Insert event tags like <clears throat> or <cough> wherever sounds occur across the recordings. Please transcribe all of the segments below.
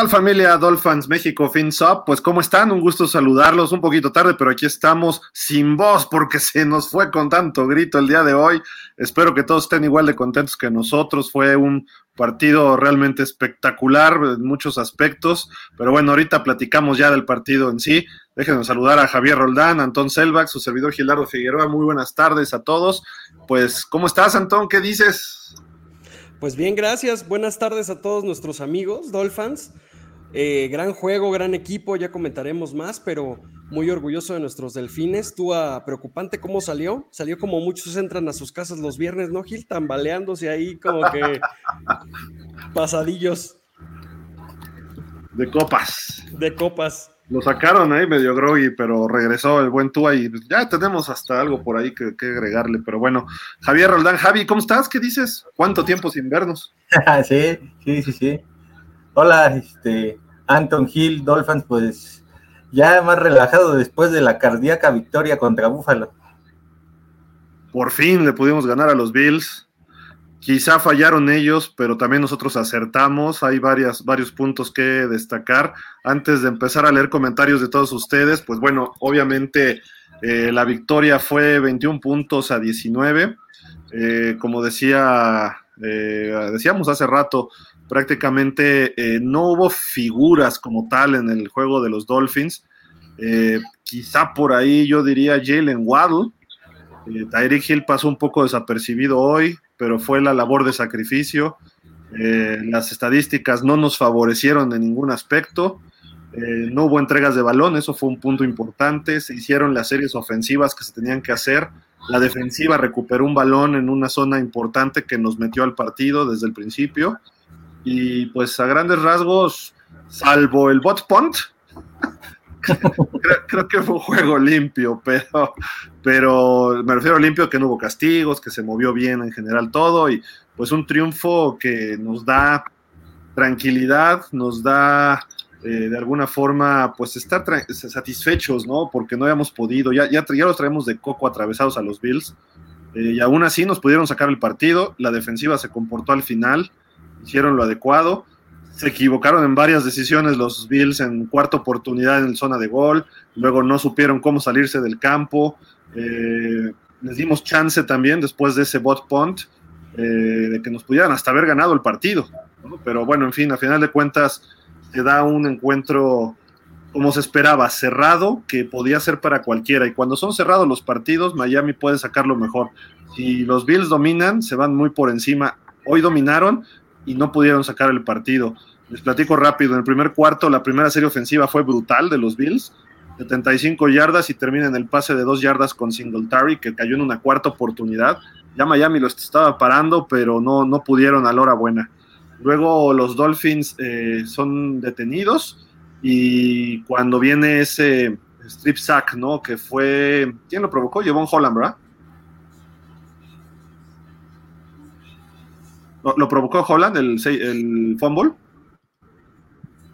¿Qué tal familia Dolphins México FinSop? Pues ¿cómo están? Un gusto saludarlos, un poquito tarde, pero aquí estamos sin voz porque <laughs> se nos fue con tanto grito el día de hoy. Espero que todos estén igual de contentos que nosotros. Fue un partido realmente espectacular en muchos aspectos, pero bueno, ahorita platicamos ya del partido en sí. Déjenme saludar a Javier Roldán, Antón Selvak, su servidor Gilardo Figueroa. Muy buenas tardes a todos. Pues, ¿cómo estás, Antón? ¿Qué dices? Pues bien, gracias. Buenas tardes a todos nuestros amigos Dolphins. Eh, gran juego, gran equipo, ya comentaremos más, pero muy orgulloso de nuestros delfines. Tú, a preocupante cómo salió. Salió como muchos entran a sus casas los viernes, ¿no, Gil? Tambaleándose ahí como que <laughs> pasadillos. De copas. De copas. Lo sacaron ahí medio groggy, pero regresó el buen Tua y ya tenemos hasta algo por ahí que, agregarle. Pero bueno, Javier Roldán, Javi, ¿cómo estás? ¿Qué dices? ¿Cuánto tiempo sin vernos? <laughs> sí, sí, sí, sí. Hola, este, Anton Hill, Dolphins, pues ya más relajado después de la cardíaca victoria contra Búfalo. Por fin le pudimos ganar a los Bills. Quizá fallaron ellos, pero también nosotros acertamos. Hay varias, varios puntos que destacar. Antes de empezar a leer comentarios de todos ustedes, pues bueno, obviamente eh, la victoria fue 21 puntos a 19. Eh, como decía, eh, decíamos hace rato, prácticamente no hubo figuras como tal en el juego de los Dolphins. quizá por ahí yo diría Jalen Waddle. Tyreek Hill pasó un poco desapercibido hoy pero fue la labor de sacrificio. Eh, las estadísticas no nos favorecieron en ningún aspecto. Eh, no hubo entregas de balón, eso fue un punto importante. Se hicieron las series ofensivas que se tenían que hacer. La defensiva recuperó un balón en una zona importante que nos metió al partido desde el principio. Y pues a grandes rasgos, salvo el bot punt, <laughs> creo, que fue un juego limpio, pero, pero me refiero a limpio que no hubo castigos, que se movió bien en general todo y pues un triunfo que nos da tranquilidad, nos da eh, de alguna forma pues estar satisfechos, ¿no? Porque no habíamos podido, ya, ya, los traemos de coco atravesados a los Bills eh, y aún así nos pudieron sacar el partido, la defensiva se comportó al final, hicieron lo adecuado se equivocaron en varias decisiones los Bills en cuarta oportunidad en zona de gol, luego no supieron cómo salirse del campo, eh, les dimos chance también después de ese bot punt eh, de que nos pudieran hasta haber ganado el partido, pero bueno, en fin, a final de cuentas se da un encuentro como se esperaba, cerrado, que podía ser para cualquiera. Y cuando son cerrados los partidos, Miami puede sacarlo mejor. Si los Bills dominan, se van muy por encima. Hoy dominaron y no pudieron sacar el partido. Les platico rápido, en el primer cuarto la primera serie ofensiva fue brutal de los Bills, 75 yardas y termina en el pase de dos yardas con Singletary, que cayó en una cuarta oportunidad. Ya Miami lo estaba parando, pero no, no pudieron a la hora buena. Luego los Dolphins eh, son detenidos y cuando viene ese strip sack, ¿no? Que fue, ¿quién lo provocó? Llevó un Holland, ¿verdad? ¿Lo, provocó Holland, el, el fumble?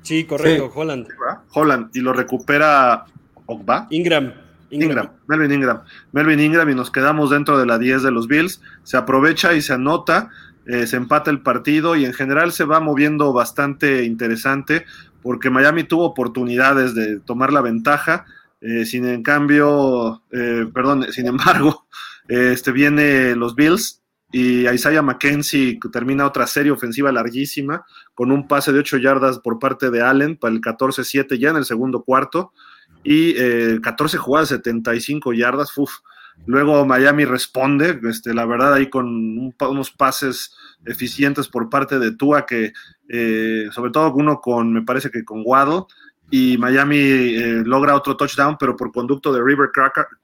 Sí, correcto, Holland. Holland, y lo recupera Ogba. Ingram. Ingram. Melvin Ingram. Melvin Ingram, y nos quedamos dentro de la 10 de los Bills. Se aprovecha y se anota, eh, se empata el partido y en general se va moviendo bastante interesante porque Miami tuvo oportunidades de tomar la ventaja. Eh, sin en cambio, eh, perdón, sin embargo, <laughs> este viene los Bills y Isaiah McKenzie termina otra serie ofensiva larguísima con un pase de 8 yardas por parte de Allen para el 14-7 ya en el segundo cuarto y 14 eh, jugadas 75 yardas. Luego Miami responde, este, la verdad ahí con unos pases eficientes por parte de Tua que eh, sobre todo uno con, me parece que con Waddle y Miami eh, logra otro touchdown pero por conducto de River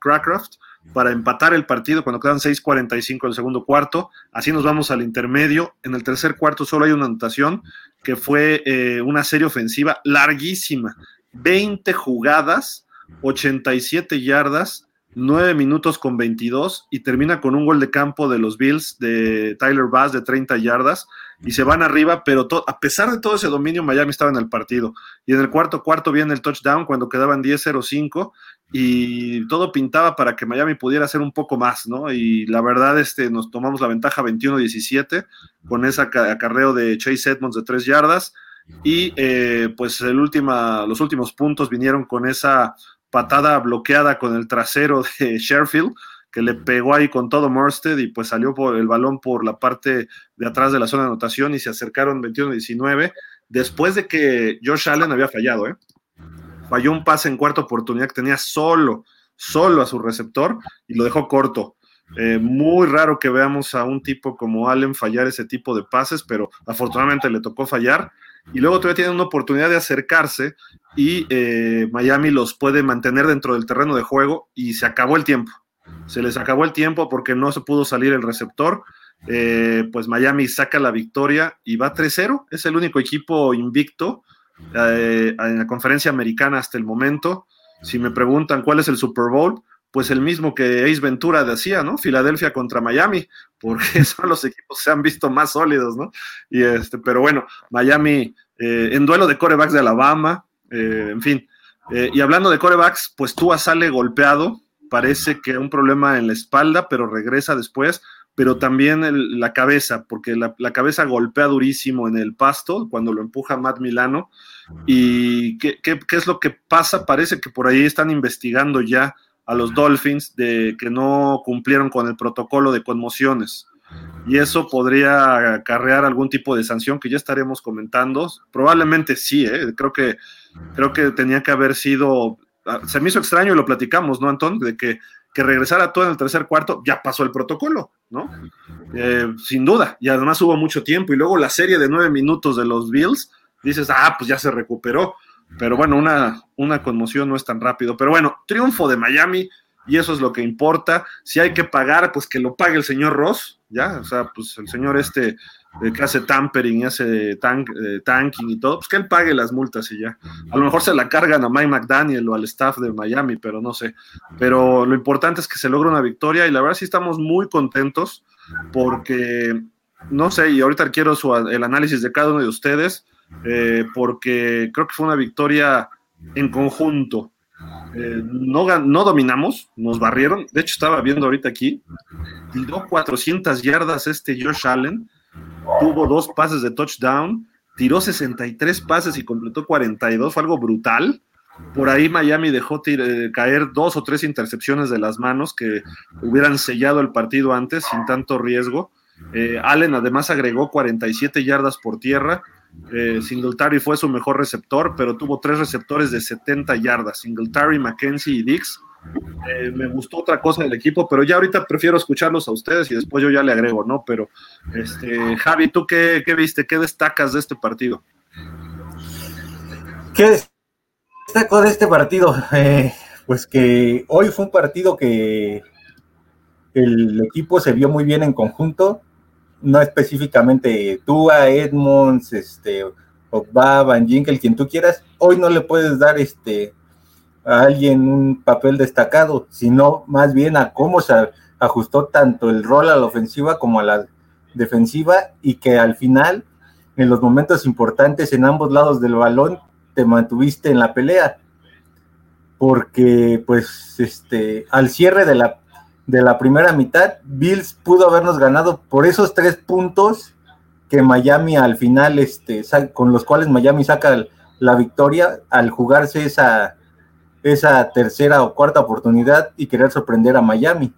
Crackraft para empatar el partido cuando quedan 6.45 el segundo cuarto. Así nos vamos al intermedio. En el tercer cuarto solo hay una anotación que fue eh, una serie ofensiva larguísima. 20 jugadas, 87 yardas, 9 minutos con 22 y termina con un gol de campo de los Bills de Tyler Bass de 30 yardas y se van arriba, pero a pesar de todo ese dominio, Miami estaba en el partido. Y en el cuarto cuarto viene el touchdown cuando quedaban 10-0-5 y todo pintaba para que Miami pudiera hacer un poco más, ¿no? Y la verdad, este, nos tomamos la ventaja 21-17 con ese acarreo de Chase Edmonds de 3 yardas. y eh, pues el última, los últimos puntos vinieron con esa patada bloqueada con el trasero de Sheffield, que le pegó ahí con todo Morsted y pues salió por el balón por la parte de atrás de la zona de anotación y se acercaron 21-19 después de que Josh Allen había fallado, ¿eh? Falló un pase en cuarta oportunidad que tenía solo, solo a su receptor y lo dejó corto. Eh, muy raro que veamos a un tipo como Allen fallar ese tipo de pases, pero afortunadamente le tocó fallar. Y luego todavía tienen una oportunidad de acercarse y eh, Miami los puede mantener dentro del terreno de juego y se acabó el tiempo. Se les acabó el tiempo porque no se pudo salir el receptor. Eh, pues Miami saca la victoria y va 3-0. Es el único equipo invicto en la conferencia americana hasta el momento. Si me preguntan cuál es el Super Bowl, pues el mismo que Ace Ventura decía, ¿no? Filadelfia contra Miami, porque <laughs> son los equipos que se han visto más sólidos, ¿no? Y este, pero bueno, Miami eh, en duelo de corebacks de Alabama, eh, en fin. Eh, y hablando de corebacks, pues Tua sale golpeado, parece que un problema en la espalda, pero regresa después, pero también la cabeza, porque la, cabeza golpea durísimo en el pasto cuando lo empuja Matt Milano. ¿Y qué, qué es lo que pasa? Parece que por ahí están investigando ya a los Dolphins de que no cumplieron con el protocolo de conmociones. Y eso podría acarrear algún tipo de sanción que ya estaremos comentando. Probablemente sí, ¿eh? creo, que, creo que tenía que haber sido. Ah, se me hizo extraño y lo platicamos, ¿no, Antón? De que, que regresara todo en el tercer cuarto, ya pasó el protocolo, ¿no? Eh, sin duda. Y además hubo mucho tiempo. Y luego la serie de nueve minutos de los Bills, dices, ah, pues ya se recuperó pero bueno, una, una conmoción no es tan rápido. Pero bueno, triunfo de Miami y eso es lo que importa. Si hay que pagar, pues que lo pague el señor Ross, ¿ya? O sea, pues el señor este eh, que hace tampering hace tank, eh, tanking y todo, pues que él pague las multas y ya. A lo mejor se la cargan a Mike McDaniel o al staff de Miami, pero no sé. Pero lo importante es que se logra una victoria y la verdad sí estamos muy contentos porque, no sé, y ahorita quiero el análisis de cada uno de ustedes eh, porque creo que fue una victoria en conjunto. Eh, no, no dominamos, nos barrieron. De hecho, estaba viendo ahorita aquí, tiró 400 yardas este Josh Allen, tuvo dos pases de touchdown, tiró 63 pases y completó 42, fue algo brutal. Por ahí Miami dejó eh, caer dos o tres intercepciones de las manos que hubieran sellado el partido antes sin tanto riesgo. Allen además agregó 47 yardas por tierra eh, Singletary fue su mejor receptor, pero tuvo tres receptores de 70 yardas, Singletary, McKenzie y Dix. Eh, me gustó otra cosa del equipo, pero ya ahorita prefiero escucharlos a ustedes y después yo ya le agrego, ¿no? Pero, este, Javi, ¿tú qué, viste? ¿Qué destacas de este partido? ¿Qué destaco de este partido? Eh, pues que hoy fue un partido que el equipo se vio muy bien en conjunto, no específicamente tú, a Edmonds, este, Van Ginkel, quien tú quieras, hoy no le puedes dar este, a alguien un papel destacado, sino más bien a cómo se ajustó tanto el rol a la ofensiva como a la defensiva y que al final, en los momentos importantes en ambos lados del balón, te mantuviste en la pelea. Porque, pues, este, al cierre de la de la primera mitad, Bills pudo habernos ganado por esos tres puntos que Miami al final, este, con los cuales Miami saca la victoria al jugarse esa, esa tercera o cuarta oportunidad y querer sorprender a Miami.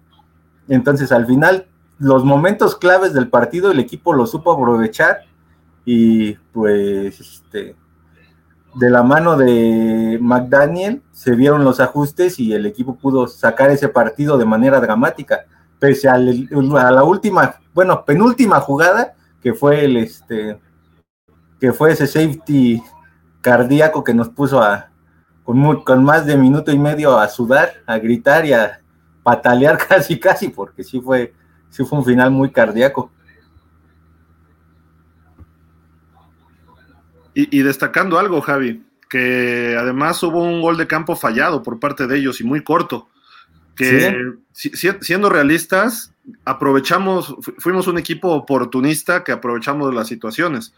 Entonces, al final, los momentos claves del partido, el equipo lo supo aprovechar y pues, este, de la mano de McDaniel se vieron los ajustes y el equipo pudo sacar ese partido de manera dramática, pese a, la última, bueno, penúltima jugada, que fue el este que fue ese safety cardíaco que nos puso a con, con más de minuto y medio a sudar, a gritar y a patalear <laughs> casi casi, porque sí fue, sí fue un final muy cardíaco. Y, destacando algo, Javi, que además hubo un gol de campo fallado por parte de ellos y muy corto. Que siendo realistas, aprovechamos, fuimos un equipo oportunista que aprovechamos las situaciones.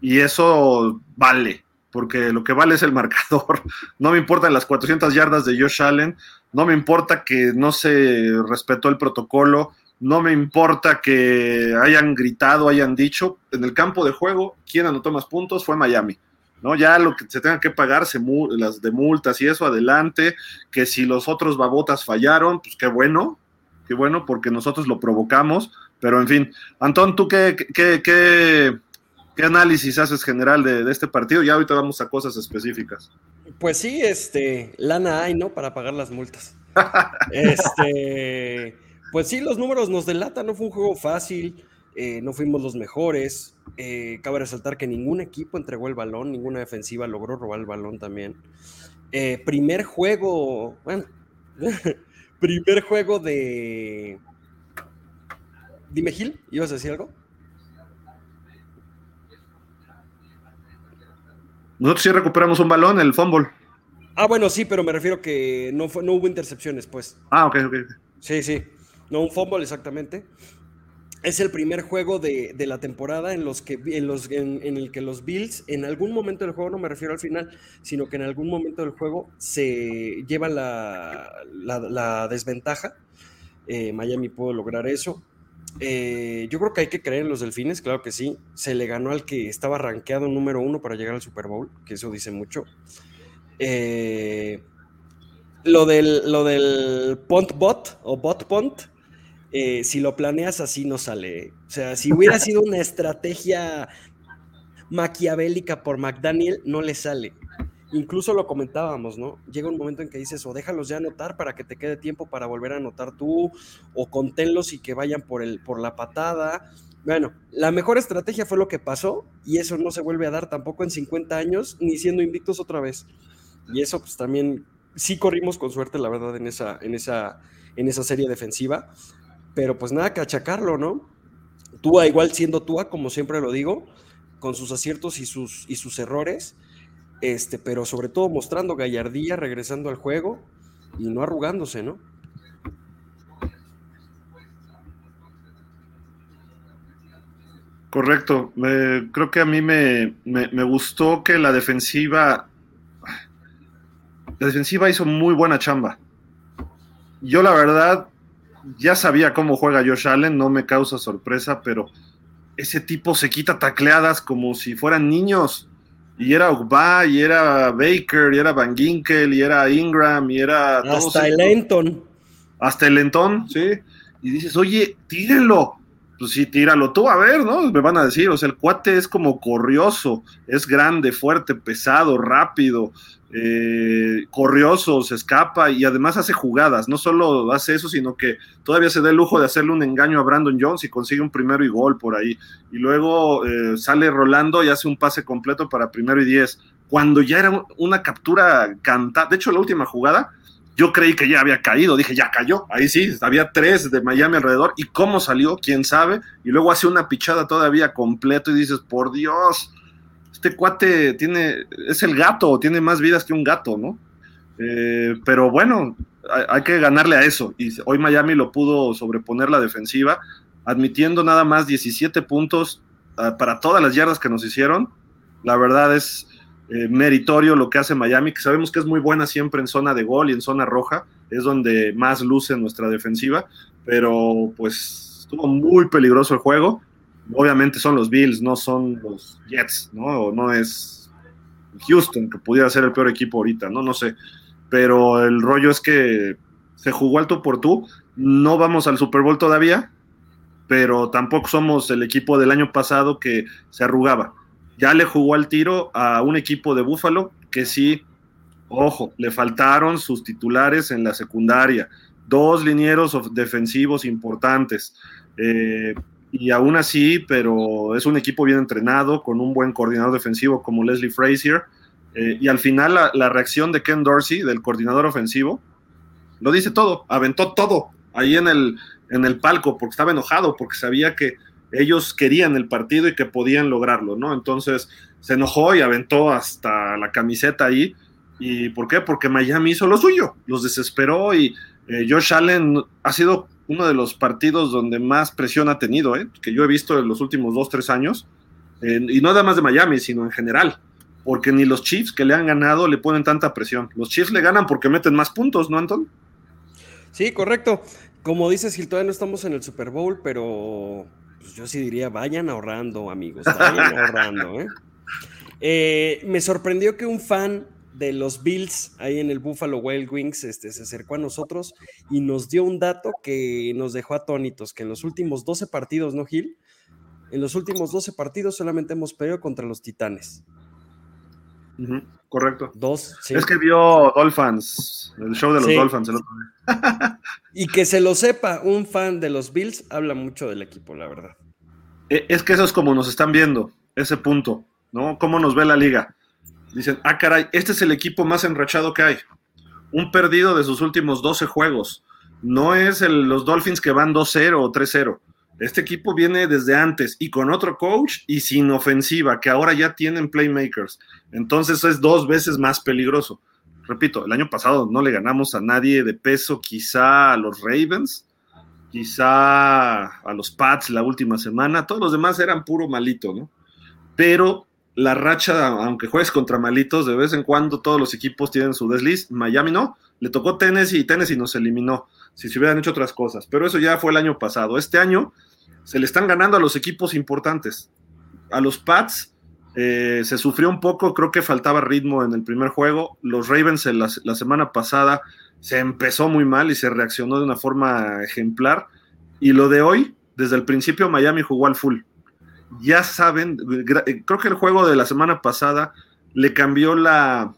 Y eso vale, porque lo que vale es el marcador. <laughs> No me importan las 400 yardas de Josh Allen, no me importa que no se respetó el protocolo, no me importa que hayan gritado, hayan dicho, en el campo de juego, quien anotó más puntos fue Miami. ¿no? Ya lo que se tenga que pagar, las de multas y eso, adelante, que si los otros babotas fallaron, pues qué bueno, qué bueno, porque nosotros lo provocamos, pero en fin. Antón, ¿tú qué, qué, qué, qué análisis haces general de, este partido? Ya ahorita vamos a cosas específicas. Pues sí, este, lana hay, ¿no? Para pagar las multas. <laughs> este, pues sí, los números nos delatan, no fue un juego fácil, eh, no fuimos los mejores. Eh, cabe resaltar que ningún equipo entregó el balón, ninguna defensiva logró robar el balón también. Eh, primer juego, bueno, <laughs> primer juego de... Dime Gil, ¿ibas a decir algo? Nosotros sí recuperamos un balón, el fumble. Ah, bueno, sí, pero me refiero que no, fue, no hubo intercepciones, pues. Ah, ok, ok. Sí, sí. No, un fumble exactamente. Es el primer juego de, la temporada en, los que, en, los, en, el que los Bills, en algún momento del juego, no me refiero al final, sino que en algún momento del juego se lleva la, desventaja. Eh, Miami pudo lograr eso. Eh, yo creo que hay que creer en los delfines, claro que sí. Se le ganó al que estaba rankeado número uno para llegar al Super Bowl, que eso dice mucho. Eh, lo del, lo del Bot o Bot Pont, eh, si lo planeas así no sale. O sea, si hubiera sido una estrategia maquiavélica por McDaniel, no le sale. Incluso lo comentábamos, ¿no? Llega un momento en que dices, o déjalos ya anotar para que te quede tiempo para volver a anotar tú, o conténlos y que vayan por, el, por la patada. Bueno, la mejor estrategia fue lo que pasó, y eso no se vuelve a dar tampoco en 50 años, ni siendo invictos otra vez. Y eso, pues también, sí corrimos con suerte, la verdad, en esa, en esa, en esa serie defensiva pero pues nada que achacarlo, ¿no? Tua, igual siendo Tua, como siempre lo digo, con sus aciertos y sus, y sus errores, este, pero sobre todo mostrando gallardía, regresando al juego y no arrugándose, ¿no? Correcto. creo que a mí me, me, gustó que la defensiva. La defensiva hizo muy buena chamba. Yo, la verdad, ya sabía cómo juega Josh Allen, no me causa sorpresa, pero ese tipo se quita tacleadas como si fueran niños. Y era Ogba, y era Baker, y era Van Ginkel, y era Ingram, y era. Hasta el Lenton. Hasta el Lenton, sí. Y dices, oye, tírenlo. Pues sí, tíralo tú, a ver, ¿no? Me van a decir, o sea, el cuate es como corrioso, es grande, fuerte, pesado, rápido, eh, corrioso, se escapa y además hace jugadas. No solo hace eso, sino que todavía se da el lujo de hacerle un engaño a Brandon Jones y consigue un primero y gol por ahí. Y luego eh, sale rolando y hace un pase completo para primero y diez. Cuando ya era una captura cantada, de hecho, la última jugada, yo creí que ya había caído, dije, ya cayó, ahí sí, había tres de Miami alrededor, y cómo salió, quién sabe, y luego hace una pichada todavía completo y dices, por Dios, este cuate tiene, es el gato, tiene más vidas que un gato, ¿no? Eh, pero bueno, hay, que ganarle a eso. Y hoy Miami lo pudo sobreponer la defensiva, admitiendo nada más 17 puntos ah, para todas las yardas que nos hicieron. La verdad es eh, meritorio lo que hace Miami, que sabemos que es muy buena siempre en zona de gol y en zona roja, es donde más luce nuestra defensiva, pero pues estuvo muy peligroso el juego obviamente son los Bills, no son los Jets, ¿no? O no es Houston, que pudiera ser el peor equipo ahorita, ¿no? No sé. Pero el rollo es que se jugó alto por tú. No vamos al Super Bowl todavía, pero tampoco somos el equipo del año pasado que se arrugaba. Ya le jugó al tiro a un equipo de Búfalo que sí, ojo, le faltaron sus titulares en la secundaria, dos linieros defensivos importantes. Eh, y aún así, pero es un equipo bien entrenado, con un buen coordinador defensivo como Leslie Frazier. Eh, y al final la, reacción de Ken Dorsey, del coordinador ofensivo, lo dice todo, aventó todo ahí en el, en el palco porque estaba enojado, porque sabía que ellos querían el partido y que podían lograrlo, ¿no? Entonces se enojó y aventó hasta la camiseta ahí. ¿Y por qué? Porque Miami hizo lo suyo, los desesperó y eh, Josh Allen ha sido uno de los partidos donde más presión ha tenido, ¿eh? que yo he visto en los últimos dos, tres años, y no nada más de Miami, sino en general, porque ni los Chiefs que le han ganado le ponen tanta presión. Los Chiefs le ganan porque meten más puntos, ¿no, Anton? Sí, correcto. Como dices, Gil, todavía no estamos en el Super Bowl, pero pues, yo sí diría, vayan ahorrando, amigos, vayan ahorrando. ¿eh? Eh, me sorprendió que un fan de los Bills ahí en el Buffalo Wild Wings este, se acercó a nosotros y nos dio un dato que nos dejó atónitos, que en los últimos 12 partidos, ¿no, Gil? En los últimos 12 partidos solamente hemos perdido contra los Titanes. correcto. Dos, Es que vio Dolphins, el show de los Dolphins el otro día. <laughs> y que se lo sepa, un fan de los Bills habla mucho del equipo, la verdad. E, es que eso es como nos están viendo, ese punto, ¿no? ¿Cómo nos ve la liga? Dicen, ah, caray, este es el equipo más enrachado que hay. Un perdido de sus últimos 12 juegos. No es los Dolphins que van 2-0 o 3-0. Este equipo viene desde antes y con otro coach y sin ofensiva, que ahora ya tienen playmakers. Entonces es dos veces más peligroso. Repito, el año pasado no le ganamos a nadie de peso, quizá a los Ravens, quizá a los Pats la última semana. Todos los demás eran puro malito, ¿no? Pero la racha, aunque juegues contra malitos, de vez en cuando todos los equipos tienen su desliz. Miami no, le tocó Tennessee y Tennessee nos eliminó si se hubieran hecho otras cosas. Pero eso ya fue el año pasado. Este año se le están ganando a los equipos importantes. A los Pats eh, se sufrió un poco, creo que faltaba ritmo en el primer juego. Los Ravens la, la semana pasada se empezó muy mal y se reaccionó de una forma ejemplar. Y lo de hoy, desde el principio Miami jugó al full. Ya saben, creo que el juego de la semana pasada le cambió la,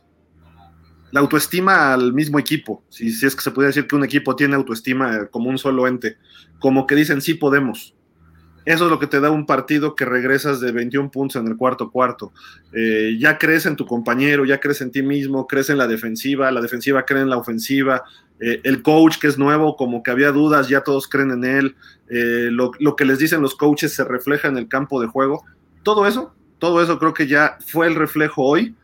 la autoestima al mismo equipo, si, es que se puede decir que un equipo tiene autoestima como un solo ente, como que dicen sí podemos. Eso es lo que te da un partido que regresas de 21 puntos en el cuarto cuarto. Eh, ya crees en tu compañero, ya crees en ti mismo, crees en la defensiva, la defensiva cree en la ofensiva, eh, el coach que es nuevo, como que había dudas, ya todos creen en él, eh, lo, lo que les dicen los coaches se refleja en el campo de juego. Todo eso, todo eso creo que ya fue el reflejo hoy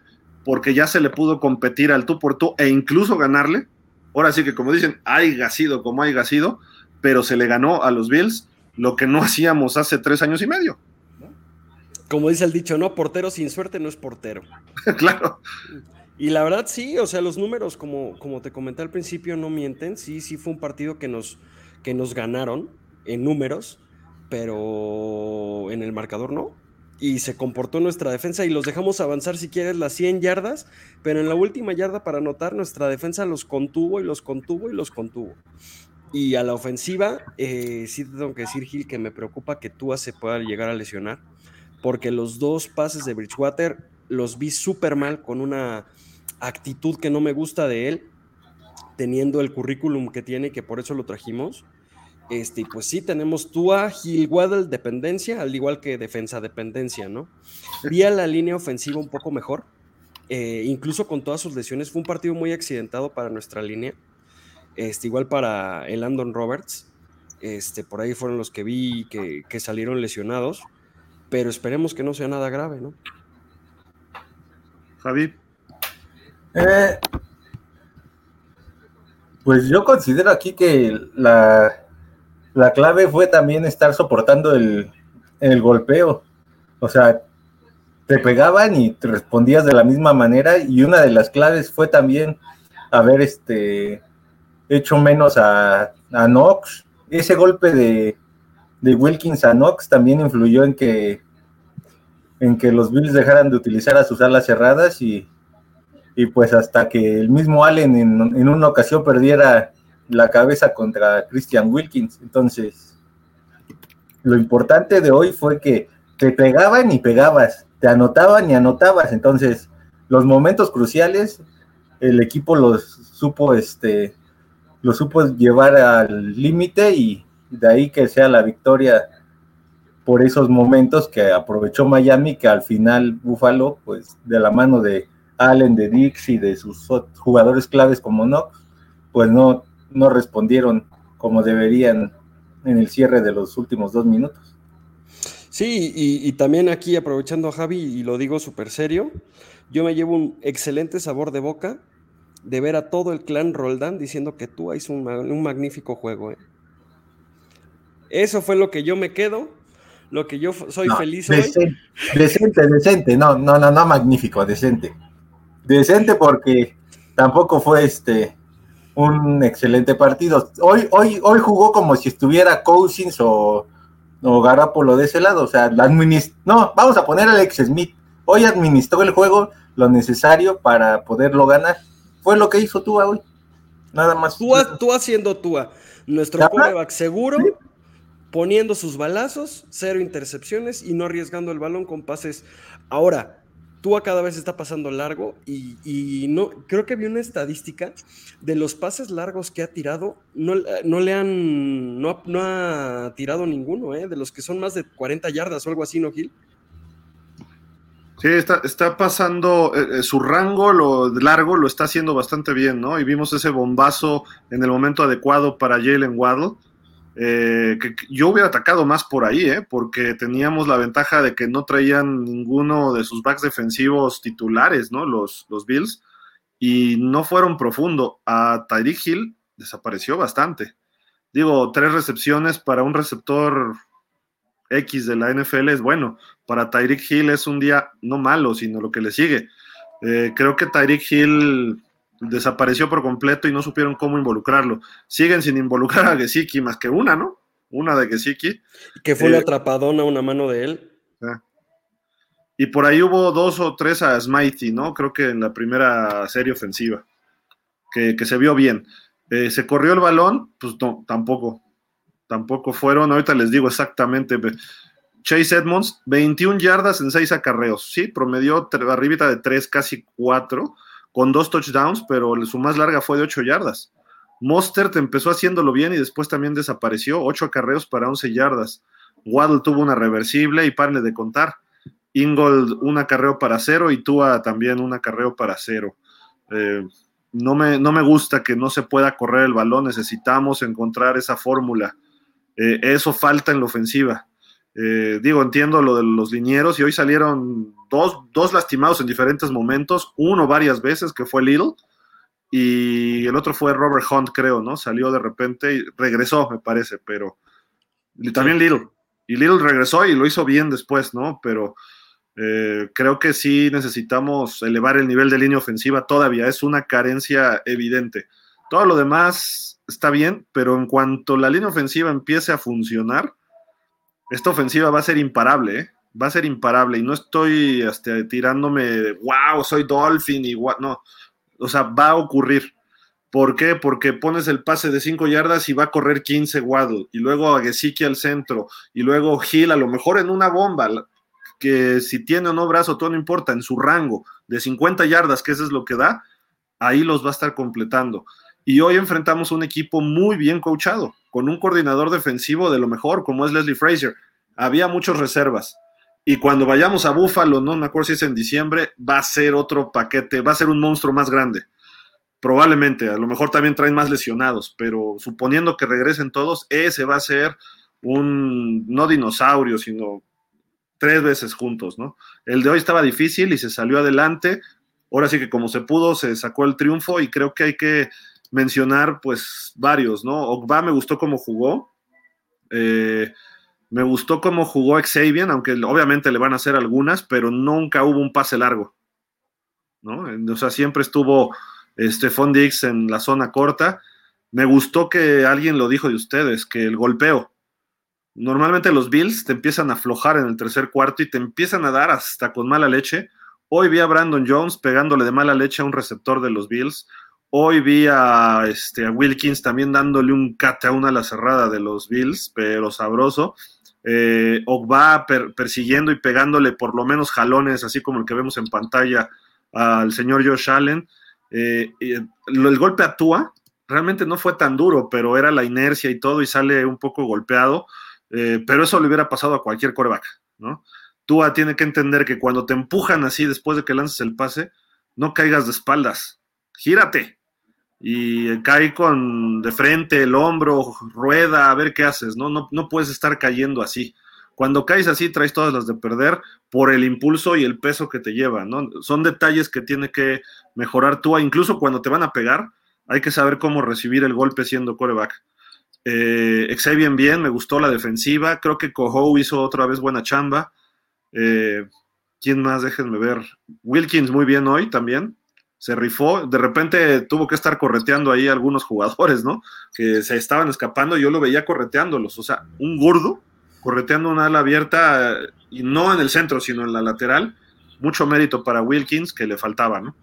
porque ya se le pudo competir al tú por tú e incluso ganarle. Ahora sí que como dicen, hay sido como hay sido, pero se le ganó a los Bills lo que no <laughs> hacíamos hace tres años y medio. Como dice el dicho, no, portero sin suerte no es portero. <laughs> claro. Y la verdad sí, o sea, los números, como, como te comenté al principio, no mienten. Sí, sí fue un partido que nos, que nos ganaron en números, pero en el marcador no y se comportó nuestra defensa y los dejamos avanzar si quieres las 100 yardas, pero en la última yarda para anotar nuestra defensa los contuvo y los contuvo y los contuvo. Y a la ofensiva, eh, sí tengo que decir, Gil, que me preocupa que Tua se pueda llegar a lesionar, porque los dos pases de Bridgewater los vi súper mal, con una actitud que no me gusta de él, teniendo el currículum que tiene, que por eso lo trajimos. Este, pues sí, tenemos Tua, Gil Waddle, dependencia, al igual que defensa dependencia, ¿no? Vi a la línea ofensiva un poco mejor, eh, incluso con todas sus lesiones. Fue un partido muy accidentado para nuestra línea, este, igual para el Andon Roberts. Este, por ahí fueron los que vi que, salieron lesionados, pero esperemos que no sea nada grave, ¿no? Javi. Eh, pues yo considero aquí que la, la clave fue también estar soportando el, golpeo. O sea, te pegaban y te respondías de la misma manera y una de las claves fue también haber este hecho menos a, a Knox. Ese golpe de, de, Wilkins a Knox también influyó en que en que los Bills dejaran de utilizar a sus alas cerradas y, y pues hasta que el mismo Allen en, en una ocasión perdiera la cabeza contra Christian Wilkins. Entonces, lo importante de hoy fue que te pegaban y pegabas, te anotaban y anotabas. Entonces, los momentos cruciales, el equipo los supo, este, los supo llevar al límite y de ahí que sea la victoria por esos momentos que aprovechó Miami, que al final Buffalo, pues de la mano de Allen, de Dix y de sus jugadores claves como Knox, pues no, no respondieron como deberían en el cierre de los últimos dos minutos. Sí, y, también aquí aprovechando a Javi, y lo digo súper serio, yo me llevo un excelente sabor de boca de ver a todo el clan Roldán diciendo que tú haces un, un magnífico juego. ¿eh? Eso fue lo que yo me quedo, lo que yo soy feliz. Decente, decente, no, no, no, no magnífico, decente. Decente porque tampoco fue este un excelente partido. Hoy, hoy, hoy jugó como si estuviera Cousins o, o Garapolo de ese lado. O sea, la no, vamos a poner a Alex Smith. hoy administró el juego lo necesario para poderlo ganar. Fue lo que hizo Tua hoy. Nada más. Tua, tú haciendo Tua. Nuestro coreback seguro, poniendo sus balazos, cero intercepciones y no arriesgando el balón con pases. Ahora, Tua cada vez está pasando largo y, no creo que vi una estadística de los pases largos que ha tirado, no, no le han, no, ha tirado ninguno, ¿eh? de los que son más de 40 yardas o algo así, ¿no, Gil? Sí, está, está pasando, eh, eh, su rango lo largo lo está haciendo bastante bien, ¿no? Y vimos ese bombazo en el momento adecuado para Jalen Waddle. Eh, que, yo hubiera atacado más por ahí, ¿eh? porque teníamos la ventaja de que no traían ninguno de sus backs defensivos titulares, ¿no? Los, los Bills, y no fueron profundo. A Tyreek Hill desapareció bastante. Digo, tres recepciones para un receptor X de la NFL es bueno. Para Tyreek Hill es un día no malo, sino lo que le sigue. Eh, creo que Tyreek Hill desapareció por completo y no supieron cómo involucrarlo. Siguen sin involucrar a Gesicki más que una, ¿no? Una de Gesicki. Que fue la eh, atrapadona una mano de él. Y por ahí hubo dos o tres a Smitey, ¿no? Creo que en la primera serie ofensiva, que, se vio bien. Eh, ¿Se corrió el balón? Pues no, tampoco tampoco fueron. Ahorita les digo exactamente. Chase Edmonds, 21 yardas en 6 acarreos. Sí, promedió arribita de 3, casi 4, con dos touchdowns, pero su más larga fue de 8 yardas. Mostert empezó haciéndolo bien y después también desapareció. 8 acarreos para 11 yardas. Waddle tuvo una reversible y parle de contar. Ingold un acarreo para cero y Tua también un acarreo para cero. Eh, no, me, no me gusta que no se pueda correr el balón, necesitamos encontrar esa fórmula. Eh, eso falta en la ofensiva. Eh, digo, entiendo lo de los linieros y hoy salieron dos, dos, lastimados en diferentes momentos, uno varias veces que fue Little y el otro fue Robert Hunt, creo, ¿no? Salió de repente y regresó, me parece, pero también Little. Y Little regresó y lo hizo bien después, ¿no? Pero eh, creo que sí necesitamos elevar el nivel de línea ofensiva todavía, es una carencia evidente. Todo lo demás está bien, pero en cuanto la línea ofensiva empiece a funcionar, esta ofensiva va a ser imparable, ¿eh? va a ser imparable. Y no estoy este, tirándome, wow, soy Dolphin y no, o sea, va a ocurrir. ¿Por qué? Porque pones el pase de 5 yardas y va a correr 15 Waddle, y luego a Gesicki al centro, y luego Gil, a lo mejor en una bomba, que si tiene o no brazo, todo no importa, en su rango de 50 yardas, que eso es lo que da, ahí los va a estar completando. Y hoy enfrentamos un equipo muy bien coachado, con un coordinador defensivo de lo mejor, como es Leslie Frazier. Había muchas reservas. Y cuando vayamos a Buffalo, no me acuerdo si es en diciembre, va a ser otro paquete, va a ser un monstruo más grande. Probablemente, a lo mejor también traen más lesionados, pero suponiendo que regresen todos, ese va a ser un, no dinosaurio, sino tres veces juntos, ¿no? El de hoy estaba difícil y se salió adelante. Ahora sí que como se pudo, se sacó el triunfo y creo que hay que mencionar pues varios, ¿no? Ogba me gustó cómo jugó. Eh, me gustó cómo jugó Xavier, aunque obviamente le van a hacer algunas, pero nunca hubo un pase largo. ¿no? O sea, siempre estuvo este Dix en la zona corta. Me gustó que alguien lo dijo de ustedes, que el golpeo. Normalmente los Bills te empiezan a aflojar en el tercer cuarto y te empiezan a dar hasta con mala leche. Hoy vi a Brandon Jones pegándole de mala leche a un receptor de los Bills. Hoy vi a, este, a Wilkins también dándole un cate a una la cerrada de los Bills, pero sabroso. Eh, Ogba persiguiendo y pegándole por lo menos jalones, así como el que vemos en pantalla al señor Josh Allen. Eh, el golpe a Tua realmente no fue tan duro, pero era la inercia y todo y sale un poco golpeado. Eh, pero eso le hubiera pasado a cualquier coreback, ¿no? Tua tiene que entender que cuando te empujan así después de que lances el pase, no caigas de espaldas, gírate, y cae con de frente el hombro, rueda, a ver qué haces, ¿no? No, no puedes estar cayendo así. Cuando caes así, traes todas las de perder por el impulso y el peso que te lleva, ¿no? Son detalles que tiene que mejorar tú, incluso cuando te van a pegar, hay que saber cómo recibir el golpe siendo coreback. Eh, Xavier bien, me gustó la defensiva, creo que Coho hizo otra vez buena chamba. Eh, ¿Quién más? Déjenme ver. Wilkins muy bien hoy también se rifó, de repente tuvo que estar correteando ahí algunos jugadores, ¿no? Que se estaban escapando, yo lo veía correteándolos, o sea, un gordo correteando una ala abierta y no en el centro, sino en la lateral, mucho mérito para Wilkins que le faltaba, ¿no?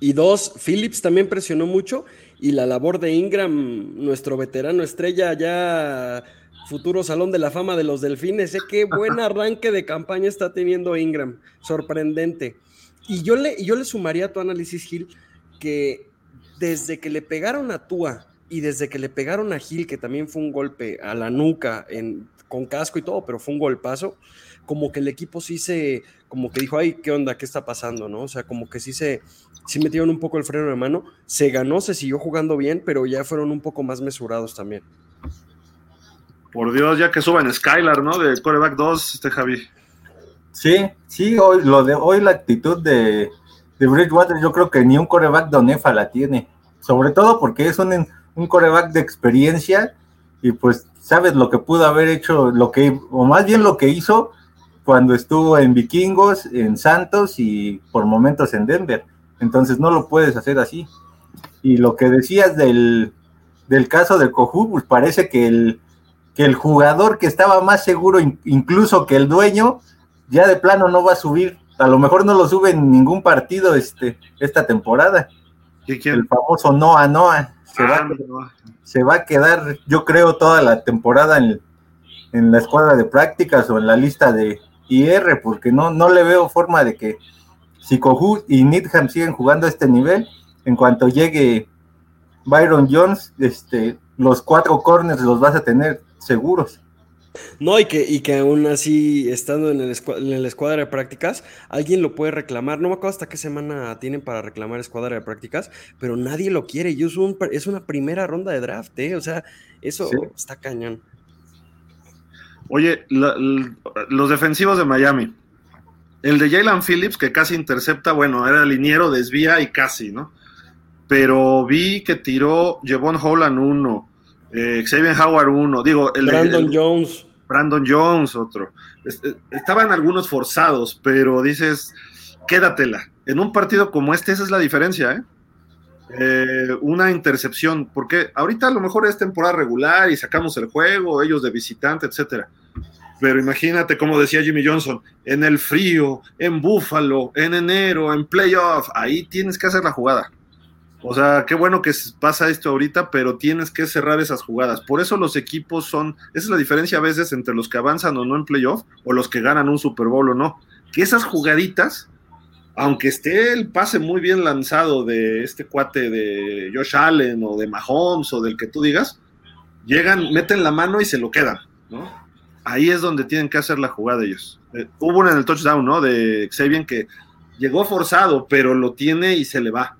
Y dos, Phillips también presionó mucho y la labor de Ingram, nuestro veterano estrella ya futuro Salón de la Fama de los Delfines. Sé qué buen <laughs> arranque de campaña está teniendo Ingram, sorprendente. Y yo le, yo le sumaría a tu análisis, Gil, que desde que le pegaron a Tua y desde que le pegaron a Gil, que también fue un golpe a la nuca con casco y todo, pero fue un golpazo, como que el equipo sí se, como que dijo, ay, ¿qué onda? ¿Qué está pasando? ¿No? O sea, como que sí se, sí metieron un poco el freno de mano, se ganó, se siguió jugando bien, pero ya fueron un poco más mesurados también. Por Dios, ya que suban Skylar, ¿no? De coreback 2, este Javi. Sí, sí, hoy, lo de hoy la actitud de, de Bridgewater, yo creo que ni un coreback Donefa la tiene. Sobre todo porque es un, un coreback de experiencia y pues sabes lo que pudo haber hecho, lo que, o más bien lo que hizo cuando estuvo en Vikingos, en Santos y por momentos en Denver. Entonces no lo puedes hacer así. Y lo que decías del, del caso de Cojú, pues parece que el, que el jugador que estaba más seguro incluso que el dueño, ya de plano no va a subir. A lo mejor no lo sube en ningún partido este, esta temporada. El famoso Noah Noah. Se, va, ah, se va a quedar, yo creo, toda la temporada en, en la escuadra de prácticas o en la lista de IR, porque no, no le veo forma de que si Cohu y Needham siguen jugando a este nivel, en cuanto llegue Byron Jones, este, los cuatro corners los vas a tener seguros. No, y que, y que aún así, estando en el, en escuadra de prácticas, alguien lo puede reclamar. No me acuerdo hasta qué semana tienen para reclamar escuadra de prácticas, pero nadie lo quiere. Y es, es una primera ronda de draft, ¿eh? O sea, eso está cañón. Oye, los defensivos de Miami. El de Jalen Phillips, que casi intercepta, bueno, era liniero, desvía y casi, ¿no? Pero vi que tiró Jevon Holland uno, eh, Xavier Howard uno, digo, el Brandon Jones. Brandon Jones otro. Eh, estaban algunos forzados, pero dices, quédatela. En un partido como este, esa es la diferencia, ¿eh? ¿eh? una intercepción, porque ahorita a lo mejor es temporada regular y sacamos el juego, ellos de visitante, etcétera. Pero imagínate, como decía Jimmy Johnson, en el frío, en Búfalo, en enero, en playoff, ahí tienes que hacer la jugada. O sea, qué bueno que pasa esto ahorita, pero tienes que cerrar esas jugadas. Por eso los equipos son, esa es la diferencia a veces entre los que avanzan o no en playoff o los que ganan un Super Bowl o no. Que esas jugaditas, aunque esté el pase muy bien lanzado de este cuate de Josh Allen o de Mahomes o del que tú digas, llegan, meten la mano y se lo quedan, ¿no? ahí es donde tienen que hacer la jugada ellos. Eh, hubo una en el touchdown, ¿no? De Xavier que llegó forzado, pero lo tiene y se le va.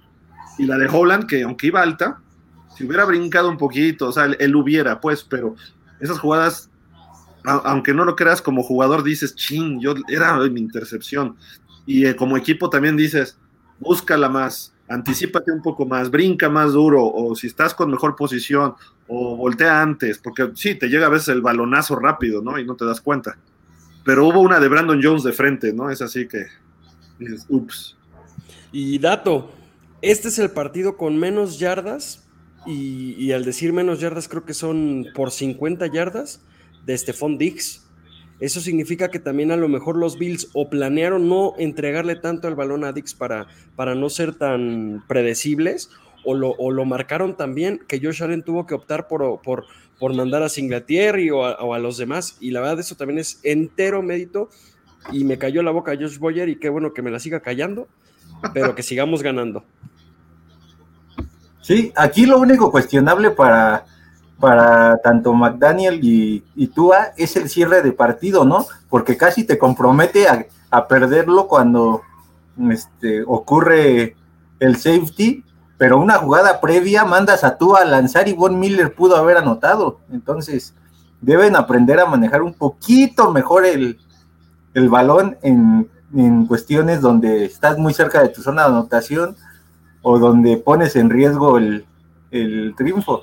Y la de Holland, que aunque iba alta, si hubiera brincado un poquito, o sea, él, hubiera, pues, pero esas jugadas, aunque no lo creas como jugador, dices, ching, yo era mi intercepción. Y eh, como equipo también dices, búscala más, anticipate un poco más, brinca más duro, o si estás con mejor posición, o voltea antes, porque sí, te llega a veces el balonazo rápido, ¿no? Y no te das cuenta. Pero hubo una de Brandon Jones de frente, ¿no? Es así que ups. Y dato, este es el partido con menos yardas, y, al decir menos yardas creo que son por 50 yardas de Stephon Diggs. Eso significa que también a lo mejor los Bills o planearon no entregarle tanto el balón a Dix para, para no ser tan predecibles, o lo, o lo marcaron también que Josh Allen tuvo que optar por, por, por mandar a Singletary o a, o a, los demás. Y la verdad, eso también es entero mérito. Y me cayó la boca Josh Boyer y qué bueno que me la siga callando, pero que sigamos ganando. Sí, aquí lo único cuestionable para, para tanto McDaniel y, y Tua es el cierre de partido, ¿no? Porque casi te compromete a, a perderlo cuando este, ocurre el safety, pero una jugada previa mandas a Tua a lanzar y Von Miller pudo haber anotado. Entonces, deben aprender a manejar un poquito mejor el, el balón en, en cuestiones donde estás muy cerca de tu zona de anotación o donde pones en riesgo el, el triunfo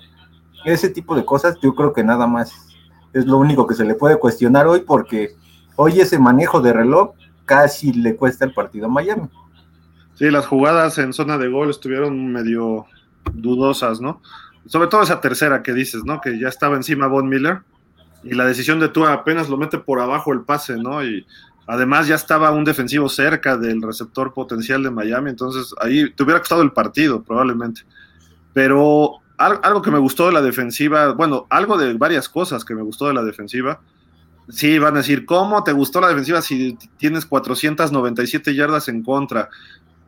ese tipo de cosas, yo creo que nada más es lo único que se le puede cuestionar hoy, porque hoy ese manejo de reloj casi le cuesta el partido a Miami. Sí, las jugadas en zona de gol estuvieron medio dudosas, ¿no? Sobre todo esa tercera que dices, ¿no? Que ya estaba encima Von Miller y la decisión de tú apenas lo mete por abajo el pase, ¿no? Y Además, ya estaba un defensivo cerca del receptor potencial de Miami, entonces ahí te hubiera costado el partido, probablemente. Pero algo que me gustó de la defensiva, bueno, algo de varias cosas que me gustó de la defensiva. Sí, van a decir, ¿cómo te gustó la defensiva si tienes 497 yardas en contra?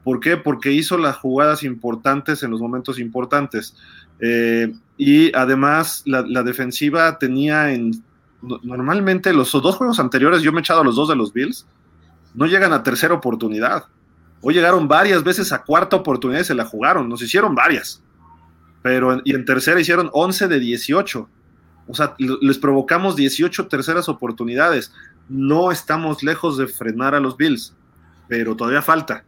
¿Por qué? Porque hizo las jugadas importantes en los momentos importantes. Eh, y además, la, la defensiva tenía en normalmente los dos juegos anteriores, yo me he echado a los dos de los Bills, no llegan a tercera oportunidad. Hoy llegaron varias veces a cuarta oportunidad y se la jugaron, nos hicieron varias. Pero y en tercera hicieron 11 de 18. O sea, les provocamos 18 terceras oportunidades. No estamos lejos de frenar a los Bills, pero todavía falta.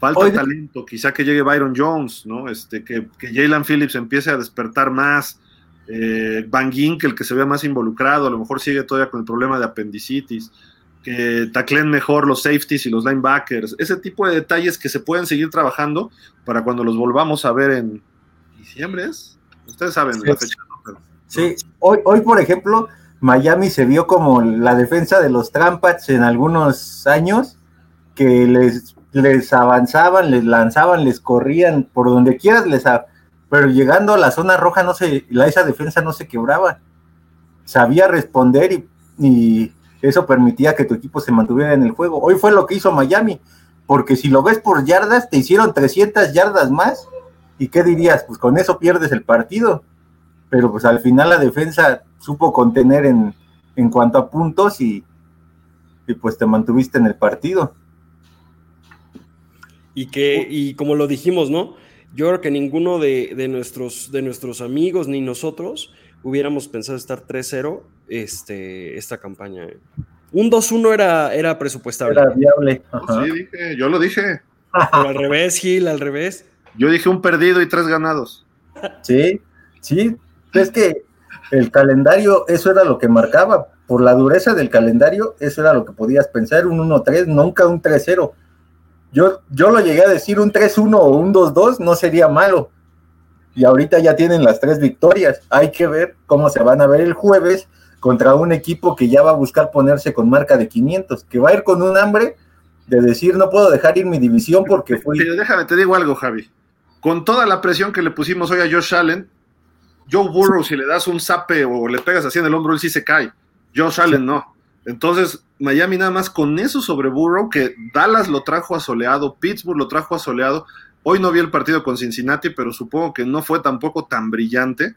Falta talento, quizá que llegue Byron Jones, ¿no? Este, que, que Jalen Phillips empiece a despertar más, eh, Van Ginkel, que se vea más involucrado, a lo mejor sigue todavía con el problema de apendicitis, que tacleen mejor los safeties y los linebackers, ese tipo de detalles que se pueden seguir trabajando para cuando los volvamos a ver en diciembre, Ustedes saben la fecha. sí, hoy, hoy por ejemplo, Miami se vio como la defensa de los Trampats en algunos años, que les, les avanzaban, les lanzaban, les corrían, por donde quieras les, pero llegando a la zona roja, no se, la, esa defensa no se quebraba. Sabía responder y, eso permitía que tu equipo se mantuviera en el juego. Hoy fue lo que hizo Miami, porque si lo ves por yardas, te hicieron 300 yardas más. ¿Y qué dirías? Pues con eso pierdes el partido. Pero pues al final la defensa supo contener en, en cuanto a puntos y, y pues te mantuviste en el partido. Y que, y como lo dijimos, ¿no? Yo creo que ninguno de, nuestros, de nuestros amigos ni nosotros hubiéramos pensado estar 3-0 este, esta campaña. ¿eh? Un 2-1 era, era presupuestable. Era viable. Sí, dije, yo lo dije. al revés, Gil, al revés. Yo dije un perdido y tres ganados. Sí, sí. Es que el calendario, eso era lo que marcaba. Por la dureza del calendario, eso era lo que podías pensar, un 1-3, nunca un 3-0 yo, yo lo llegué a decir, un 3-1 o un 2-2 no sería malo. Y ahorita ya tienen las tres victorias. Hay que ver cómo se van a ver el jueves contra un equipo que ya va a buscar ponerse con marca de 500, que va a ir con un hambre de decir no puedo dejar ir mi división porque fui. Pero déjame, te digo algo, Javi. Con toda la presión que le pusimos hoy a Josh Allen, Joe Burrow, si le das un zape o le pegas así en el hombro, él sí se cae. Josh Allen no. Entonces, Miami nada más con eso sobre Burrow, que Dallas lo trajo asoleado, Pittsburgh lo trajo asoleado. Hoy no vi el partido con Cincinnati, pero supongo que no fue tampoco tan brillante.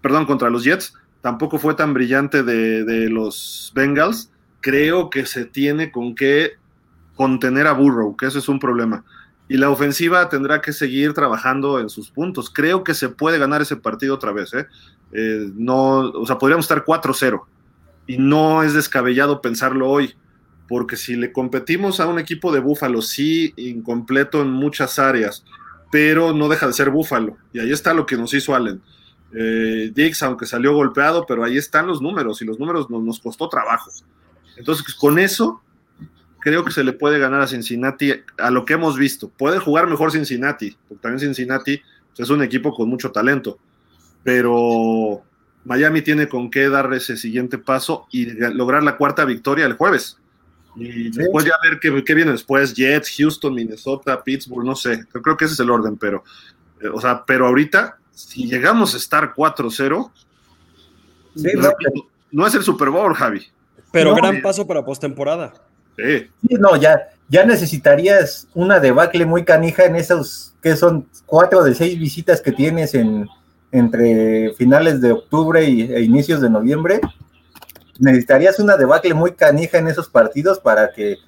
Perdón, contra los Jets, tampoco fue tan brillante de, los Bengals. Creo que se tiene con qué contener a Burrow, que ese es un problema. Y la ofensiva tendrá que seguir trabajando en sus puntos. Creo que se puede ganar ese partido otra vez. ¿eh? Eh, no, o sea, podríamos estar 4-0 y no es descabellado pensarlo hoy, porque si le competimos a un equipo de Búfalo, sí, incompleto en muchas áreas, pero no deja de ser Búfalo, y ahí está lo que nos hizo Allen. Eh, Dix, aunque salió golpeado, pero ahí están los números, y los números nos, costó trabajo. Entonces, con eso, creo que se le puede ganar a Cincinnati a lo que hemos visto. Puede jugar mejor Cincinnati, porque también Cincinnati pues, es un equipo con mucho talento, pero Miami tiene con qué dar ese siguiente paso y lograr la cuarta victoria el jueves. Y después ya ver qué, viene después, Jets, Houston, Minnesota, Pittsburgh, no sé, creo que ese es el orden, pero, eh, o sea, pero ahorita, si llegamos a estar 4-0, no, es el Super Bowl, Javi. Pero gran paso para postemporada. Sí. sí. No, ya, ya necesitarías una debacle muy canija en esos, que son cuatro de seis visitas que tienes en, entre finales de octubre y, e inicios de noviembre, necesitarías una debacle muy canija en esos partidos para que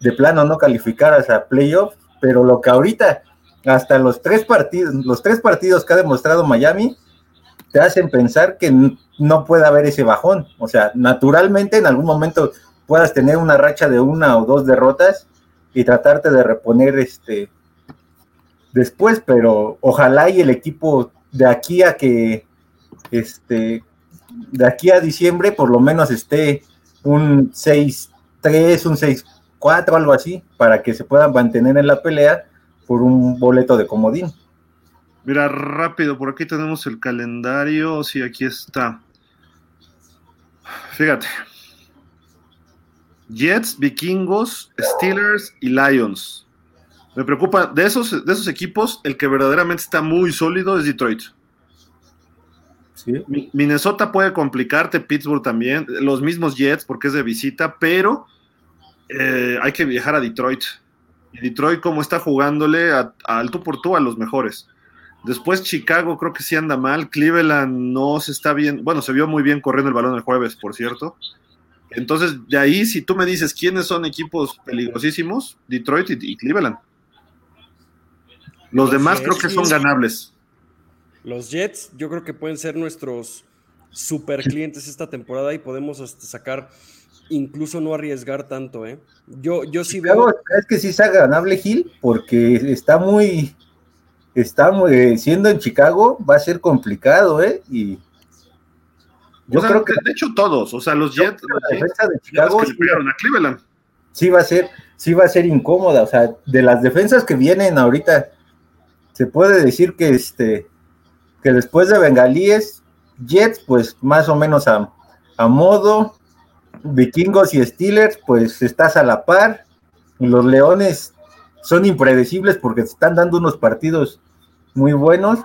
de plano no calificaras a playoff, pero lo que ahorita, hasta los tres partidos, los tres partidos que ha demostrado Miami, te hacen pensar que no puede haber ese bajón. O sea, naturalmente en algún momento puedas tener una racha de una o dos derrotas y tratarte de reponer este después, pero ojalá y el equipo de aquí a que, este, de aquí a diciembre por lo menos esté un 6-3, un 6-4, algo así, para que se puedan mantener en la pelea por un boleto de comodín. Mira, rápido, por aquí tenemos el calendario, sí, aquí está. Fíjate. Jets, Vikingos, Steelers y Lions. Me preocupa, de esos, de esos equipos, el que verdaderamente está muy sólido es Detroit. Minnesota puede complicarte, Pittsburgh también, los mismos Jets porque es de visita, pero eh, hay que viajar a Detroit. Y Detroit, como está jugándole a, alto por tú a los mejores. Después Chicago creo que sí anda mal. Cleveland no se está bien. Bueno, se vio muy bien corriendo el balón el jueves, por cierto. Entonces, de ahí, si tú me dices quiénes son equipos peligrosísimos, Detroit y, Cleveland. Los, demás creo que son ganables. Los Jets, yo creo que pueden ser nuestros super clientes esta temporada y podemos este, sacar, incluso no arriesgar tanto, ¿eh? Yo, yo sí veo. Es que sí sea ganable Gil, porque está muy. Está muy. Siendo en Chicago, va a ser complicado, ¿eh? Y. Yo creo que. De hecho, todos. O sea, los Jets. La defensa de Chicago. Que a Cleveland. Sí, va a ser. Sí, va a ser incómoda. O sea, de las defensas que vienen ahorita, se puede decir que este que después de Bengalíes, Jets, pues más o menos a, modo, Vikingos y Steelers, pues estás a la par, los Leones son impredecibles porque están dando unos partidos muy buenos,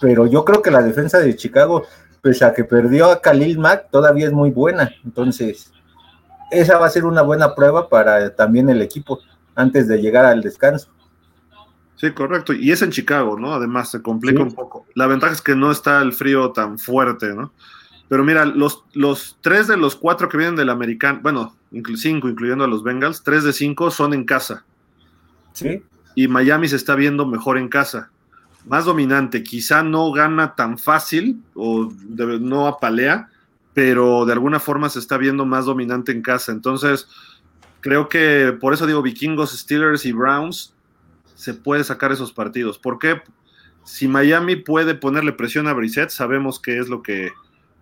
pero yo creo que la defensa de Chicago, pese a que perdió a Khalil Mack, todavía es muy buena, entonces esa va a ser una buena prueba para también el equipo antes de llegar al descanso. Sí, correcto. Y es en Chicago, ¿no? Además, se complica un poco. La ventaja es que no está el frío tan fuerte, ¿no? Pero mira, los, los tres de los cuatro que vienen del americano, bueno, cinco, incluyendo a los Bengals, tres de cinco son en casa. Sí. Y Miami se está viendo mejor en casa. Más dominante. Quizá no gana tan fácil o no apalea, pero de alguna forma se está viendo más dominante en casa. Entonces, creo que por eso digo vikingos, Steelers y Browns se puede sacar esos partidos. Porque si Miami puede ponerle presión a Brissett, sabemos qué es lo que,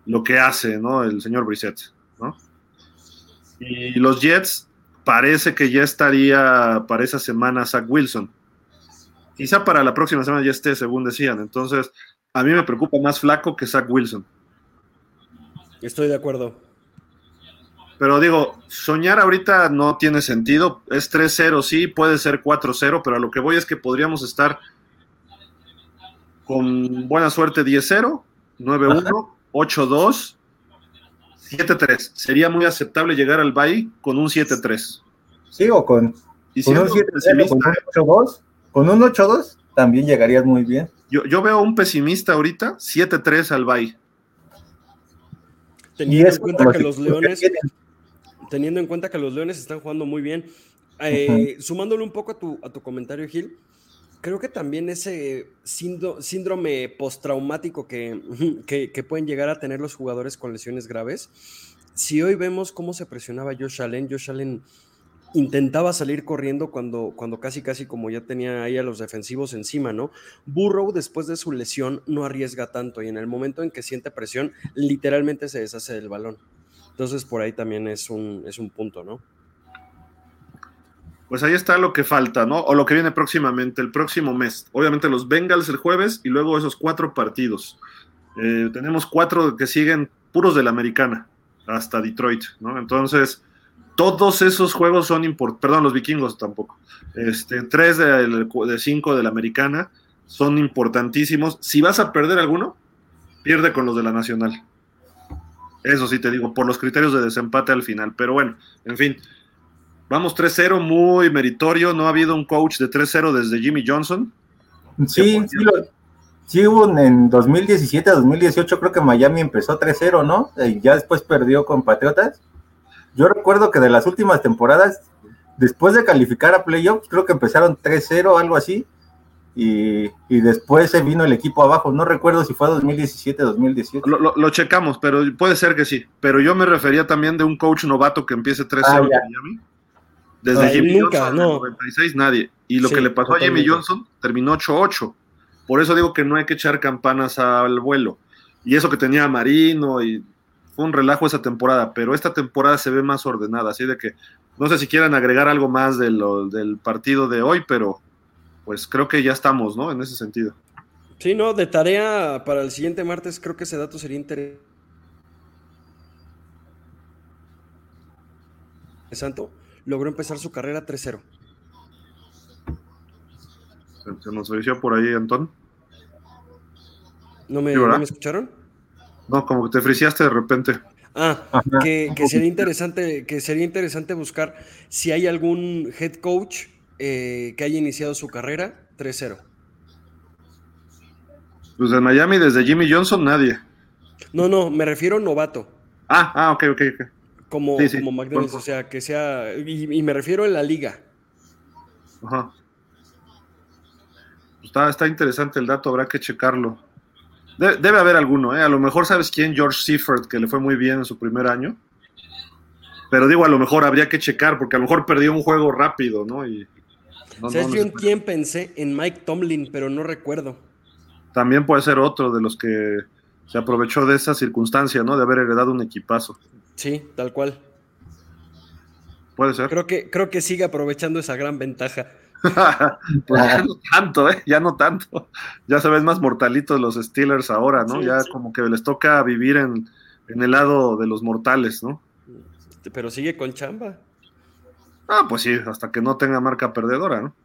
lo que hace, ¿no? El señor Brissett, ¿no? Y los Jets parece que ya estaría para esa semana Zach Wilson. Quizá para la próxima semana ya esté, según decían. Entonces, a mí me preocupa más flaco que Zach Wilson. Estoy de acuerdo. Pero digo, soñar ahorita no tiene sentido. Es 3-0, sí, puede ser 4-0, pero a lo que voy es que podríamos estar con buena suerte 10-0, 9-1, 8-2, 7-3. Sería muy aceptable llegar al Bay con un 7-3. Sí, o con, un 7-3, con un 8-2. Con un 8-2 también llegarías muy bien. Yo, yo veo un pesimista ahorita, 7-3 al Bay. Teniendo en cuenta que los Leones teniendo en cuenta que los Leones están jugando muy bien. Eh, sumándole un poco a tu, a tu comentario, Gil, creo que también ese síndrome postraumático que, <laughs> que, que, pueden llegar a tener los jugadores con lesiones graves. Si hoy vemos cómo se presionaba Josh Allen, Josh Allen intentaba salir corriendo cuando, cuando casi casi como ya tenía ahí a los defensivos encima, ¿no? Burrow después de su lesión no arriesga tanto y en el momento en que siente presión literalmente se deshace del balón. Entonces por ahí también es un, es un punto, ¿no? Pues ahí está lo que falta, ¿no? O lo que viene próximamente, el próximo mes. Obviamente los Bengals el jueves y luego esos cuatro partidos. Eh, tenemos cuatro que siguen puros de la americana, hasta Detroit, ¿no? Entonces, todos esos juegos son importantes, perdón, los vikingos tampoco. Este, tres de, de cinco de la americana son importantísimos. Si vas a perder alguno, pierde con los de la nacional. Eso sí te digo, por los criterios de desempate al final. Pero bueno, en fin. Vamos 3-0, muy meritorio. No ha habido un coach de 3-0 desde Jimmy Johnson. Sí, sí, sí hubo en 2017, 2018, creo que Miami empezó 3-0, ¿no? Y ya después perdió con Patriotas. Yo recuerdo que de las últimas temporadas, después de calificar a playoffs, creo que empezaron 3-0, algo así y, después se vino el equipo abajo. No recuerdo si fue 2017, 2018. Lo, lo, checamos, pero puede ser que sí. Pero yo me refería también de un coach novato que empiece 3-0 ah, en Miami. Desde Jimmy Johnson, no. 96, nadie. Y lo que le pasó a Jimmy Johnson terminó 8-8. Por eso digo que no hay que echar campanas al vuelo. Y eso que tenía Marino y fue un relajo esa temporada, pero esta temporada se ve más ordenada, así de que no sé si quieran agregar algo más de lo, del partido de hoy, pero pues creo que ya estamos, ¿no? En ese sentido. Sí, no, de tarea para el siguiente martes creo que ese dato sería interesante. Santo, logró empezar su carrera 3-0. Se, nos ofreció por ahí, Antón. ¿No me, ¿no me escucharon? No, como que te friseaste de repente. Ah, que, sería interesante, que sería interesante buscar si hay algún head coach eh, que haya iniciado su carrera 3-0. Pues en Miami, desde Jimmy Johnson, nadie. No, no, me refiero a novato. Ah, ah, ok, ok, ok. Como, como McDonald's, o sea, que sea. Y, me refiero en la liga. Ajá. Está, está interesante el dato, habrá que checarlo. debe haber alguno, ¿eh? A lo mejor sabes quién, George Seifert, que le fue muy bien en su primer año. Pero digo, a lo mejor habría que checar, porque a lo mejor perdió un juego rápido, ¿no? Y, ¿Sabes yo en quién pensé? En Mike Tomlin, pero no recuerdo. También puede ser otro de los que se aprovechó de esa circunstancia, ¿no? De haber heredado un equipazo. Sí, tal cual. Puede ser. Creo que, creo que sigue aprovechando esa gran ventaja. <laughs> pues ya no tanto, ¿eh? Ya no tanto. Ya se ven más mortalitos los Steelers ahora, ¿no? ya como que les toca vivir en, en, el lado de los mortales, ¿no? Pero sigue con chamba. Ah, pues sí, hasta que no tenga marca perdedora, ¿no?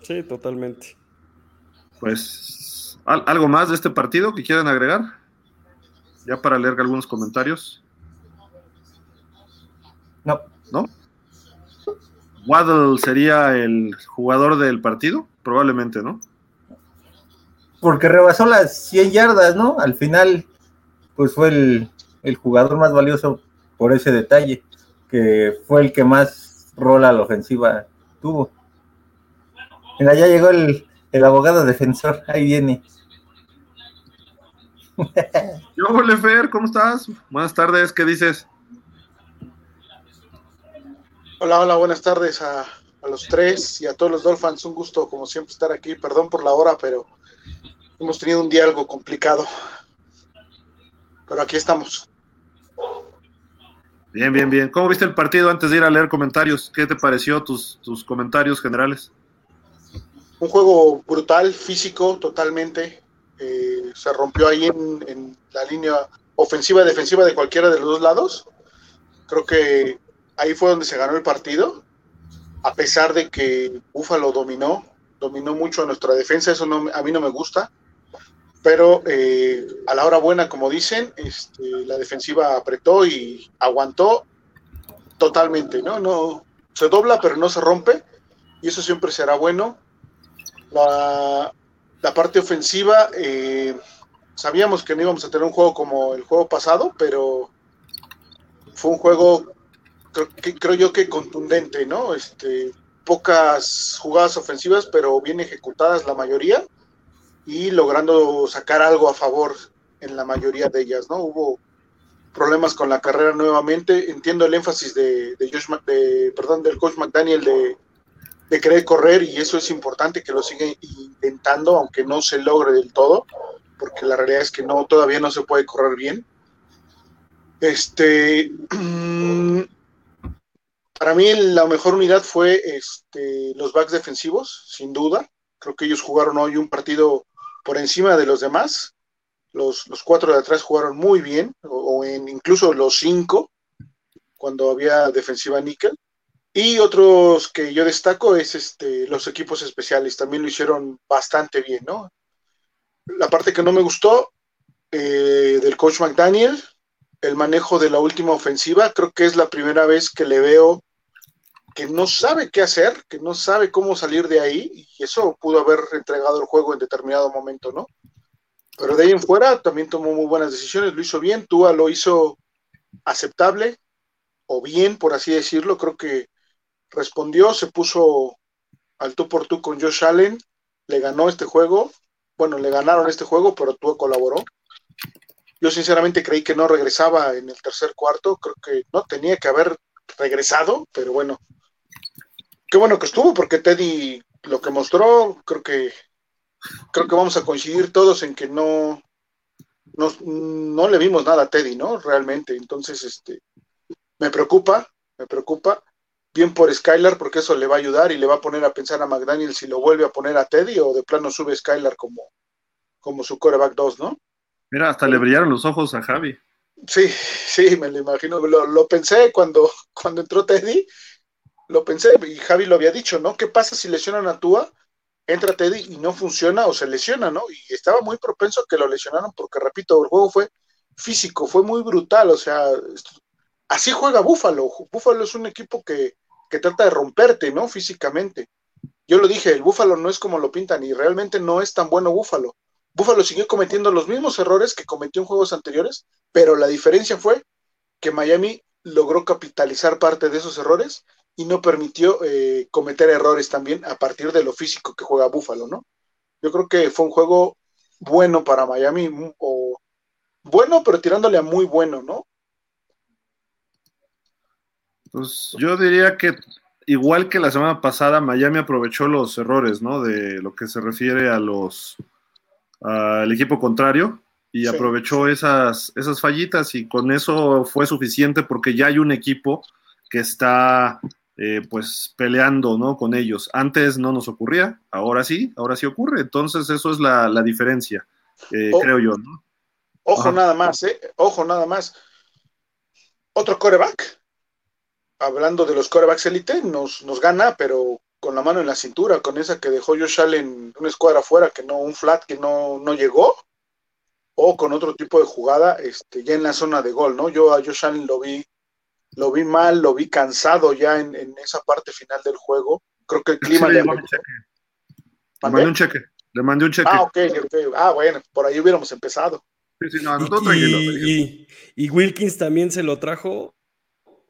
Sí, totalmente. Pues, ¿algo más de este partido que quieran agregar? Ya para leer algunos comentarios. No. ¿No? Waddle sería el jugador del partido, probablemente, ¿no? Porque rebasó las 100 yardas, ¿no? Al final, pues fue el, el jugador más valioso por ese detalle, que fue el que más rol a la ofensiva tuvo. Mira, ya llegó el, el abogado defensor, ahí viene. <laughs> Yo, Lefer, ¿cómo estás? Buenas tardes, ¿qué dices? Hola, hola, buenas tardes a, los tres y a todos los Dolphins. Un gusto, como siempre, estar aquí. Perdón por la hora, pero hemos tenido un día algo complicado. Pero aquí estamos. Bien, bien, bien. ¿Cómo viste el partido antes de ir a leer comentarios? ¿Qué te pareció tus, tus comentarios generales? Un juego brutal, físico, totalmente. Eh, se rompió ahí en, en la línea ofensiva defensiva de cualquiera de los dos lados. Creo que ahí fue donde se ganó el partido, a pesar de que Búfalo dominó, dominó mucho nuestra defensa, eso no, a mí no me gusta, pero eh, a la hora buena, como dicen, este, la defensiva apretó y aguantó totalmente, ¿no? No se dobla, pero no se rompe, y eso siempre será bueno. La, parte ofensiva, eh, sabíamos que no íbamos a tener un juego como el juego pasado, pero fue un juego creo, yo que contundente, ¿no? Este, pocas jugadas ofensivas, pero bien ejecutadas la mayoría y logrando sacar algo a favor en la mayoría de ellas, ¿no? Hubo problemas con la carrera nuevamente. Entiendo el énfasis de, de, perdón, del coach McDaniel de, de, querer correr y eso es importante que lo siga intentando, aunque no se logre del todo, porque la realidad es que no todavía no se puede correr bien. Este <clears throat> Para mí la mejor unidad fue este, los backs defensivos, sin duda. Creo que ellos jugaron hoy un partido por encima de los demás. Los, cuatro de atrás jugaron muy bien, o, incluso los cinco, cuando había defensiva níquel. Y otros que yo destaco es este, los equipos especiales, también lo hicieron bastante bien, ¿no? La parte que no me gustó eh, del coach McDaniel, el manejo de la última ofensiva, creo que es la primera vez que le veo que no sabe qué hacer, que no sabe cómo salir de ahí, y eso pudo haber entregado el juego en determinado momento, ¿no? Pero de ahí en fuera también tomó muy buenas decisiones, lo hizo bien, Tua lo hizo aceptable, o bien, por así decirlo, creo que respondió, se puso al tú por tú con Josh Allen, le ganó este juego, bueno, le ganaron este juego, pero Tua colaboró. Yo sinceramente creí que no regresaba en el tercer cuarto, creo que no tenía que haber regresado, pero bueno, qué bueno que estuvo, porque Teddy lo que mostró, creo que creo que vamos a coincidir todos en que no, no, le vimos nada a Teddy, ¿no? Realmente. Entonces, este, me preocupa, me preocupa. Bien por Skylar, porque eso le va a ayudar y le va a poner a pensar a McDaniel si lo vuelve a poner a Teddy o de plano sube Skylar como, como su coreback 2, ¿no? Mira, hasta le brillaron los ojos a Javi. Sí, sí, me lo imagino. Lo, pensé cuando, cuando entró Teddy, lo pensé y Javi lo había dicho, ¿no? ¿Qué pasa si lesionan a Tua? Entra Teddy y no funciona o se lesiona, ¿no? Y estaba muy propenso que lo lesionaran porque, repito, el juego fue físico, fue muy brutal, o sea, así juega Búfalo. Búfalo es un equipo que, que trata de romperte, ¿no? Físicamente. Yo lo dije, el Búfalo no es como lo pintan y realmente no es tan bueno Búfalo. Búfalo siguió cometiendo los mismos errores que cometió en juegos anteriores, pero la diferencia fue que Miami logró capitalizar parte de esos errores y no permitió eh, cometer errores también a partir de lo físico que juega Búfalo, ¿no? Yo creo que fue un juego bueno para Miami, o bueno, pero tirándole a muy bueno, ¿no? Pues yo diría que igual que la semana pasada, Miami aprovechó los errores, ¿no? De lo que se refiere a los al equipo contrario y aprovechó esas, esas fallitas y con eso fue suficiente porque ya hay un equipo que está eh, pues peleando ¿no? con ellos. Antes no nos ocurría, ahora sí, ahora sí ocurre. Entonces eso es la, diferencia, eh, creo yo. Ojo nada más, ¿eh? ojo nada más. Otro coreback, hablando de los corebacks elite, nos, nos gana, pero con la mano en la cintura, con esa que dejó Josh Allen una escuadra afuera, que no, un flat que no, no llegó, o con otro tipo de jugada, este, ya en la zona de gol, ¿no? Yo a Josh Allen lo vi, lo vi mal, lo vi cansado ya en, esa parte final del juego. Creo que el clima le, mandé un cheque. Le mandé un cheque. Ah, ok, Ah, bueno, por ahí hubiéramos empezado. Sí, sí, no, no, y, y, Wilkins también se lo trajo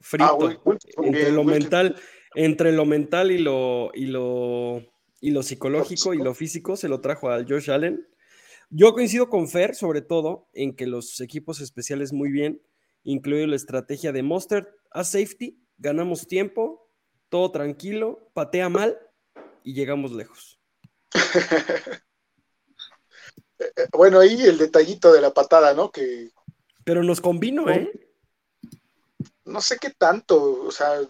frito. Ah, entre lo mental, entre lo mental y lo, y lo, y lo psicológico y lo físico se lo trajo al Josh Allen. Yo coincido con Fer, sobre todo, en que los equipos especiales muy bien, incluido la estrategia de Monster a safety, ganamos tiempo, todo tranquilo, patea mal y llegamos lejos. <laughs> bueno, ahí el detallito de la patada, ¿no? Que... Pero nos convino, ¿eh? No sé qué tanto, o sea,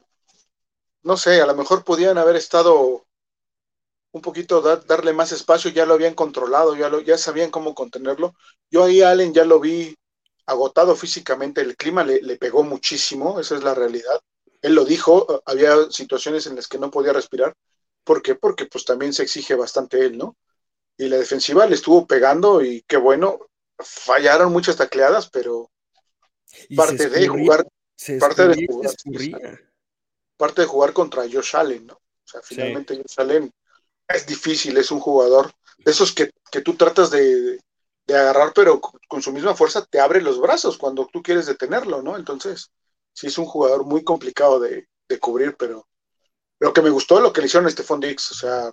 no sé, a lo mejor podían haber estado un poquito, darle más espacio, ya lo habían controlado, ya, lo, ya sabían cómo contenerlo. Yo ahí Allen ya lo vi agotado físicamente, el clima le, le pegó muchísimo, esa es la realidad. Él lo dijo, había situaciones en las que no podía respirar. ¿Por qué? Porque pues también se exige bastante él, ¿no? Y la defensiva le estuvo pegando y qué bueno, fallaron muchas tacleadas, pero parte de jugar, parte de jugar, parte de jugar contra Josh Allen, ¿no? O sea, finalmente Josh Allen es difícil, es un jugador de esos que, tú tratas de, agarrar, pero con su misma fuerza te abre los brazos cuando tú quieres detenerlo, ¿no? Entonces, sí es un jugador muy complicado de, cubrir, pero lo que me gustó lo que le hicieron a Stephon Dix, o sea,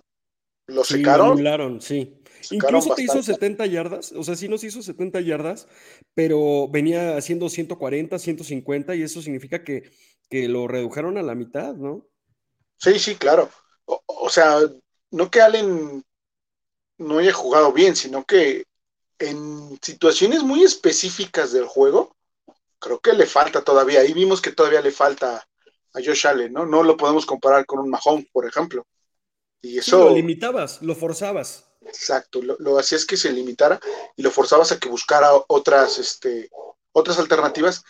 lo secaron. sí. Incluso te hizo 70 yardas, o sea, sí nos hizo 70 yardas, pero venía haciendo 140, 150 y eso significa que que lo redujeron a la mitad, ¿no? Sí, sí, claro. O, sea, no que Allen no haya jugado bien, sino que en situaciones muy específicas del juego, creo que le falta todavía. Ahí vimos que todavía le falta a Josh Allen, ¿no? No lo podemos comparar con un Mahomes, por ejemplo. Y eso. lo limitabas, lo forzabas. Exacto, lo, lo hacías que se limitara y lo forzabas a que buscara otras, este, otras alternativas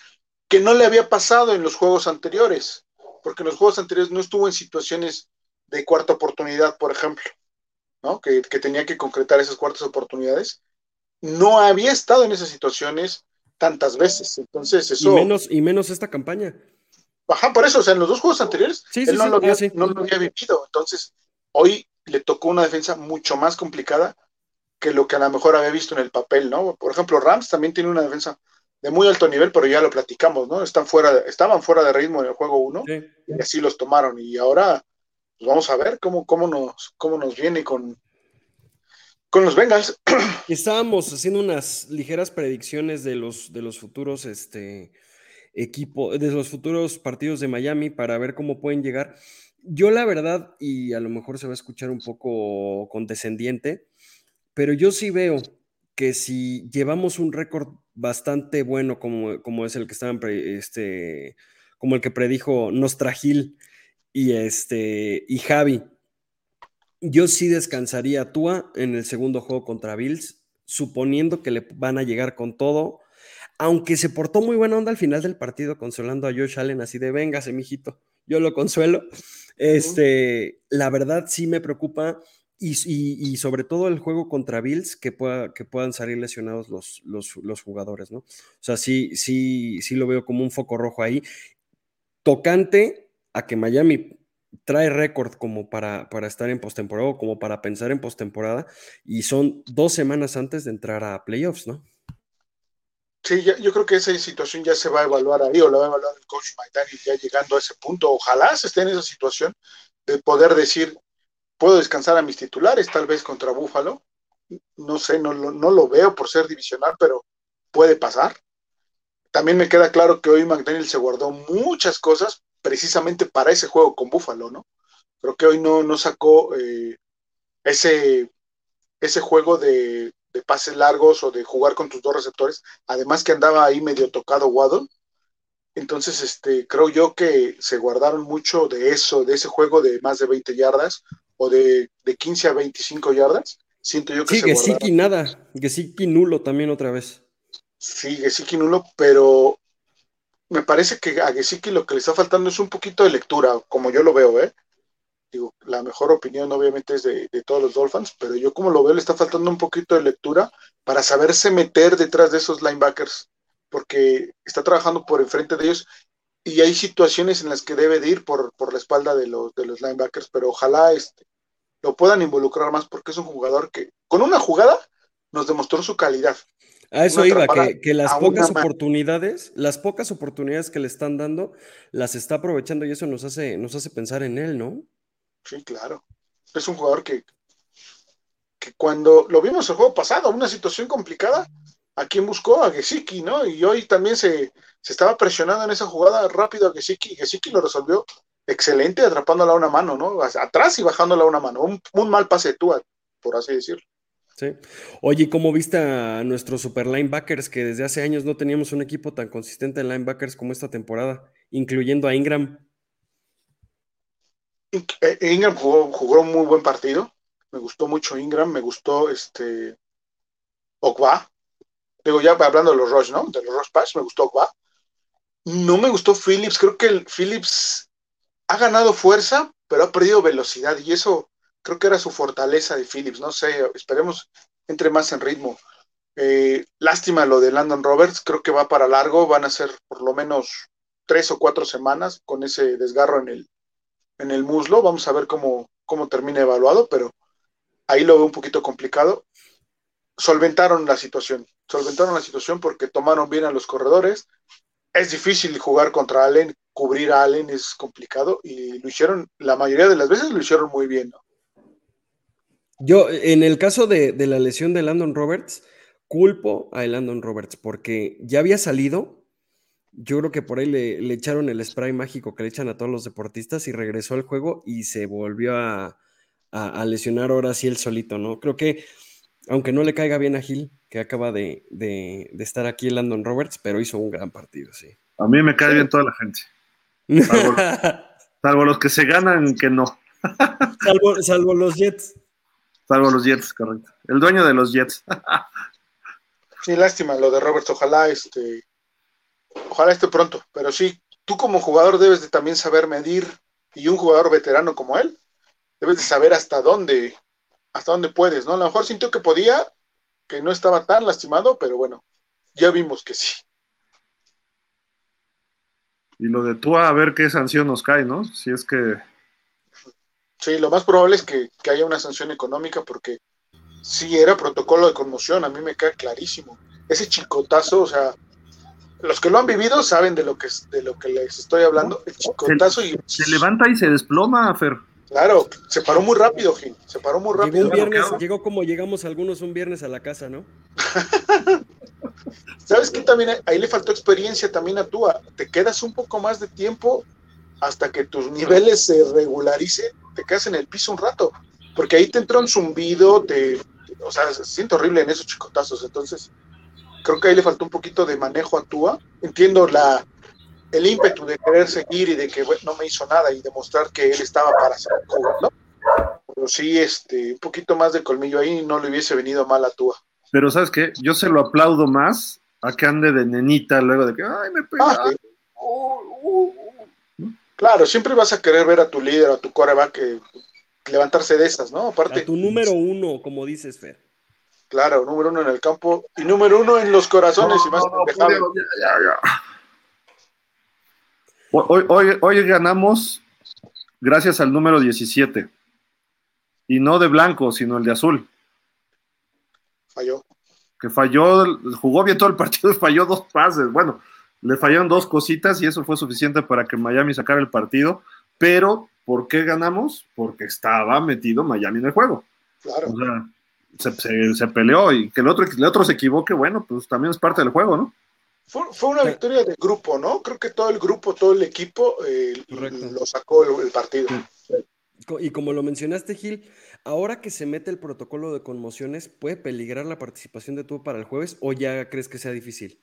que no le había pasado en los juegos anteriores, porque en los juegos anteriores no estuvo en situaciones de cuarta oportunidad, por ejemplo, ¿no? Que, tenía que concretar esas cuartas oportunidades. No había estado en esas situaciones tantas veces. Entonces, eso. Y menos, y menos esta campaña. Ajá, por eso, o sea, en los dos juegos anteriores, él no, lo había, ah, no lo había vivido. Entonces, hoy le tocó una defensa mucho más complicada que lo que a lo mejor había visto en el papel, ¿no? Por ejemplo, Rams también tiene una defensa de muy alto nivel, pero ya lo platicamos, ¿no? Están fuera, estaban fuera de ritmo en el juego 1 y así los tomaron. Y ahora pues vamos a ver cómo, cómo, nos, cómo nos viene con, con los Bengals. <clears throat> Estábamos haciendo unas ligeras predicciones de los, de los futuros este, de los futuros partidos de Miami para ver cómo pueden llegar. Yo la verdad, y a lo mejor se va a escuchar un poco condescendiente, pero yo sí veo que si llevamos un récord bastante bueno como, como es el que estaban, este, como el que predijo Nostragil y, este, y Javi, yo sí descansaría a Tua en el segundo juego contra Bills, suponiendo que le van a llegar con todo. aunque se portó muy buena onda al final del partido, consolando a Josh Allen así de, véngase, mijito, yo lo consuelo. Este, la verdad sí me preocupa y, sobre todo el juego contra Bills, que, pueda, que puedan salir lesionados los, los, jugadores, ¿no? O sea, sí, sí, sí lo veo como un foco rojo ahí. Tocante a que Miami trae récord como para, para estar en postemporada o como para pensar en postemporada y son dos semanas antes de entrar a playoffs, ¿no? Sí, yo creo que esa situación ya se va a evaluar ahí o la va a evaluar el coach y ya llegando a ese punto. Ojalá se esté en esa situación de poder decir, puedo descansar a mis titulares, tal vez contra Búfalo. No sé, no, no lo veo por ser divisional, pero puede pasar. También me queda claro que hoy McDaniel se guardó muchas cosas precisamente para ese juego con Búfalo, ¿no? Creo que hoy no, no sacó eh, ese, ese juego de, de, pases largos o de jugar con tus dos receptores, además que andaba ahí medio tocado Waddle. Entonces, este, creo yo que se guardaron mucho de eso, de ese juego de más de 20 yardas, o de, de 15 a 25 yardas. Siento yo que sí, Gesicki nada, Gesicki nulo también otra vez. Sí, Gesicki nulo, pero me parece que a Gesicki lo que le está faltando es un poquito de lectura, como yo lo veo, ¿eh? Digo, la mejor opinión obviamente es de, de, todos los Dolphins, pero yo como lo veo le está faltando un poquito de lectura para saberse meter detrás de esos linebackers, porque está trabajando por enfrente de ellos y hay situaciones en las que debe de ir por, por la espalda de los, de los linebackers, pero ojalá este, lo puedan involucrar más porque es un jugador que con una jugada nos demostró su calidad. A eso iba, que, las pocas oportunidades, las pocas oportunidades que le están dando, las está aprovechando y eso nos hace, nos hace pensar en él, ¿no? Sí, claro. Es un jugador que, que cuando lo vimos el juego pasado, una situación complicada, ¿a quién buscó? A Gesicki, ¿no? Y hoy también se, se estaba presionando en esa jugada rápido a Gesicki y Gesicki lo resolvió excelente atrapándola a una mano, ¿no? Atrás y bajándola a una mano. Un, mal pase de tú, por así decirlo. Sí. Oye, ¿cómo viste a nuestros super linebackers que desde hace años no teníamos un equipo tan consistente en linebackers como esta temporada, incluyendo a Ingram? Eh, Ingram jugó, un muy buen partido. Me gustó mucho Ingram, me gustó este Ogba. Digo, ya hablando de los Rush, ¿no? De los Rush Pass, me gustó Ogba. No me gustó Phillips, creo que el Phillips ha ganado fuerza, pero ha perdido velocidad y eso creo que era su fortaleza de Phillips. No sé, esperemos entre más en ritmo. Eh, lástima lo de Landon Roberts, creo que va para largo, van a ser por lo menos tres o cuatro semanas con ese desgarro en el, en el muslo. Vamos a ver cómo, cómo termina evaluado, pero ahí lo veo un poquito complicado. Solventaron la situación, solventaron la situación porque tomaron bien a los corredores. Es difícil jugar contra Allen, cubrir a Allen es complicado y lo hicieron, la mayoría de las veces lo hicieron muy bien. Yo, en el caso de, la lesión de Landon Roberts, culpo a Landon Roberts porque ya había salido. Yo creo que por ahí le, echaron el spray mágico que le echan a todos los deportistas y regresó al juego y se volvió a, lesionar ahora sí el solito, ¿no? Creo que, aunque no le caiga bien a Gil, que acaba de, estar aquí Landon Roberts, pero hizo un gran partido, sí. A mí me cae bien toda la gente. <laughs> Salvo, los que se ganan, que no. salvo, los Jets. Salvo los Jets, correcto. El dueño de los Jets. <laughs> sí, lástima lo de Roberts. Ojalá este, ojalá esté pronto. Pero sí, tú como jugador debes de también saber medir y un jugador veterano como él debes de saber hasta dónde, hasta dónde puedes, ¿no? A lo mejor sintió que podía, que no estaba tan lastimado, pero bueno, ya vimos que sí. Y lo de Tua, a ver qué sanción nos cae, ¿no? Si es que. Sí, lo más probable es que, haya una sanción económica porque sí era protocolo de conmoción, a mí me queda clarísimo. Ese chicotazo, o sea, los que lo han vivido saben de lo que, de lo que les estoy hablando. El chicotazo se, y. Se levanta y se desploma, Fer. Claro, se paró muy rápido, Gil. Se paró muy rápido. Llegó, un viernes, llegó como llegamos algunos un viernes a la casa, ¿no? <laughs> ¿Sabes qué? También ahí le faltó experiencia también a Tua. Te quedas un poco más de tiempo hasta que tus niveles se regularicen, te quedas en el piso un rato, porque ahí te entró un zumbido, te, o sea, se siente horrible en esos chicotazos. Entonces, creo que ahí le faltó un poquito de manejo a Tua. Entiendo la, el ímpetu de querer seguir y de que no me hizo nada y demostrar que él estaba para seguir jugando. Pero sí, este, un poquito más de colmillo ahí no le hubiese venido mal a Tua. Pero sabes qué, yo se lo aplaudo más a que ande de nenita luego de que, ay, me pega. Ah, sí. Claro, siempre vas a querer ver a tu líder, a tu coreback que levantarse de esas, ¿no? Aparte, A tu número uno, como dices, Fer. claro, número uno en el campo y número uno en los corazones y más No, no, dejable. Julio, ya, ya, ya. Hoy, hoy, hoy ganamos gracias al número 17. Y no de blanco, sino el de azul. Falló. Que falló, jugó bien todo el partido y <laughs> falló dos pases. Bueno, le fallaron dos cositas y eso fue suficiente para que Miami sacara el partido. Pero, ¿por qué ganamos? Porque estaba metido Miami en el juego. Claro. O sea, se, se- se peleó y que el otro, el otro se equivoque, bueno, pues también es parte del juego, ¿no? Fue, fue una victoria de grupo, ¿no? Creo que todo el grupo, todo el equipo eh, lo sacó el, el partido. Y como lo mencionaste, Gil, ahora que se mete el protocolo de conmociones, ¿puede peligrar la participación de tú para el jueves o ya crees que sea difícil?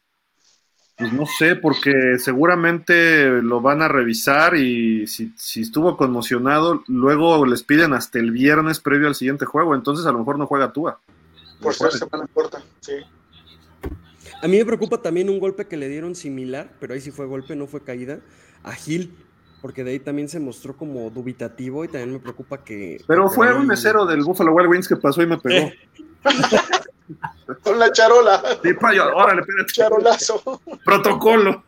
Pues no sé, porque seguramente lo van a revisar y si, si estuvo conmocionado, luego les piden hasta el viernes previo al siguiente juego, entonces a lo mejor no juega Tua. Por ser semana corta, sí. A mí me preocupa también un golpe que le dieron similar, pero ahí sí fue golpe, no fue caída, a Gil, porque de ahí también se mostró como dubitativo y también me preocupa que... Pero fue un mesero del Buffalo Wild Wings que pasó y me pegó. <laughs> <laughs> Con la charola, Sí, pa, yo, órale, espérate. charolazo. Protocolo.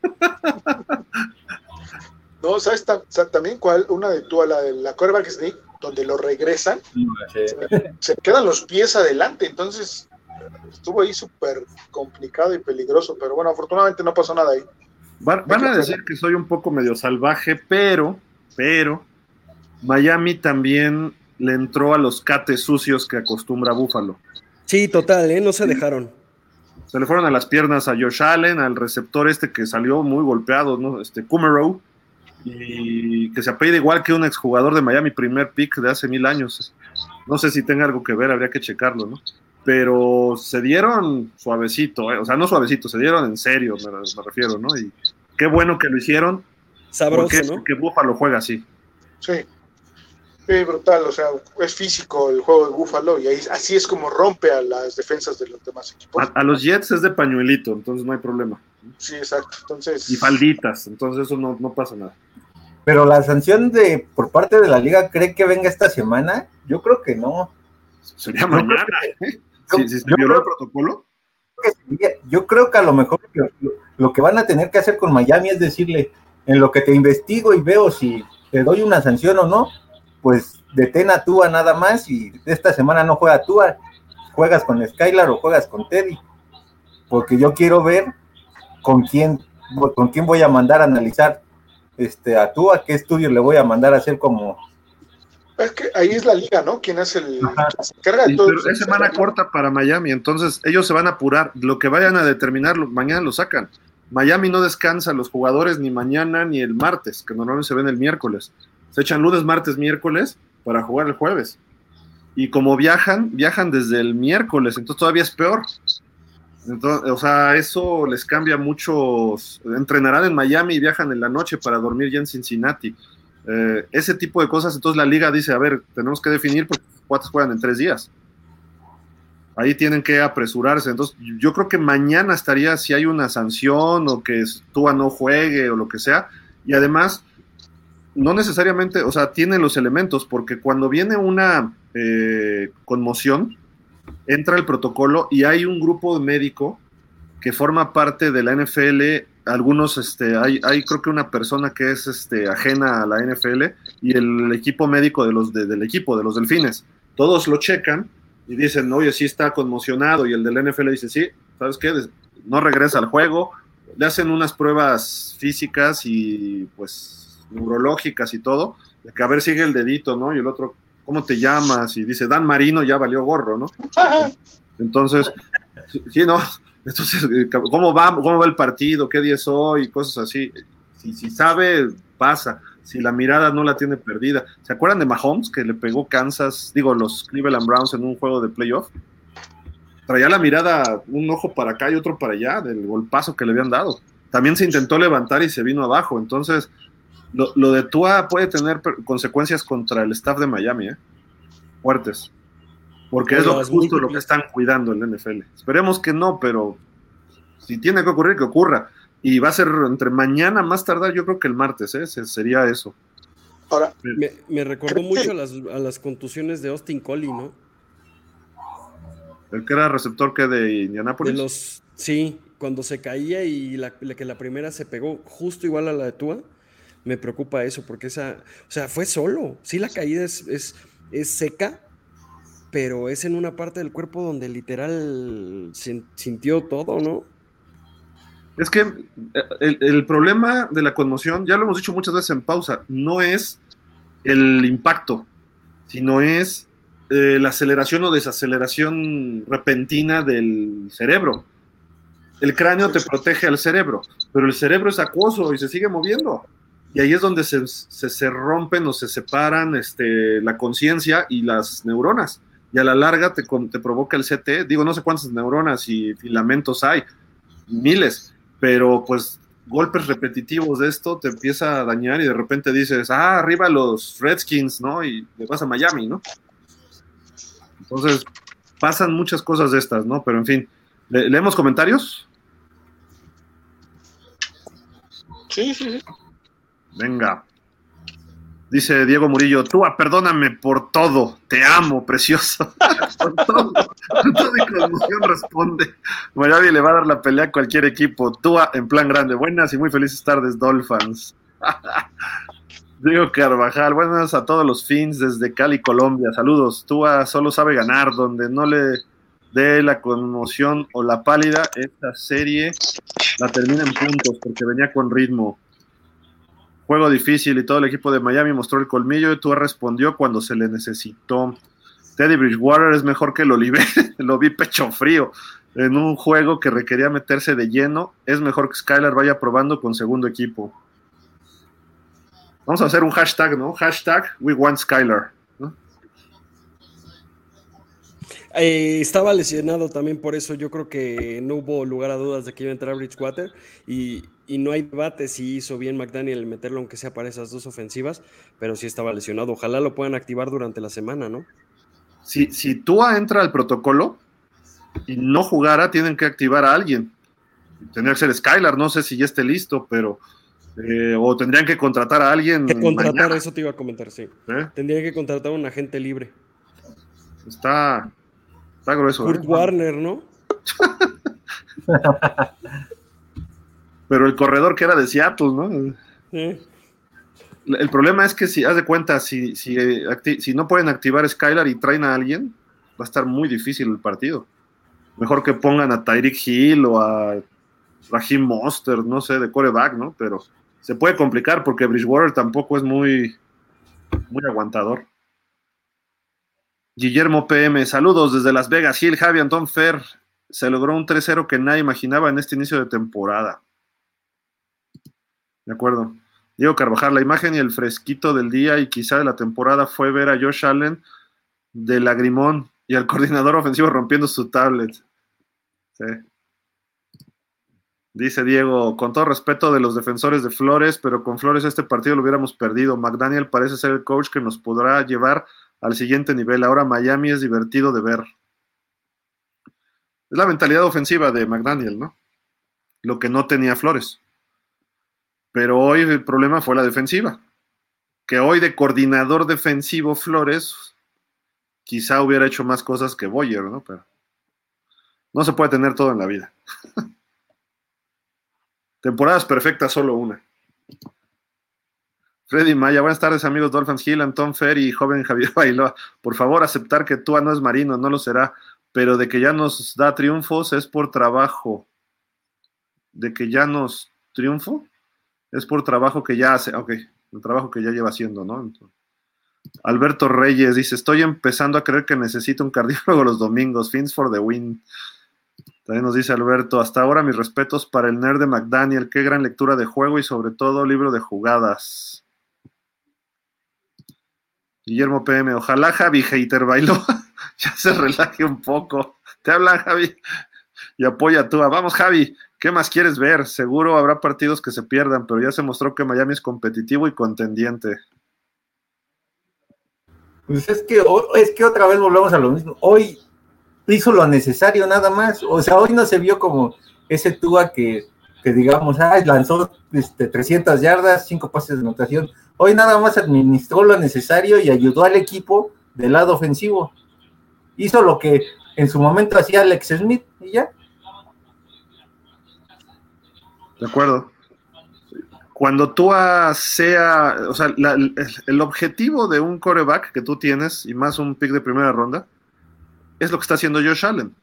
No, ¿sabes ta- sa- también cuál? Una de tú, la de la quarterback sneak, donde lo regresan, se quedan los pies adelante, entonces estuvo ahí súper complicado y peligroso, pero bueno, afortunadamente no pasó nada ahí. Van, van a decir que soy un poco medio salvaje, pero, pero, Miami también le entró a los cates sucios que acostumbra Buffalo. Sí, total, ¿eh? No se dejaron. Se le fueron a las piernas a Josh Allen, al receptor este que salió muy golpeado, ¿no? Este Kummerow, y que se apellida igual que un exjugador de Miami, primer pick de hace mil años. No sé si tenga algo que ver, habría que checarlo, ¿no? Pero se dieron suavecito, ¿eh? o sea, no suavecito, se dieron en serio, me, me refiero, ¿no? Y qué bueno que lo hicieron, Sabroso, porque, ¿no? porque Buffalo juega así. Sí. Sí, brutal, o sea, es físico el juego de Búfalo y ahí, así es como rompe a las defensas de los demás equipos. A, a los Jets es de pañuelito, entonces no hay problema. Sí, exacto. Entonces, Y falditas, entonces eso no, no pasa nada. Pero la sanción de por parte de la liga, ¿cree que venga esta semana? Yo creo que no. Sería Yo mañana. <laughs> creo ¿eh? yo- Si, si se violó creo- el protocolo, Yo creo que a lo mejor lo, lo que van a tener que hacer con Miami es decirle, en lo que te investigo y veo si te doy una sanción o no, pues detén a Tua nada más y esta semana no juega Tua, juegas con Skylar o juegas con Teddy, porque yo quiero ver con quién, con quién voy a mandar a analizar este, a Tua, qué estudio le voy a mandar a hacer como... es que ahí es la liga, ¿no? Quien hace el. Ajá. Se encarga de Sí, todo. pero es semana corta para Miami, entonces ellos se van a apurar. Lo que vayan a determinar, lo- mañana lo sacan. Miami no descansa los jugadores ni mañana ni el martes, que normalmente se ven el miércoles. Se echan lunes, martes, miércoles para jugar el jueves. Y como viajan, viajan desde el miércoles, entonces todavía es peor. Entonces, o sea, eso les cambia mucho. Entrenarán en Miami y viajan en la noche para dormir ya en Cincinnati. Eh, ese tipo de cosas, entonces la liga dice, a ver, tenemos que definir porque cuates juegan en tres días. Ahí tienen que apresurarse. Entonces, yo creo que mañana estaría si hay una sanción o que Tua no juegue o lo que sea. Y además, no necesariamente, o sea, tiene los elementos, porque cuando viene una eh, conmoción, entra el protocolo y hay un grupo médico que forma parte de la NFL. Algunos, este, hay, hay creo que una persona que es este, ajena a la NFL y el equipo médico de los de- del equipo, de los delfines. Todos lo checan y dicen, oye, sí está conmocionado. Y el del NFL dice, sí, ¿sabes qué? No regresa al juego. Le hacen unas pruebas físicas y pues neurológicas y todo, de que a ver sigue el dedito, ¿no? Y el otro, ¿cómo te llamas? Y dice, Dan Marino ya valió gorro, ¿no? <laughs> Entonces, sí, ¿no? Entonces, eh, ¿cómo va, ¿cómo va el partido? ¿Qué día es hoy? Cosas así. Si, si sabe, pasa. Si la mirada no la tiene perdida. ¿Se acuerdan de Mahomes que le pegó Kansas, digo, los Cleveland Browns en un juego de playoff? Traía la mirada, un ojo para acá y otro para allá, del golpazo que le habían dado. También se intentó levantar y se vino abajo. Entonces, lo, lo de Tua puede tener consecuencias contra el staff de Miami, ¿eh? Fuertes. Porque es lo, justo lo que están cuidando el NFL. Esperemos que no, pero Si tiene que ocurrir, que ocurra. Y va a ser entre mañana, más tardar, yo creo que el martes, ¿eh? sería eso. Ahora, me, recordó mucho a las, a las, contusiones de Austin Collie, ¿no? El que era receptor que de Indianapolis. De los, sí, cuando se caía y la, que la primera se pegó justo igual a la de Tua, me preocupa eso, porque esa, o sea, fue solo. Sí, la caída es, es, es seca, pero es en una parte del cuerpo donde literal sintió todo, ¿no? Es que eh, el, problema de la conmoción, ya lo hemos dicho muchas veces en pausa, no es el impacto, sino es eh, la aceleración o desaceleración repentina del cerebro. El cráneo te protege al cerebro, pero el cerebro es acuoso y se sigue moviendo. Y ahí es donde se, se, rompen o se separan este, la conciencia y las neuronas. Y a la larga te, te provoca el CT. Digo, no sé cuántas neuronas y filamentos hay, miles pero pues golpes repetitivos de esto te empieza a dañar y de repente dices, ah, arriba los Redskins, ¿no? Y le vas a Miami, ¿no? Entonces, pasan muchas cosas de estas, ¿no? Pero en fin, ¿leemos comentarios? Sí, sí. Venga. Dice Diego Murillo, Túa, perdóname por todo, te amo, precioso. <laughs> con todo, con todo y conmoción responde. Miami le va a dar la pelea a cualquier equipo. Túa en plan grande. Buenas y muy felices tardes, Dolphins. <laughs> Diego Carvajal, buenas a todos los fins desde Cali, Colombia. Saludos. Túa solo sabe ganar, donde no le dé la conmoción o la pálida, esta serie la termina en puntos porque venía con ritmo juego difícil y todo el equipo de Miami mostró el colmillo y tú respondió cuando se le necesitó. Teddy Bridgewater es mejor que el Oliver, <laughs> lo vi pecho frío. En un juego que requería meterse de lleno, es mejor que Skylar vaya probando con segundo equipo. Vamos a hacer un hashtag, ¿no? Hashtag We Want Skylar. Eh, estaba lesionado también por eso. Yo creo que no hubo lugar a dudas de que iba a entrar Bridgewater. Y, y no hay debate si hizo bien McDaniel meterlo, aunque sea para esas dos ofensivas. Pero sí estaba lesionado. Ojalá lo puedan activar durante la semana, ¿no? Si, si Tua entra al protocolo y no jugara, tienen que activar a alguien. Tendría que ser Skylar. No sé si ya esté listo, pero. Eh, o tendrían que contratar a alguien. Que contratar, eso te iba a comentar, sí. ¿Eh? Tendrían que contratar a un agente libre. Está, Kurt ¿eh? Warner, ¿no? <laughs> Pero el corredor que era de Seattle, ¿no? El problema es que si, haz de cuenta, si, si, si no pueden activar Skylar y traen a alguien, va a estar muy difícil el partido. Mejor que pongan a Tyreek Hill o a Raheem Monster, no sé, de coreback, ¿no? Pero se puede complicar porque Bridgewater tampoco es muy, muy aguantador. Guillermo PM, saludos desde Las Vegas. Gil, Javi, Antón Fer. Se logró un 3-0 que nadie imaginaba en este inicio de temporada. De acuerdo. Diego Carvajal, la imagen y el fresquito del día y quizá de la temporada fue ver a Josh Allen de lagrimón y al coordinador ofensivo rompiendo su tablet. Sí. Dice Diego, con todo respeto de los defensores de Flores, pero con Flores este partido lo hubiéramos perdido. McDaniel parece ser el coach que nos podrá llevar al siguiente nivel. Ahora Miami es divertido de ver. Es la mentalidad ofensiva de McDaniel, ¿no? Lo que no tenía Flores. Pero hoy el problema fue la defensiva. Que hoy de coordinador defensivo Flores quizá hubiera hecho más cosas que Boyer, ¿no? Pero no se puede tener todo en la vida. <laughs> Temporadas perfectas, solo una. Freddy Maya, buenas tardes amigos Dolphins Hill, Anton Fer y joven Javier <laughs> Bailoa. Por favor, aceptar que Tua no es marino, no lo será, pero de que ya nos da triunfos es por trabajo. De que ya nos triunfo es por trabajo que ya hace, ok, el trabajo que ya lleva haciendo, ¿no? Alberto Reyes dice, estoy empezando a creer que necesito un cardiólogo los domingos, fins for the win. También nos dice Alberto, hasta ahora mis respetos para el nerd de McDaniel, qué gran lectura de juego y sobre todo libro de jugadas. Guillermo PM, ojalá Javi Hater bailó, <laughs> ya se relaje un poco. Te habla Javi y apoya tú. Vamos Javi, ¿qué más quieres ver? Seguro habrá partidos que se pierdan, pero ya se mostró que Miami es competitivo y contendiente. Pues es que, es que otra vez volvemos a lo mismo. Hoy hizo lo necesario nada más. O sea, hoy no se vio como ese Tua que, que digamos, ah, lanzó este, 300 yardas, 5 pases de anotación. Hoy nada más administró lo necesario y ayudó al equipo del lado ofensivo. Hizo lo que en su momento hacía Alex Smith y ya. De acuerdo. Cuando tú sea, o sea, el, objetivo de un coreback que tú tienes, y más un pick de primera ronda, es lo que está haciendo Josh Allen.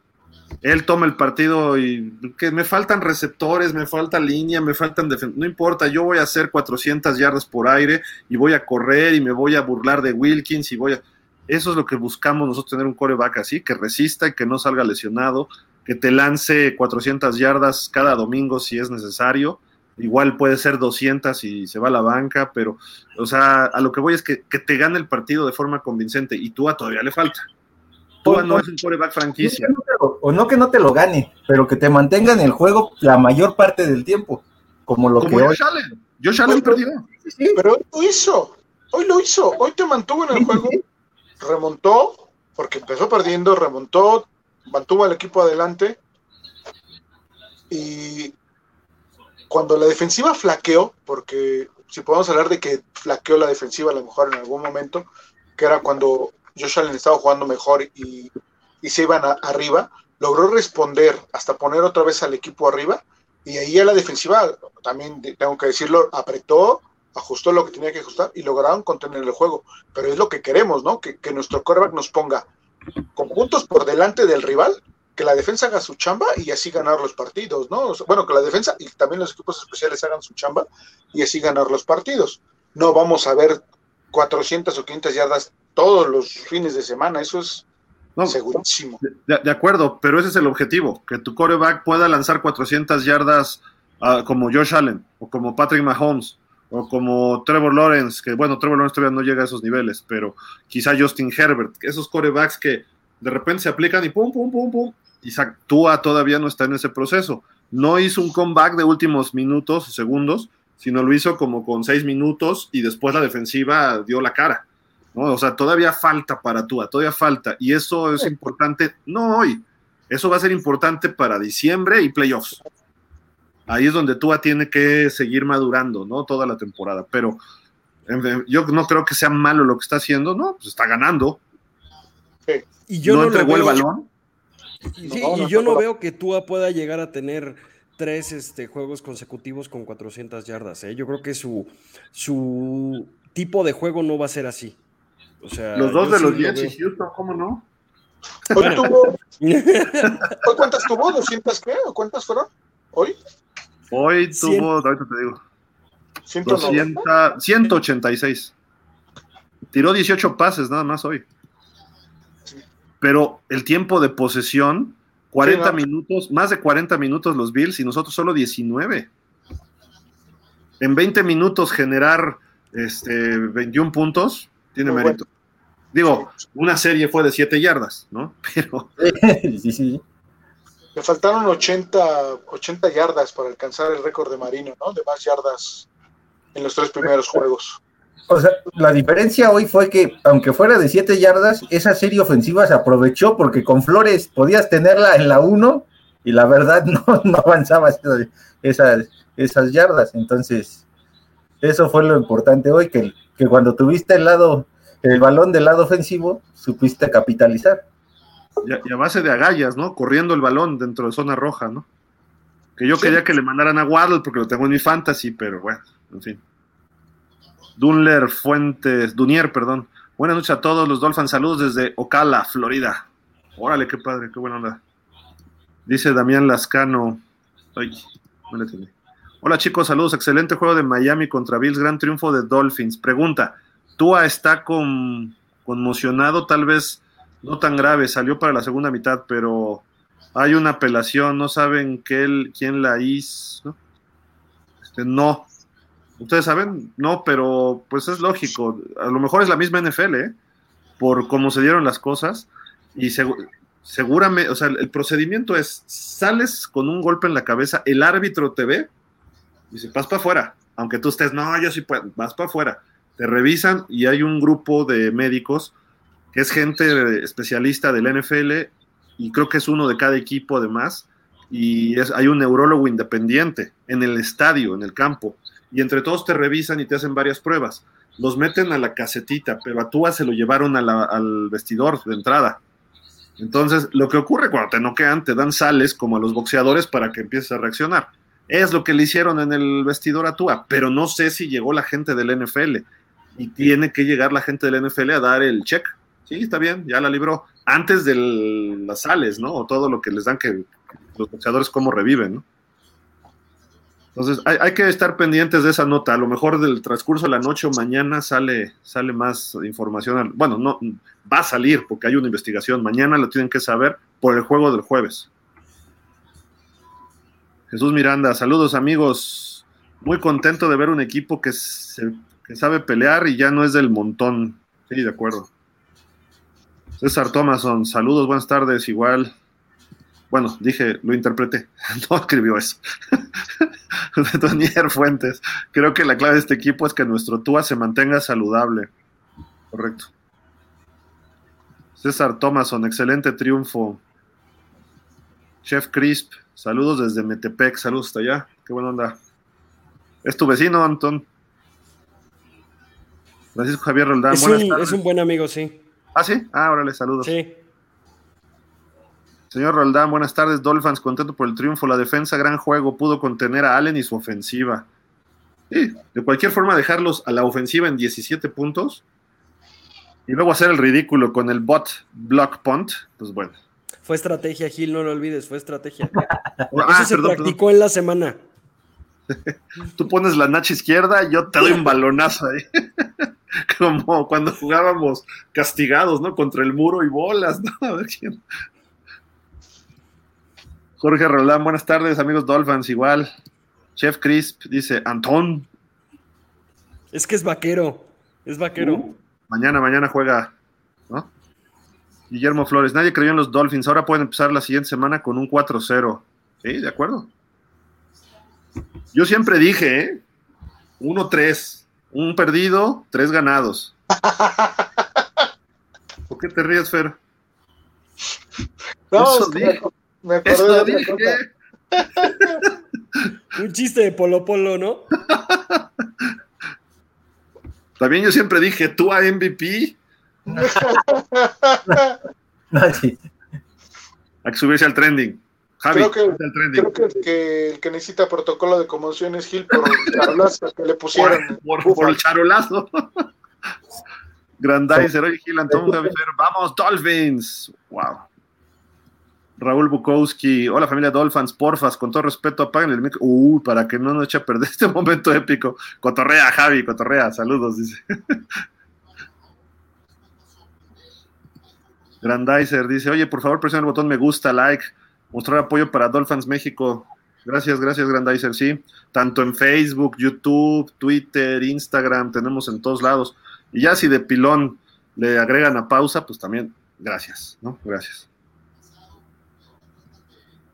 Él toma el partido y que me faltan receptores, me falta línea, me faltan no importa, yo voy a hacer 400 yardas por aire y voy a correr y me voy a burlar de Wilkins y voy a eso es lo que buscamos nosotros tener un coreback así, que resista y que no salga lesionado, que te lance 400 yardas cada domingo si es necesario. Igual puede ser 200 y se va a la banca, pero, o sea, a lo que voy es que, te gane el partido de forma convincente y Tua todavía le falta. Tua no es un coreback franquicia. O no que no te lo gane, pero que te mantenga en el juego la mayor parte del tiempo. Como lo que hoy. Josh Allen perdió. Sí, pero hoy lo hizo. Hoy lo hizo. Hoy te mantuvo en el juego remontó, porque empezó perdiendo, remontó, mantuvo al equipo adelante. Y cuando la defensiva flaqueó, porque si podemos hablar de que flaqueó la defensiva a lo mejor en algún momento, que era cuando Josh Allen estaba jugando mejor y, se iban arriba, logró responder hasta poner otra vez al equipo arriba. Y ahí a la defensiva, también tengo que decirlo, apretó, ajustó lo que tenía que ajustar y lograron contener el juego. Pero es lo que queremos, ¿no? Que, nuestro quarterback nos ponga con puntos por delante del rival, que la defensa haga su chamba y así ganar los partidos, ¿no? bueno, que la defensa y también los equipos especiales hagan su chamba y así ganar los partidos. No vamos a ver 400 o 500 yardas todos los fines de semana, eso es segurísimo. De, acuerdo, pero ese es el objetivo, que tu quarterback pueda lanzar 400 yardas ah, como Josh Allen o como Patrick Mahomes o como Trevor Lawrence, que bueno, Trevor Lawrence todavía no llega a esos niveles, pero quizá Justin Herbert, esos corebacks que de repente se aplican y pum, pum, pum, pum, y Tua todavía no está en ese proceso. No hizo un comeback de últimos minutos, segundos, sino lo hizo como con seis minutos y después la defensiva dio la cara. ¿No? O sea, todavía falta para Tua, todavía falta. Y eso es importante, no hoy, eso va a ser importante para diciembre y playoffs ahí es donde Tua tiene que seguir madurando, ¿no? Toda la temporada. Pero yo no creo que sea malo lo que está haciendo, ¿no? Pues está ganando. Y yo no, entregó el balón. y yo no, veo que Tua pueda llegar a tener tres este, juegos consecutivos con 400 yardas. ¿eh? Yo creo que su, su tipo de juego no va a ser así. O sea, los dos de los Jets y Houston, ¿cómo no? Hoy tuvo. <laughs> cuántas tuvo? ¿200 qué? ¿O cuántas fueron? ¿Hoy? Hoy tuvo, ahorita te digo. 186. Tiró 18 pases nada más hoy. Pero el tiempo de posesión, 40 minutos, más de 40 minutos los Bills y nosotros solo 19. En 20 minutos generar este, 21 puntos tiene mérito. Digo, una serie fue de 7 yardas, ¿no? <laughs> Pero. sí, sí. Le faltaron 80, 80 yardas para alcanzar el récord de Marino, ¿no? De más yardas en los tres primeros juegos. O sea, la diferencia hoy fue que, aunque fuera de 7 yardas, esa serie ofensiva se aprovechó porque con Flores podías tenerla en la 1 y la verdad <laughs> no, no avanzaba esas, esas yardas. Entonces, eso fue lo importante hoy, que, que cuando tuviste el lado, el balón del lado ofensivo, supiste capitalizar. Y a, base de agallas, ¿no? Corriendo el balón dentro de zona roja, ¿no? Que yo quería que le mandaran a Waddle porque lo tengo en mi fantasy, pero bueno, en fin. Dunler Fuentes, Dunier, perdón. Buenas noches a todos los Dolphins. Saludos desde Ocala, Florida. Órale, qué padre, qué buena onda. Dice Damián Lascano. Ay, no le Hola chicos, saludos. Excelente juego de Miami contra Bills. Gran triunfo de Dolphins. Pregunta: ¿Tua está con, conmocionado? Tal vez no tan grave, salió para la segunda mitad, pero hay una apelación, no saben que quién la hizo. Este, no. ¿Ustedes saben? No, pero pues es lógico. A lo mejor es la misma NFL, ¿eh? Por cómo se dieron las cosas. Y seguramente, o sea, el procedimiento es, sales con un golpe en la cabeza, el árbitro te ve, y dice, vas para afuera. Aunque tú estés, no, yo sí puedo, vas para afuera. Te revisan y hay un grupo de médicos es gente especialista del NFL y creo que es uno de cada equipo además, y es, hay un neurólogo independiente en el estadio, en el campo, y entre todos te revisan y te hacen varias pruebas. Los meten a la casetita, pero a Tua se lo llevaron al vestidor de entrada. Entonces, lo que ocurre cuando te noquean, te dan sales como a los boxeadores para que empieces a reaccionar. Es lo que le hicieron en el vestidor a Tua, pero no sé si llegó la gente del NFL y tiene que llegar la gente del NFL a dar el check. Sí, está bien, ya la libró. Antes de las sales, ¿no? O todo lo que les dan que los boxeadores cómo reviven, ¿no? Entonces, hay, que estar pendientes de esa nota. A lo mejor del transcurso de la noche o mañana sale, sale más información. Bueno, no va a salir porque hay una investigación. Mañana lo tienen que saber por el juego del jueves. Jesús Miranda, saludos amigos. Muy contento de ver un equipo que, que sabe pelear y ya no es del montón. Sí, de acuerdo. César Thomason, saludos, buenas tardes, igual. Bueno, dije, lo interpreté, <laughs> no escribió eso. <laughs> Daniel Fuentes, creo que la clave de este equipo es que nuestro Tua se mantenga saludable. Correcto. César Thomason, excelente triunfo. Chef Crisp, saludos desde Metepec, saludos hasta allá, qué buena onda. ¿Es tu vecino, Anton? Francisco Javier Roldán. Es, un, es un buen amigo, sí. Ah, sí. Ah, órale, saludos. Sí. Señor Roldán, buenas tardes. Dolphins, contento por el triunfo. La defensa, gran juego, pudo contener a Allen y su ofensiva. Sí, de cualquier forma, dejarlos a la ofensiva en 17 puntos y luego hacer el ridículo con el bot block punt, pues bueno. Fue estrategia, Gil, no lo olvides, fue estrategia. <laughs> ah, Eso se practicó en la semana. <laughs> Tú pones la nacha izquierda y yo te doy un balonazo ahí. <laughs> <laughs> Como cuando jugábamos castigados, ¿no? Contra el muro y bolas, <laughs> ¿no? A ver quién. Jorge Roland, buenas tardes, amigos Dolphins, igual. Chef Crisp dice, Antón. Es que es vaquero, es vaquero. Uh, mañana, mañana juega, ¿no? Guillermo Flores, nadie creyó en los Dolphins, ahora pueden empezar la siguiente semana con un 4-0. Sí, de acuerdo. Yo siempre dije, ¿eh? 1-3, un perdido, tres ganados. <laughs> ¿Por qué te ríes, Fer? No, Eso me acordé de <laughs> Un chiste de Polo Polo, ¿no? También yo siempre dije, tú a MVP. <laughs> Hay que subirse al trending. Javi, creo que, el, creo que, el que necesita protocolo de conmoción es Gil por el <laughs> charolazo que le pusieron. Por, el charolazo. <laughs> Grandizer, oye Gil, Antonio vamos, Dolphins. Wow. Raúl Bukowski, hola familia Dolphins, porfas, con todo respeto, apaguen el micro. Uy, para que no nos eche a perder <laughs> este momento épico. Cotorrea, Javi, cotorrea, saludos, dice. Grandizer dice, oye, por favor, presiona el botón me gusta, like, mostrar apoyo para Dolphins México. Gracias, gracias, Grandizer, sí. Tanto en Facebook, YouTube, Twitter, Instagram, tenemos en todos lados. Y ya si de pilón le agregan a pausa, pues también, gracias, ¿no? Gracias.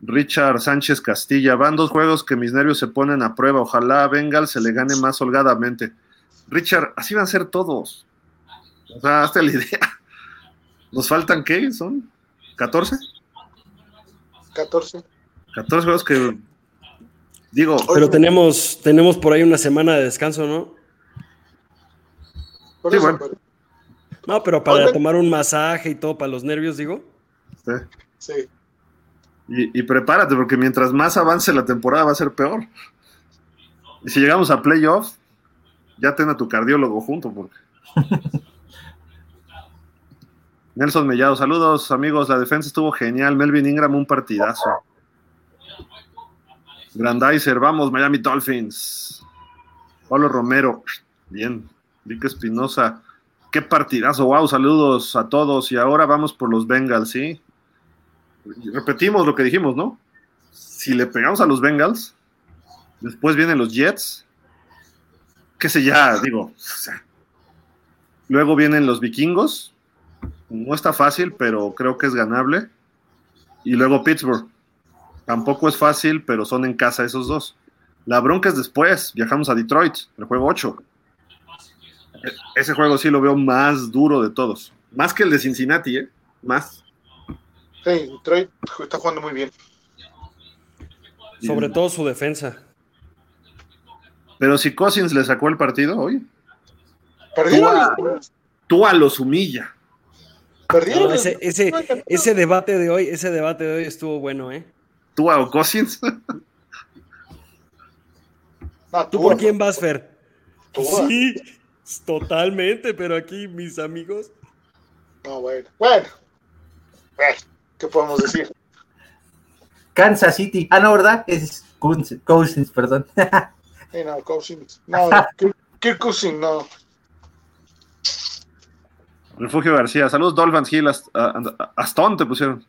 Richard Sánchez Castilla. Van dos juegos que mis nervios se ponen a prueba. Ojalá a Bengal se le gane más holgadamente. Richard, así van a ser todos. O sea, hazte la idea. ¿Nos faltan qué? ¿Son 14? 14. 14 juegos que digo. Pero tenemos, tenemos por ahí una semana de descanso, ¿no? sí, bueno. No, pero para tomar un masaje y todo para los nervios, digo. Sí. Sí. Y, prepárate, porque mientras más avance la temporada va a ser peor. Y si llegamos a playoffs, ya ten a tu cardiólogo junto, porque. <laughs> Nelson Mellado, saludos amigos, la defensa estuvo genial, Melvin Ingram un partidazo. Grandizer, vamos, Miami Dolphins. Pablo Romero, bien. Vic Espinosa, qué partidazo, wow, saludos a todos. Y ahora vamos por los Bengals, ¿sí? repetimos lo que dijimos, ¿no? Si le pegamos a los Bengals, después vienen los Jets, qué sé ya, digo. luego vienen los Vikingos, no está fácil, pero creo que es ganable. Y luego Pittsburgh, tampoco es fácil, pero son en casa esos dos. La bronca es después, viajamos a Detroit, el juego 8. E-, ese juego sí lo veo más duro de todos. Más que el de Cincinnati, ¿eh? Más. Sí, Detroit está jugando muy bien. Sobre todo su defensa. Pero si Cousins le sacó el partido hoy. Perdieron. Tua los humilla. Perdieron. No, ese, ese, ese debate de hoy, ese debate de hoy estuvo bueno, ¿eh? Tua o Cousins. No, ¿Tú Tua, por quién vas, Fer? Tua. Sí, totalmente, pero aquí mis amigos. No, bueno. Bueno. ¿Qué podemos decir? Kansas City. Ah, no, ¿verdad? Es Cousins, perdón. Sí, no, Cousins. No, Kirk Cousins, no. Refugio García. Saludos, Dolphins Hill. Aston te pusieron.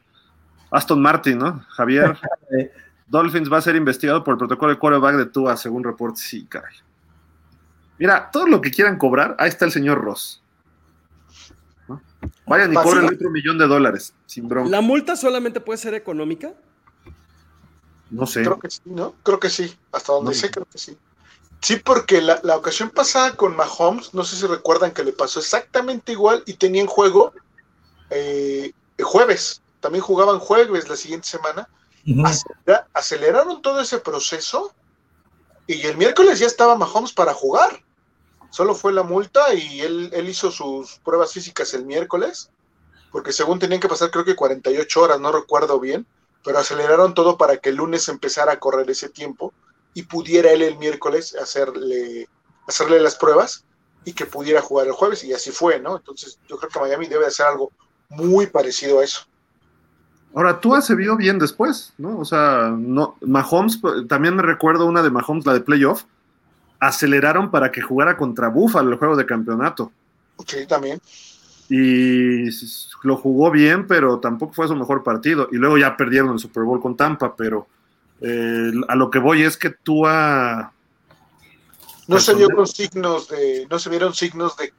Aston Martin, ¿no? Javier. <laughs> Dolphins va a ser investigado por el protocolo de quarterback de Tua, según reportes. Sí, caray. Mira, todo lo que quieran cobrar, ahí está el señor Ross. ¿No? Vayan y cobren otro millón de dólares, sin bronca. ¿La multa solamente puede ser económica? No sé. Creo que sí, ¿no? Creo que sí. Hasta donde No. sé, creo que sí. Sí, porque la, la ocasión pasada con Mahomes, no sé si recuerdan que le pasó exactamente igual y tenía en juego eh, jueves. También jugaban jueves la siguiente semana. Acelera- aceleraron todo ese proceso y el miércoles ya estaba Mahomes para jugar. Solo fue la multa y él, él hizo sus pruebas físicas el miércoles, porque según tenían que pasar creo que 48 horas, no recuerdo bien, pero aceleraron todo para que el lunes empezara a correr ese tiempo y pudiera él el miércoles hacerle, hacerle las pruebas y que pudiera jugar el jueves y así fue, ¿no? Entonces yo creo que Miami debe hacer algo muy parecido a eso. Ahora, Tua se vio bien después, ¿no? O sea, no, Mahomes, también me recuerdo una de Mahomes, la de playoff, aceleraron para que jugara contra Buffalo el juego de campeonato. Sí, también. Y lo jugó bien, pero tampoco fue su mejor partido. Y luego ya perdieron el Super Bowl con Tampa, pero eh, a lo que voy es que Tua... No se con signos de, no se vieron signos de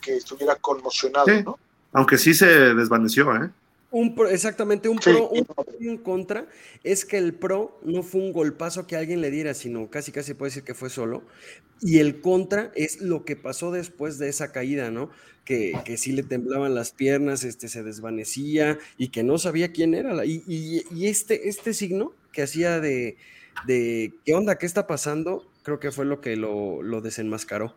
que estuviera conmocionado, Sí. ¿no? Aunque sí se desvaneció, ¿eh? Un pro- exactamente, un Sí. pro, un un contra es que el pro no fue un golpazo que alguien le diera, sino casi casi puede decir que fue solo. Y el contra es lo que pasó después de esa caída, ¿no? Que, que sí le temblaban las piernas, este, se desvanecía y que no sabía quién era. la- Y, y- y este, este signo que hacía de, de qué onda, qué está pasando, creo que fue lo que lo, lo desenmascaró.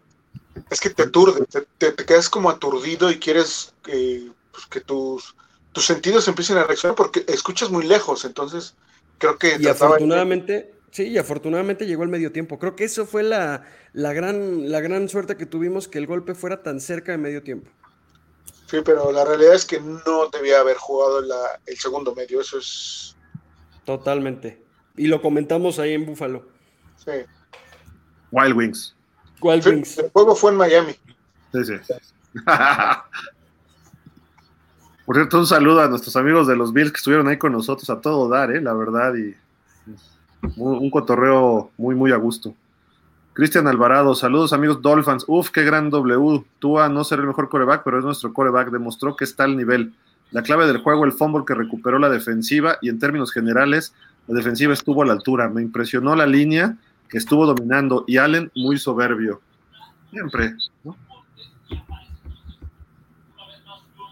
Es que te aturde, te, te- te quedas como aturdido y quieres que, pues, que tus, tus sentidos empiecen a reaccionar porque escuchas muy lejos, entonces creo que Y afortunadamente, sí, y afortunadamente llegó el medio tiempo. Creo que eso fue la, la, gran, la gran suerte que tuvimos, que el golpe fuera tan cerca de medio tiempo. Sí, pero la realidad es que no debía haber jugado la- el segundo medio, eso es... Totalmente. Y lo comentamos ahí en Búfalo. Sí. Wild Wings. ¿Cuál Sí, Wings? el juego fue en Miami. Sí, sí. <laughs> Por cierto, un saludo a nuestros amigos de los Bills que estuvieron ahí con nosotros a todo dar, ¿eh? la verdad, y un, cotorreo muy, muy a gusto. Cristian Alvarado, saludos amigos Dolphins. Uf, qué gran W. Tua no será el mejor coreback, pero es nuestro coreback. Demostró que está al nivel. La clave del juego, el fumble que recuperó la defensiva y en términos generales, la defensiva estuvo a la altura. Me impresionó la línea que estuvo dominando y Allen muy soberbio. Siempre, ¿no?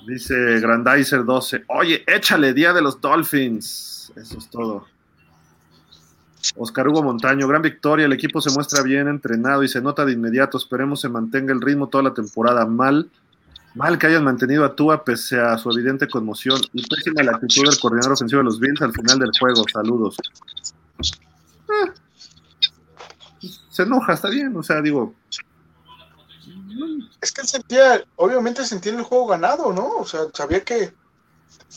Dice Grandizer 12. Oye, échale, día de los Dolphins. Eso es todo. Oscar Hugo Montaño, gran victoria. El equipo se muestra bien entrenado y se nota de inmediato. Esperemos se mantenga el ritmo toda la temporada. Mal, mal que hayan mantenido a Tua pese a su evidente conmoción y pésima la actitud del coordinador ofensivo de los Bills al final del juego. Saludos. Eh, se enoja, está bien. O sea, digo, Es que él sentía, obviamente sentía el juego ganado, ¿no? O sea, sabía que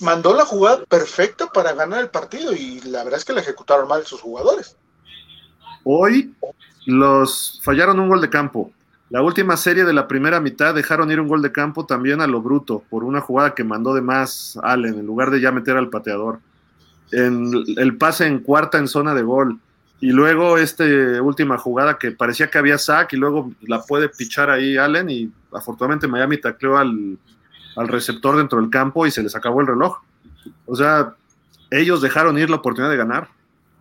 mandó la jugada perfecta para ganar el partido y la verdad es que la ejecutaron mal sus jugadores. Hoy los fallaron un gol de campo. La última serie de la primera mitad dejaron ir un gol de campo también a lo bruto por una jugada que mandó de más Allen en lugar de ya meter al pateador. En el pase en cuarta en zona de gol. Y luego esta última jugada que parecía que había sack y luego la puede pichar ahí Allen y afortunadamente Miami tacleó al, al receptor dentro del campo y se les acabó el reloj. O sea, ellos dejaron ir la oportunidad de ganar.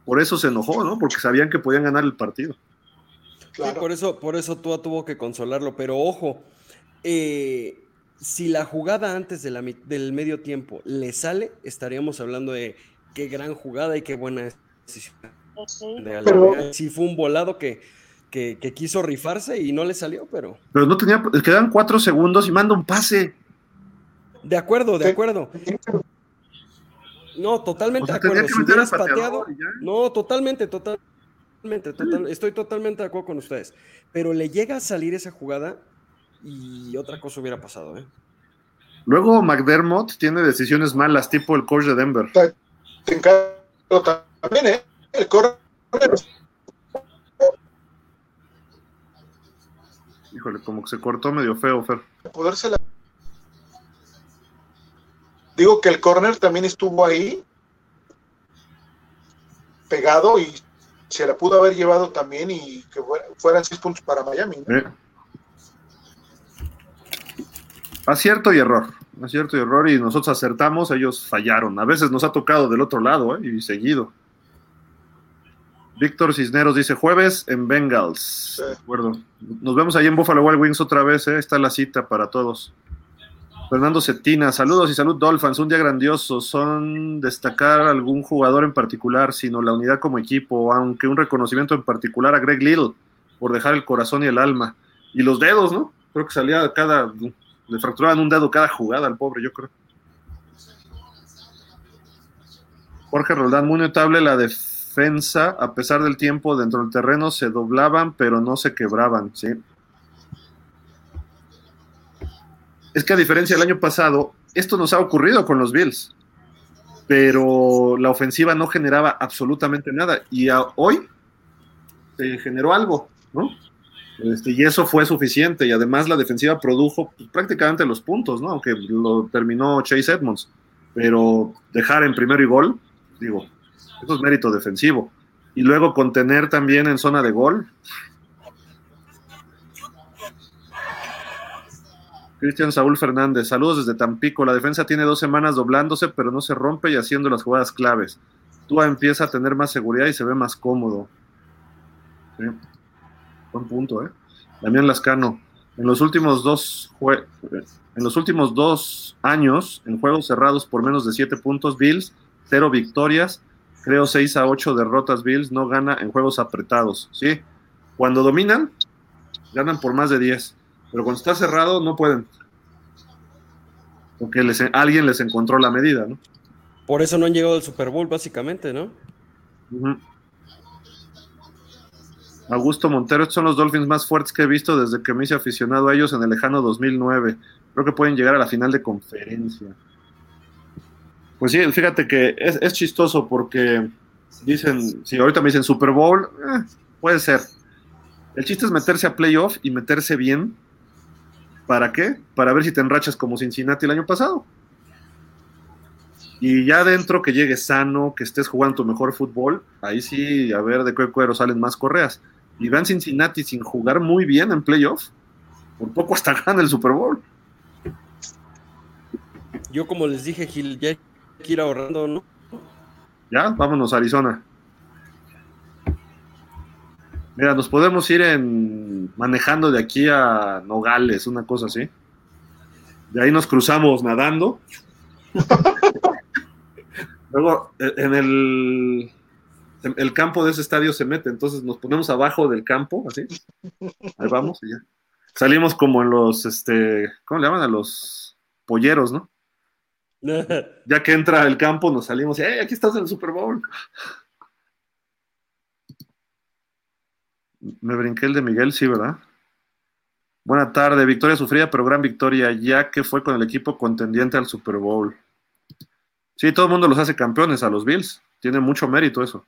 Por eso se enojó, ¿no? Porque sabían que podían ganar el partido. Sí, Claro. por eso, por eso Tua tuvo que consolarlo. Pero ojo, eh, si la jugada antes de la mi- del medio tiempo le sale, estaríamos hablando de qué gran jugada y qué buena es. de Sí fue un volado que, que, quiso rifarse y no le salió, pero... Pero no tenía, quedan cuatro segundos y manda un pase. De acuerdo, de acuerdo. No, totalmente de acuerdo. Si hubieras pateado, no, totalmente, totalmente, total, estoy totalmente de acuerdo con ustedes. Pero le llega a salir esa jugada y otra cosa hubiera pasado, ¿eh? Luego McDermott tiene decisiones malas, tipo el coach de Denver. Te también, ¿eh? El corner. Híjole, como que se cortó medio feo, Fer. Podérsela. Digo que el corner también estuvo ahí, pegado, y se la pudo haber llevado también y que fueran seis puntos para Miami. ¿no? Acierto y error. Acierto y error. Y nosotros acertamos, ellos fallaron. A veces nos ha tocado del otro lado, ¿eh? y seguido. Víctor Cisneros dice jueves en Bengals. De acuerdo. Nos vemos ahí en Buffalo Wild Wings otra vez, ¿eh? Está la cita para todos. Fernando Cetina, saludos y salud Dolphins, un día grandioso. Son destacar algún jugador en particular, sino la unidad como equipo, aunque un reconocimiento en particular a Greg Little por dejar el corazón y el alma. Y los dedos, ¿no? Creo que salía cada le fracturaban un dedo cada jugada al pobre, yo creo. Jorge Roldán, muy notable la defensa, a pesar del tiempo dentro del terreno, se doblaban, pero no se quebraban, ¿sí? Es que a diferencia del año pasado, esto nos ha ocurrido con los Bills, pero la ofensiva no generaba absolutamente nada. Y hoy se generó algo, ¿no? Este, y eso fue suficiente. Y además la defensiva produjo pues, prácticamente los puntos, ¿no? Aunque lo terminó Chase Edmonds. Pero dejar en primero y gol, digo, eso es mérito defensivo. Y luego contener también en zona de gol. Cristian Saúl Fernández, saludos desde Tampico. La defensa tiene dos semanas doblándose, pero no se rompe y haciendo las jugadas claves. Tua empieza a tener más seguridad y se ve más cómodo. Buen punto, ¿eh? Damián Lascano. En los últimos dos en los últimos dos años, en juegos cerrados por menos de siete puntos, Bills, cero victorias, creo seis a ocho derrotas Bills, no gana en juegos apretados, ¿sí? Cuando dominan, ganan por más de 10, pero cuando está cerrado no pueden. Porque les, alguien les encontró la medida, ¿no? Por eso no han llegado al Super Bowl, básicamente, ¿no? Augusto Montero, estos son los Dolphins más fuertes que he visto desde que me hice aficionado a ellos en el lejano 2009. Creo que pueden llegar a la final de conferencia. Pues sí, fíjate que es, chistoso porque dicen, si ahorita me dicen Super Bowl, eh, puede ser. El chiste es meterse a playoff y meterse bien. ¿Para qué? Para ver si te enrachas como Cincinnati el año pasado. Y ya dentro que llegues sano, que estés jugando tu mejor fútbol, ahí sí, a ver de qué cuero salen más correas y van Cincinnati sin jugar muy bien en playoffs, por poco hasta <laughs> gana el Super Bowl. Yo como les dije, Gil, ya que ir ahorrando, ¿no? Ya, vámonos a Arizona. Mira, nos podemos ir en manejando de aquí a Nogales, una cosa así. De ahí nos cruzamos nadando. <laughs> Luego, en el el campo de ese estadio se mete, entonces nos ponemos abajo del campo, así. Ahí vamos y ya. Salimos como en los, este, ¿cómo le llaman a los polleros, no? <laughs> ya que entra el campo, nos salimos y, ¡eh, aquí estás en el Super Bowl! Me brinqué el de Miguel, sí, ¿verdad? Buena tarde, victoria sufrida, pero gran victoria, ya que fue con el equipo contendiente al Super Bowl. Sí, todo el mundo los hace campeones a los Bills. Tiene mucho mérito eso.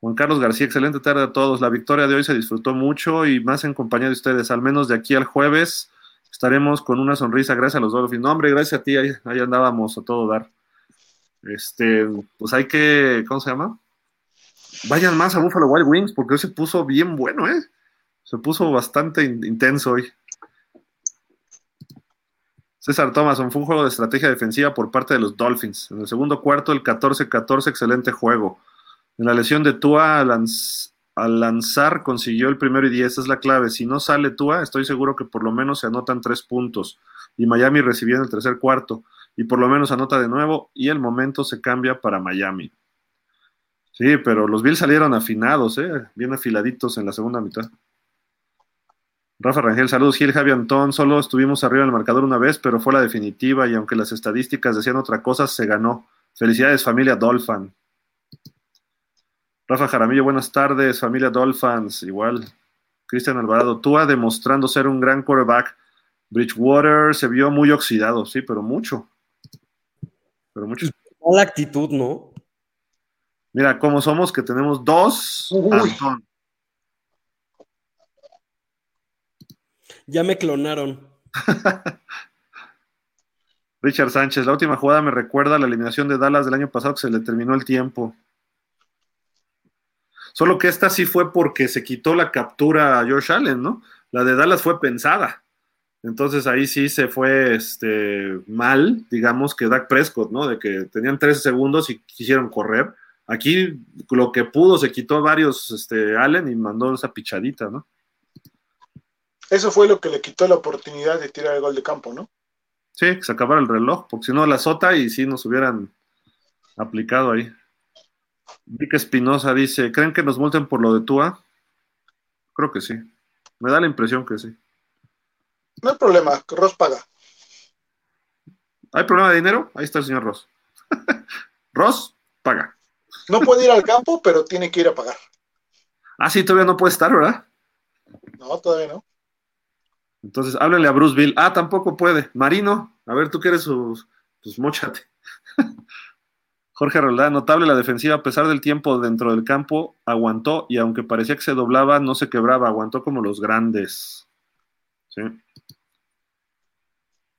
Juan Carlos García, excelente tarde a todos. La victoria de hoy se disfrutó mucho y más en compañía de ustedes. Al menos de aquí al jueves estaremos con una sonrisa. Gracias a los Dolphins. No, hombre, gracias a ti. Ahí, andábamos a todo dar. Este, pues hay que, ¿cómo se llama? Vayan más a Buffalo Wild Wings porque hoy se puso bien bueno, ¿eh? Se puso bastante intenso hoy. César Thomason, fue un juego de estrategia defensiva por parte de los Dolphins. En el segundo cuarto, el 14-14, excelente juego. En la lesión de Tua, al, lanzar consiguió el primero y diez, es la clave. Si no sale Tua, estoy seguro que por lo menos se anotan tres puntos. Y Miami recibió en el tercer cuarto. Y por lo menos anota de nuevo y el momento se cambia para Miami. Sí, pero los Bills salieron afinados, ¿eh? bien afiladitos en la segunda mitad. Rafa Rangel, saludos Gil, Javi Antón, solo estuvimos arriba en el marcador una vez, pero fue la definitiva y aunque las estadísticas decían otra cosa, se ganó. Felicidades familia Dolphin. Rafa Jaramillo, buenas tardes, familia Dolphins, igual. Cristian Alvarado, tú ha demostrando ser un gran quarterback. Bridgewater se vio muy oxidado, sí, pero mucho. Pero mucho. La actitud, ¿no? Mira, cómo somos que tenemos dos. Antón. Ya me clonaron. <laughs> Richard Sánchez, la última jugada me recuerda a la eliminación de Dallas del año pasado que se le terminó el tiempo. Solo que esta sí fue porque se quitó la captura a George Allen, ¿no? La de Dallas fue pensada. Entonces ahí sí se fue este, mal, digamos, que Dak Prescott, ¿no? De que tenían 13 segundos y quisieron correr. Aquí lo que pudo se quitó varios este, Allen y mandó esa pichadita, ¿no? Eso fue lo que le quitó la oportunidad de tirar el gol de campo, ¿no? Sí, que se acabara el reloj, porque si no la sota y sí nos hubieran aplicado ahí. Vic Espinosa dice, ¿creen que nos multen por lo de Tua? Creo que sí. Me da la impresión que sí. No hay problema, Ross paga. ¿Hay problema de dinero? Ahí está el señor Ross. <laughs> Ross paga. No puede ir al campo, pero tiene que ir a pagar. Ah, sí, todavía no puede estar, ¿verdad? No, todavía no. Entonces, háblele a Bruce Bill. Ah, tampoco puede. Marino, a ver, tú quieres sus, pues mochate. <laughs> Jorge Roldán, notable la defensiva, a pesar del tiempo dentro del campo, aguantó y aunque parecía que se doblaba, no se quebraba, aguantó como los grandes. ¿Sí?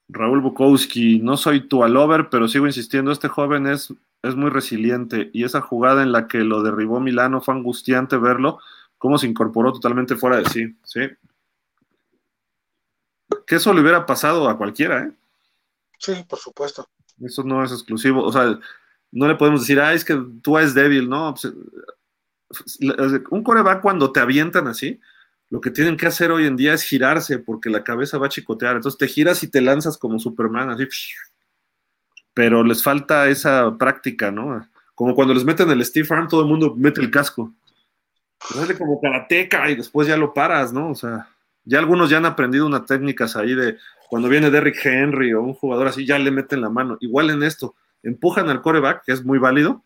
Raúl Bukowski, no soy tu alover, pero sigo insistiendo, este joven es, es muy resiliente y esa jugada en la que lo derribó Milano fue angustiante verlo, cómo se incorporó totalmente fuera de sí, ¿sí? Que eso le hubiera pasado a cualquiera, ¿eh? Sí, por supuesto. Eso no es exclusivo, o sea, no le podemos decir, ah, es que tú eres débil, ¿no? Pues, un coreback cuando te avientan así, lo que tienen que hacer hoy en día es girarse porque la cabeza va a chicotear. Entonces te giras y te lanzas como Superman, así. Pero les falta esa práctica, ¿no? Como cuando les meten el Steve Arm, todo el mundo mete el casco. Sale como karateca y después ya lo paras, ¿no? O sea, ya algunos ya han aprendido unas técnicas ahí de cuando viene Derrick Henry o un jugador así, ya le meten la mano. Igual en esto, empujan al coreback, que es muy válido.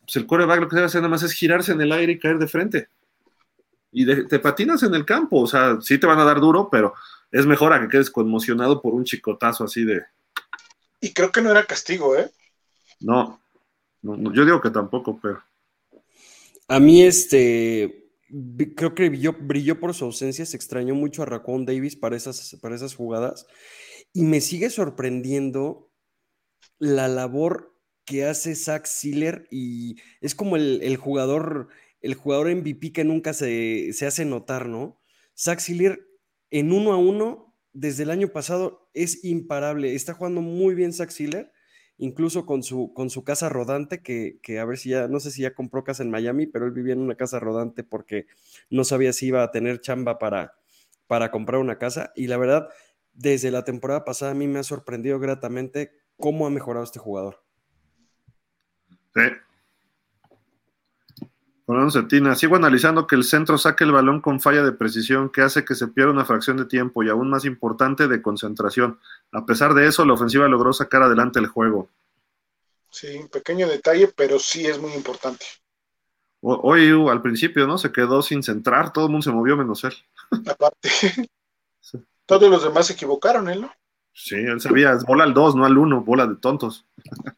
Pues el coreback lo que debe hacer nada más es girarse en el aire y caer de frente y te patinas en el campo. O sea, sí te van a dar duro, pero es mejor a que quedes conmocionado por un chicotazo así de. Y creo que no era castigo, ¿eh? No, yo digo que tampoco, pero. A mí, este. Creo que brilló, brilló por su ausencia, se extrañó mucho a Raccoon Davis para esas, para esas jugadas. Y me sigue sorprendiendo la labor que hace Zach Siller y es como el, el jugador el jugador MVP que nunca se, hace notar, ¿no? Zach Siller en uno a uno desde el año pasado es imparable. Está jugando muy bien Zach Siller, incluso con su, con su casa rodante, que, a ver si ya, no sé si ya compró casa en Miami, pero él vivía en una casa rodante porque no sabía si iba a tener chamba para, para comprar una casa. Y la verdad, desde la temporada pasada a mí me ha sorprendido gratamente cómo ha mejorado este jugador. Sí, Fernando sigo analizando que el centro saque el balón con falla de precisión que hace que se pierda una fracción de tiempo y aún más importante de concentración. A pesar de eso, la ofensiva logró sacar adelante el juego. Sí, un pequeño detalle, pero sí es muy importante. Hoy al principio, ¿no? Se quedó sin centrar, todo el mundo se movió menos él. Aparte. <laughs> Todos los demás se equivocaron, él, ¿no? Sí, él sabía, es bola al 2, no al 1, bola de tontos. <laughs>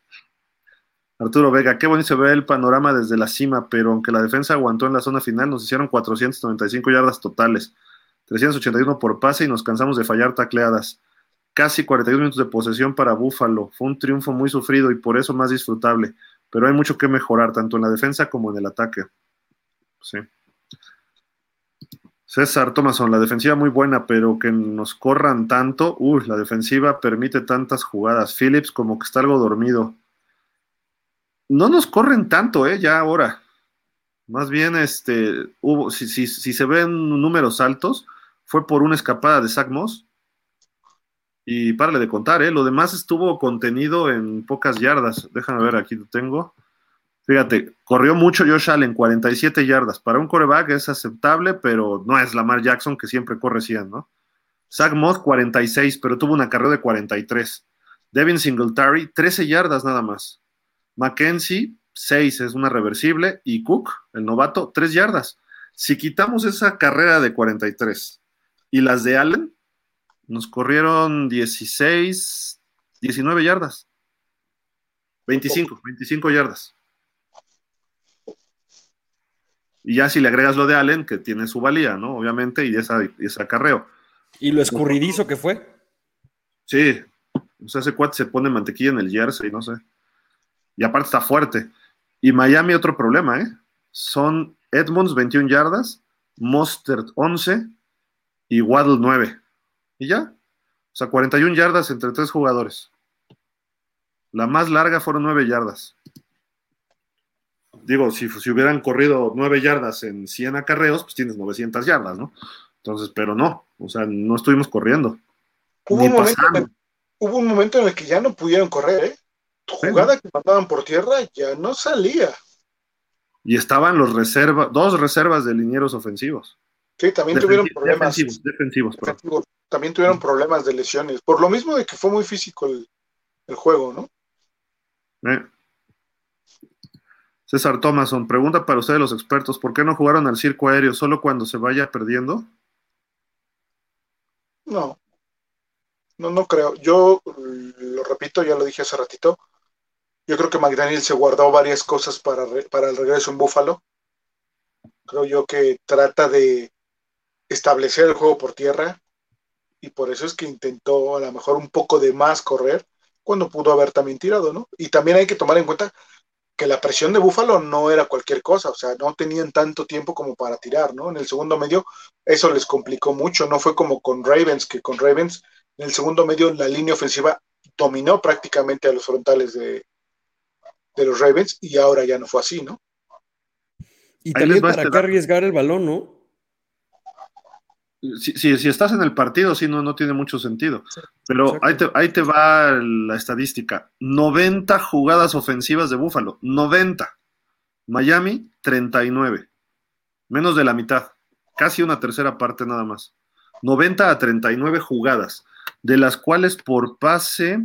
Arturo Vega, qué bonito se ve el panorama desde la cima, pero aunque la defensa aguantó en la zona final, nos hicieron 495 yardas totales, 381 por pase y nos cansamos de fallar tacleadas. Casi 41 minutos de posesión para Búfalo. Fue un triunfo muy sufrido y por eso más disfrutable, pero hay mucho que mejorar, tanto en la defensa como en el ataque. Sí. César Thomason, la defensiva muy buena, pero que nos corran tanto. Uy, la defensiva permite tantas jugadas. Phillips como que está algo dormido no nos corren tanto, ¿eh? Ya ahora. Más bien, este, hubo, si, se ven números altos, fue por una escapada de Zach Moss. Y párale de contar, ¿eh? Lo demás estuvo contenido en pocas yardas. Déjame ver, aquí lo tengo. Fíjate, corrió mucho Josh Allen, 47 yardas. Para un coreback es aceptable, pero no es Lamar Jackson que siempre corre 100, ¿no? Zach Moss, 46, pero tuvo una carrera de 43. Devin Singletary, 13 yardas nada más. Mackenzie, 6, es una reversible. Y Cook, el novato, 3 yardas. Si quitamos esa carrera de 43 y las de Allen, nos corrieron 16, 19 yardas. 25, 25 yardas. Y ya si le agregas lo de Allen, que tiene su valía, ¿no? Obviamente, y esa, ese acarreo. ¿Y lo escurridizo que fue? Sí. O sea, ese cuate se pone mantequilla en el jersey, no sé. Y aparte está fuerte. Y Miami, otro problema, ¿eh? Son Edmonds, 21 yardas, Mostert, 11 y Waddle, 9. Y ya. O sea, 41 yardas entre tres jugadores. La más larga fueron 9 yardas digo, si, si hubieran corrido nueve yardas en 100 acarreos, pues tienes 900 yardas, ¿no? Entonces, pero no, o sea, no estuvimos corriendo. Hubo, un momento, en, hubo un momento en el que ya no pudieron correr, ¿eh? Jugada que mandaban por tierra ya no salía. Y estaban los reservas, dos reservas de linieros ofensivos. Sí, también tuvieron problemas. Defensivos, defensivos, defensivos, También tuvieron problemas de lesiones. Por lo mismo de que fue muy físico el, el juego, ¿no? Eh. César Thomason, pregunta para ustedes los expertos, ¿por qué no jugaron al circo aéreo solo cuando se vaya perdiendo? No, no, no creo. Yo lo repito, ya lo dije hace ratito. Yo creo que McDaniel se guardó varias cosas para, para el regreso en Búfalo. Creo yo que trata de establecer el juego por tierra y por eso es que intentó a lo mejor un poco de más correr cuando pudo haber también tirado, ¿no? Y también hay que tomar en cuenta que la presión de Búfalo no era cualquier cosa, o sea, no tenían tanto tiempo como para tirar, ¿no? En el segundo medio eso les complicó mucho, no fue como con Ravens, que con Ravens en el segundo medio la línea ofensiva dominó prácticamente a los frontales de, de los Ravens y ahora ya no fue así, ¿no? Y también para este qué arriesgar el balón, ¿no? Si, si, estás en el partido, sí, no, no tiene mucho sentido. Pero ahí te, ahí te, va la estadística. 90 jugadas ofensivas de Búfalo. 90. Miami, 39. Menos de la mitad. Casi una tercera parte nada más. 90 a 39 jugadas. De las cuales por pase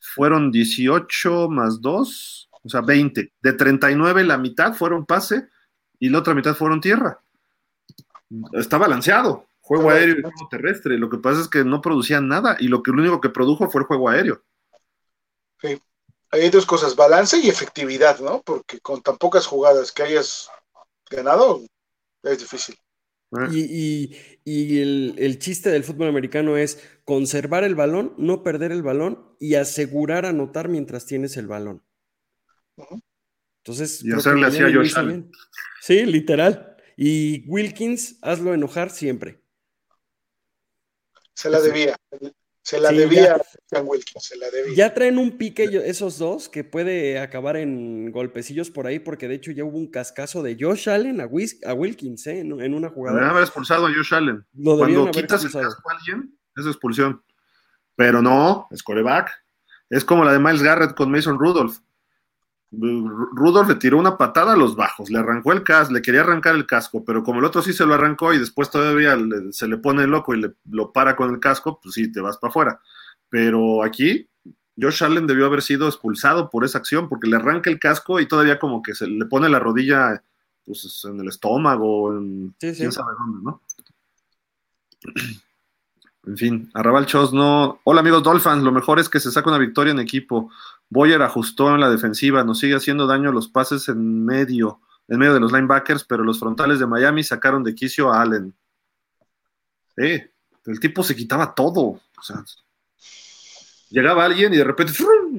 fueron 18 más 2. O sea, 20. De 39 la mitad fueron pase y la otra mitad fueron tierra está balanceado. Juego aéreo y juego terrestre. Lo que pasa es que no producían nada y lo que lo único que produjo fue el juego aéreo. Sí. Hay dos cosas, balance y efectividad, ¿no? Porque con tan pocas jugadas que hayas ganado, es difícil. Eh. Y, el, chiste del fútbol americano es conservar el balón, no perder el balón y asegurar anotar mientras tienes el balón. Entonces, y hacerle así a Josh Sí, literal. Y Wilkins, hazlo enojar siempre. Se la debía. Se la debía a Wilkins, se la debía. Ya traen un pique esos dos que puede acabar en golpecillos por ahí, porque de hecho ya hubo un cascazo de Josh Allen a, Wilkins ¿eh? en, una jugada. Deben haber expulsado a Josh Allen. Cuando quitas el casco a alguien, es expulsión. Pero no, es coreback. Es como la de Miles Garrett con Mason Rudolph. Rudolph le tiró una patada a los bajos, le arrancó el casco, le quería arrancar el casco, pero como el otro sí se lo arrancó y después todavía se le pone loco y le, lo para con el casco, pues sí, te vas para afuera. Pero aquí, Josh Allen debió haber sido expulsado por esa acción, porque le arranca el casco y todavía como que se le pone la rodilla pues, en el estómago, en quién sabe dónde, ¿no? En fin, Arrabal no. Hola amigos Dolphins, lo mejor es que se saca una victoria en equipo. Boyer ajustó en la defensiva, nos sigue haciendo daño los pases en medio, en medio de los linebackers, pero los frontales de Miami sacaron de quicio a Allen. Sí, el tipo se quitaba todo. O sea, llegaba alguien y de repente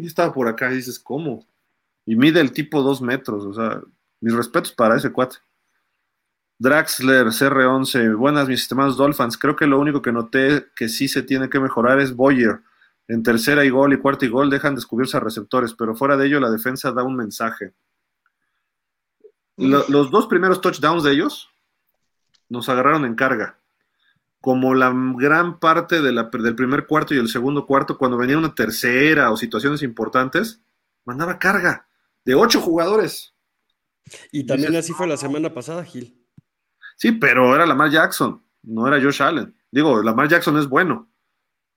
estaba por acá y dices, ¿cómo? Y mide el tipo dos metros, o sea, mis respetos para ese cuate. Draxler, CR11, buenas mis estimados Dolphins. Creo que lo único que noté que sí se tiene que mejorar es Boyer en tercera y gol y cuarta y gol dejan descubrirse a receptores, pero fuera de ello la defensa da un mensaje. los dos primeros touchdowns de ellos nos agarraron en carga. Como la gran parte del primer cuarto y el segundo cuarto, cuando venía una tercera o situaciones importantes, mandaba carga. de ocho jugadores. Y también así fue la semana pasada, Gil. Sí, pero era Lamar Jackson, no era Josh Allen. Digo, Lamar Jackson es bueno,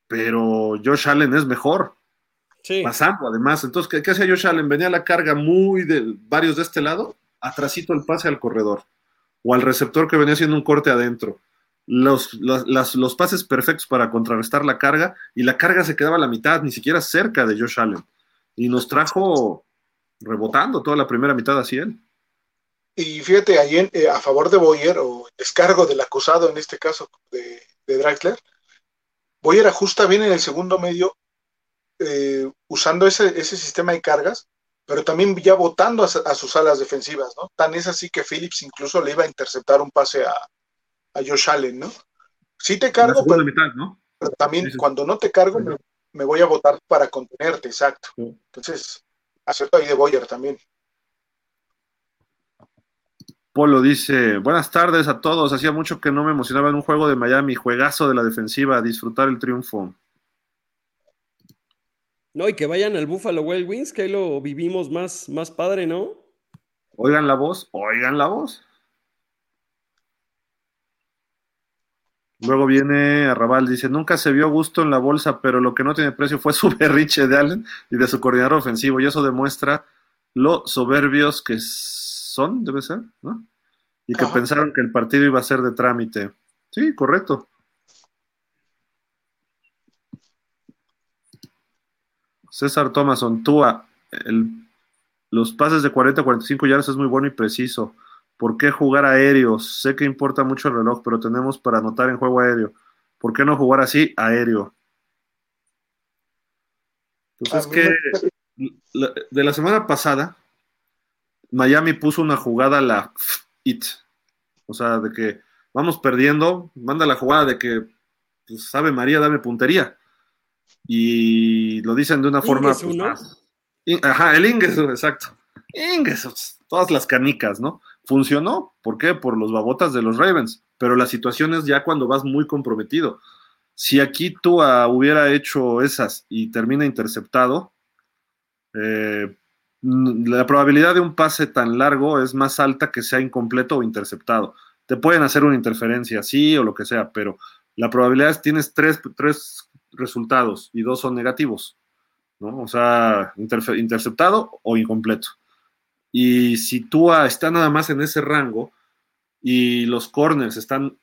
pero Josh Allen es mejor. Sí. Pasando, además. Entonces, ¿qué, hacía Josh Allen? Venía la carga muy de varios de este lado, atrasito el pase al corredor, o al receptor que venía haciendo un corte adentro. Los, los, los, pases perfectos para contrarrestar la carga, y la carga se quedaba a la mitad, ni siquiera cerca de Josh Allen. Y nos trajo rebotando toda la primera mitad así él. Y fíjate, ahí eh, a favor de Boyer, o descargo del acusado en este caso de, de Draxler, Boyer ajusta bien en el segundo medio eh, usando ese, ese, sistema de cargas, pero también ya votando a, sus alas defensivas, ¿no? Tan es así que Phillips incluso le iba a interceptar un pase a, a Josh Allen, ¿no? Sí te cargo, pero, también cuando no te cargo me, voy a votar para contenerte, exacto. Entonces, acepto ahí de Boyer también. Polo dice, buenas tardes a todos, hacía mucho que no me emocionaba en un juego de Miami, juegazo de la defensiva, disfrutar el triunfo. No, y que vayan al Buffalo Wild Wings, que ahí lo vivimos más, más padre, ¿no? Oigan la voz, oigan la voz. Luego viene Arrabal, dice, nunca se vio gusto en la bolsa, pero lo que no tiene precio fue su <laughs> berriche de Allen y de su coordinador ofensivo, y eso demuestra lo soberbios que son, debe ser, ¿no? Y que pensaron que el partido iba a ser de trámite. Sí, correcto. César Thomason, Túa, los pases de 40 a 45 yardas es muy bueno y preciso. ¿Por qué jugar aéreos? Sé que importa mucho el reloj, pero tenemos para anotar en juego aéreo. ¿Por qué no jugar así aéreo? Pues es que de la semana pasada, Miami puso una jugada a la IT. O sea, de que vamos perdiendo, manda la jugada de que, pues, sabe María, dame puntería y lo dicen de una forma pues, más. Ajá, el ingreso, exacto. Ingreso, todas las canicas, ¿no? Funcionó, ¿por qué? Por los babotas de los Ravens, pero la situación es ya cuando vas muy comprometido. Si aquí tú hubiera hecho esas y termina interceptado, eh, la probabilidad de un pase tan largo es más alta que sea incompleto o interceptado. Te pueden hacer una interferencia, sí, o lo que sea, pero la probabilidad es tienes tres, tres resultados y dos son negativos, ¿no? O sea, interceptado o incompleto. Y si tú está nada más en ese rango y los corners están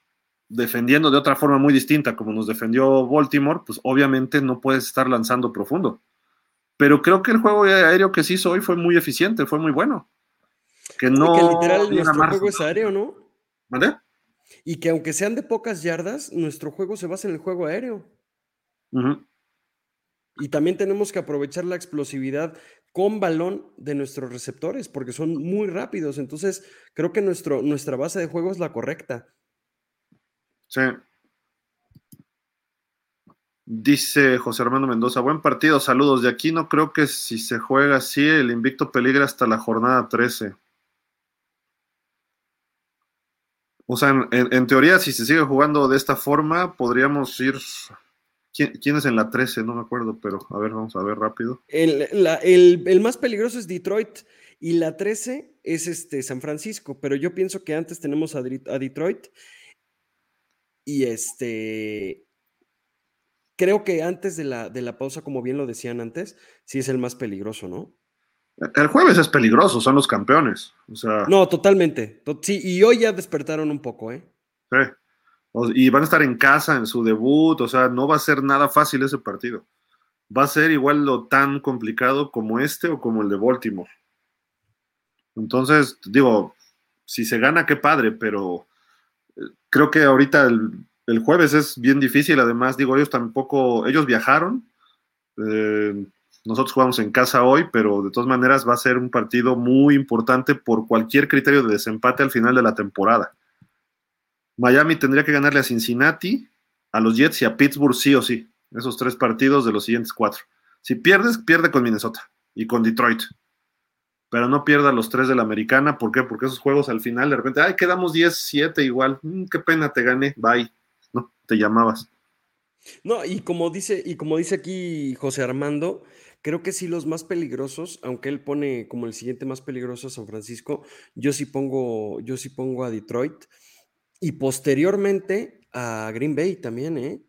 defendiendo de otra forma muy distinta, como nos defendió Baltimore, pues obviamente no puedes estar lanzando profundo. Pero creo que el juego aéreo que se hizo hoy fue muy eficiente, fue muy bueno. Que no. que literal nuestro juego es aéreo, ¿no? ¿Vale? Y que aunque sean de pocas yardas, nuestro juego se basa en el juego aéreo. Y también tenemos que aprovechar la explosividad con balón de nuestros receptores, porque son muy rápidos. Entonces, creo que nuestro, nuestra base de juego es la correcta. Sí. Dice José Armando Mendoza, buen partido, saludos. De aquí no creo que si se juega así, el invicto peligra hasta la jornada 13. O sea, en teoría, si se sigue jugando de esta forma, podríamos ir ¿Quién, es en la 13? No me acuerdo, pero a ver, vamos a ver rápido. El, más peligroso es Detroit y la 13 es este San Francisco, pero yo pienso que antes tenemos a, Detroit y este creo que antes de la, de la pausa, como bien lo decían antes, sí es el más peligroso, ¿no? El jueves es peligroso, son los campeones. O sea... No, totalmente. Sí, y hoy ya despertaron un poco, ¿eh? Sí y van a estar en casa en su debut, o sea, no va a ser nada fácil ese partido. Va a ser igual lo tan complicado como este o como el de Baltimore. Entonces, digo, si se gana, qué padre, pero eh, creo que ahorita el, jueves es bien difícil. Además, digo, ellos tampoco, ellos viajaron. Eh, nosotros jugamos en casa hoy, pero de todas maneras va a ser un partido muy importante por cualquier criterio de desempate al final de la temporada. Miami tendría que ganarle a Cincinnati, a los Jets y a Pittsburgh sí o sí. Esos tres partidos de los siguientes cuatro. Si pierdes, pierde con Minnesota y con Detroit. Pero no pierda los tres de la americana. ¿Por qué? Porque esos juegos al final de repente, ay, quedamos 10-7 igual. Mm, qué pena, te gané. Bye. Te llamabas. No, y como dice, y como dice aquí José Armando, creo que sí los más peligrosos, aunque él pone como el siguiente más peligroso a San Francisco, yo sí pongo, yo sí pongo a Detroit y posteriormente a Green Bay también, ¿eh?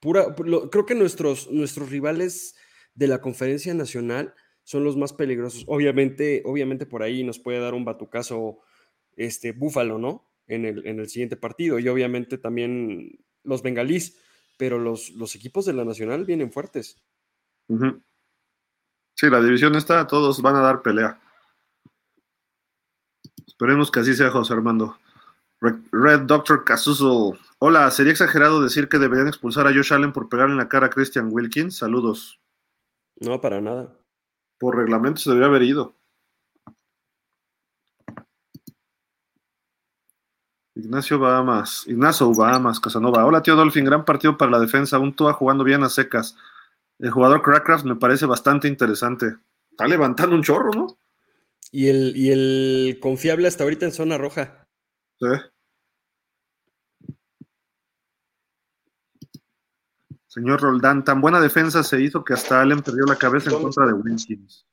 Pura, creo que nuestros, nuestros rivales de la conferencia nacional son los más peligrosos. Obviamente, obviamente por ahí nos puede dar un batucazo este Búfalo, ¿no? En el, en el siguiente partido. Y obviamente también los bengalís, pero los, los equipos de la nacional vienen fuertes. Sí, la división está, todos van a dar pelea. Esperemos que así sea, José Armando. Red Doctor Casuso. Hola, ¿sería exagerado decir que deberían expulsar a Josh Allen por pegarle en la cara a Christian Wilkins? Saludos. No, para nada. Por reglamento se debería haber ido. Ignacio Bahamas, Ignacio Bahamas, Casanova. Hola, tío Dolphin, gran partido para la defensa. Un Tua jugando bien a secas. El jugador Crackcraft me parece bastante interesante. Está levantando un chorro, ¿no? Y el, y el confiable hasta ahorita en zona roja. Sí. Señor Roldán, tan buena defensa se hizo que hasta Allen perdió la cabeza en contra de Wilkins.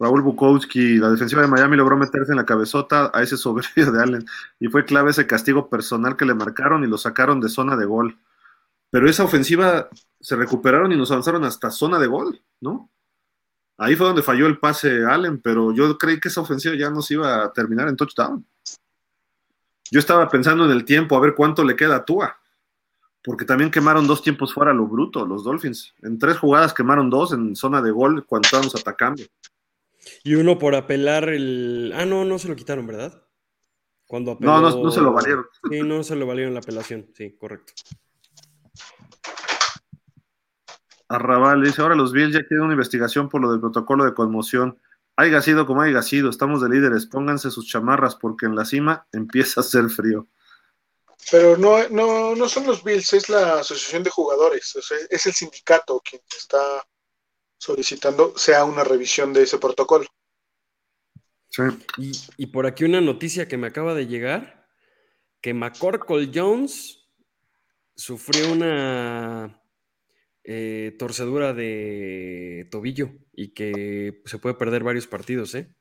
Raúl Bukowski, la defensiva de Miami logró meterse en la cabezota a ese soberbio de Allen y fue clave ese castigo personal que le marcaron y lo sacaron de zona de gol. Pero esa ofensiva se recuperaron y nos avanzaron hasta zona de gol, ¿no? Ahí fue donde falló el pase Allen, pero yo creí que esa ofensiva ya nos iba a terminar en touchdown. Yo estaba pensando en el tiempo, a ver cuánto le queda a Tua, porque también quemaron dos tiempos fuera lo bruto los Dolphins. En tres jugadas quemaron dos en zona de gol cuando estábamos atacando. Y uno por apelar el. Ah, no, no se lo quitaron, ¿verdad? Cuando No, no, no se lo valieron. <laughs> Sí, no se lo valieron la apelación, sí, correcto. Arrabal dice, ahora los Bills ya quieren una investigación por lo del protocolo de conmoción. Haiga sido como haya sido, estamos de líderes, pónganse sus chamarras porque en la cima empieza a hacer frío. Pero no, no, no son los Bills, es la asociación de jugadores, es el sindicato quien está solicitando sea una revisión de ese protocolo. Sí. Y, y por aquí una noticia que me acaba de llegar, que McCorkle Jones sufrió una eh, torcedura de tobillo y que se puede perder varios partidos, ¿eh?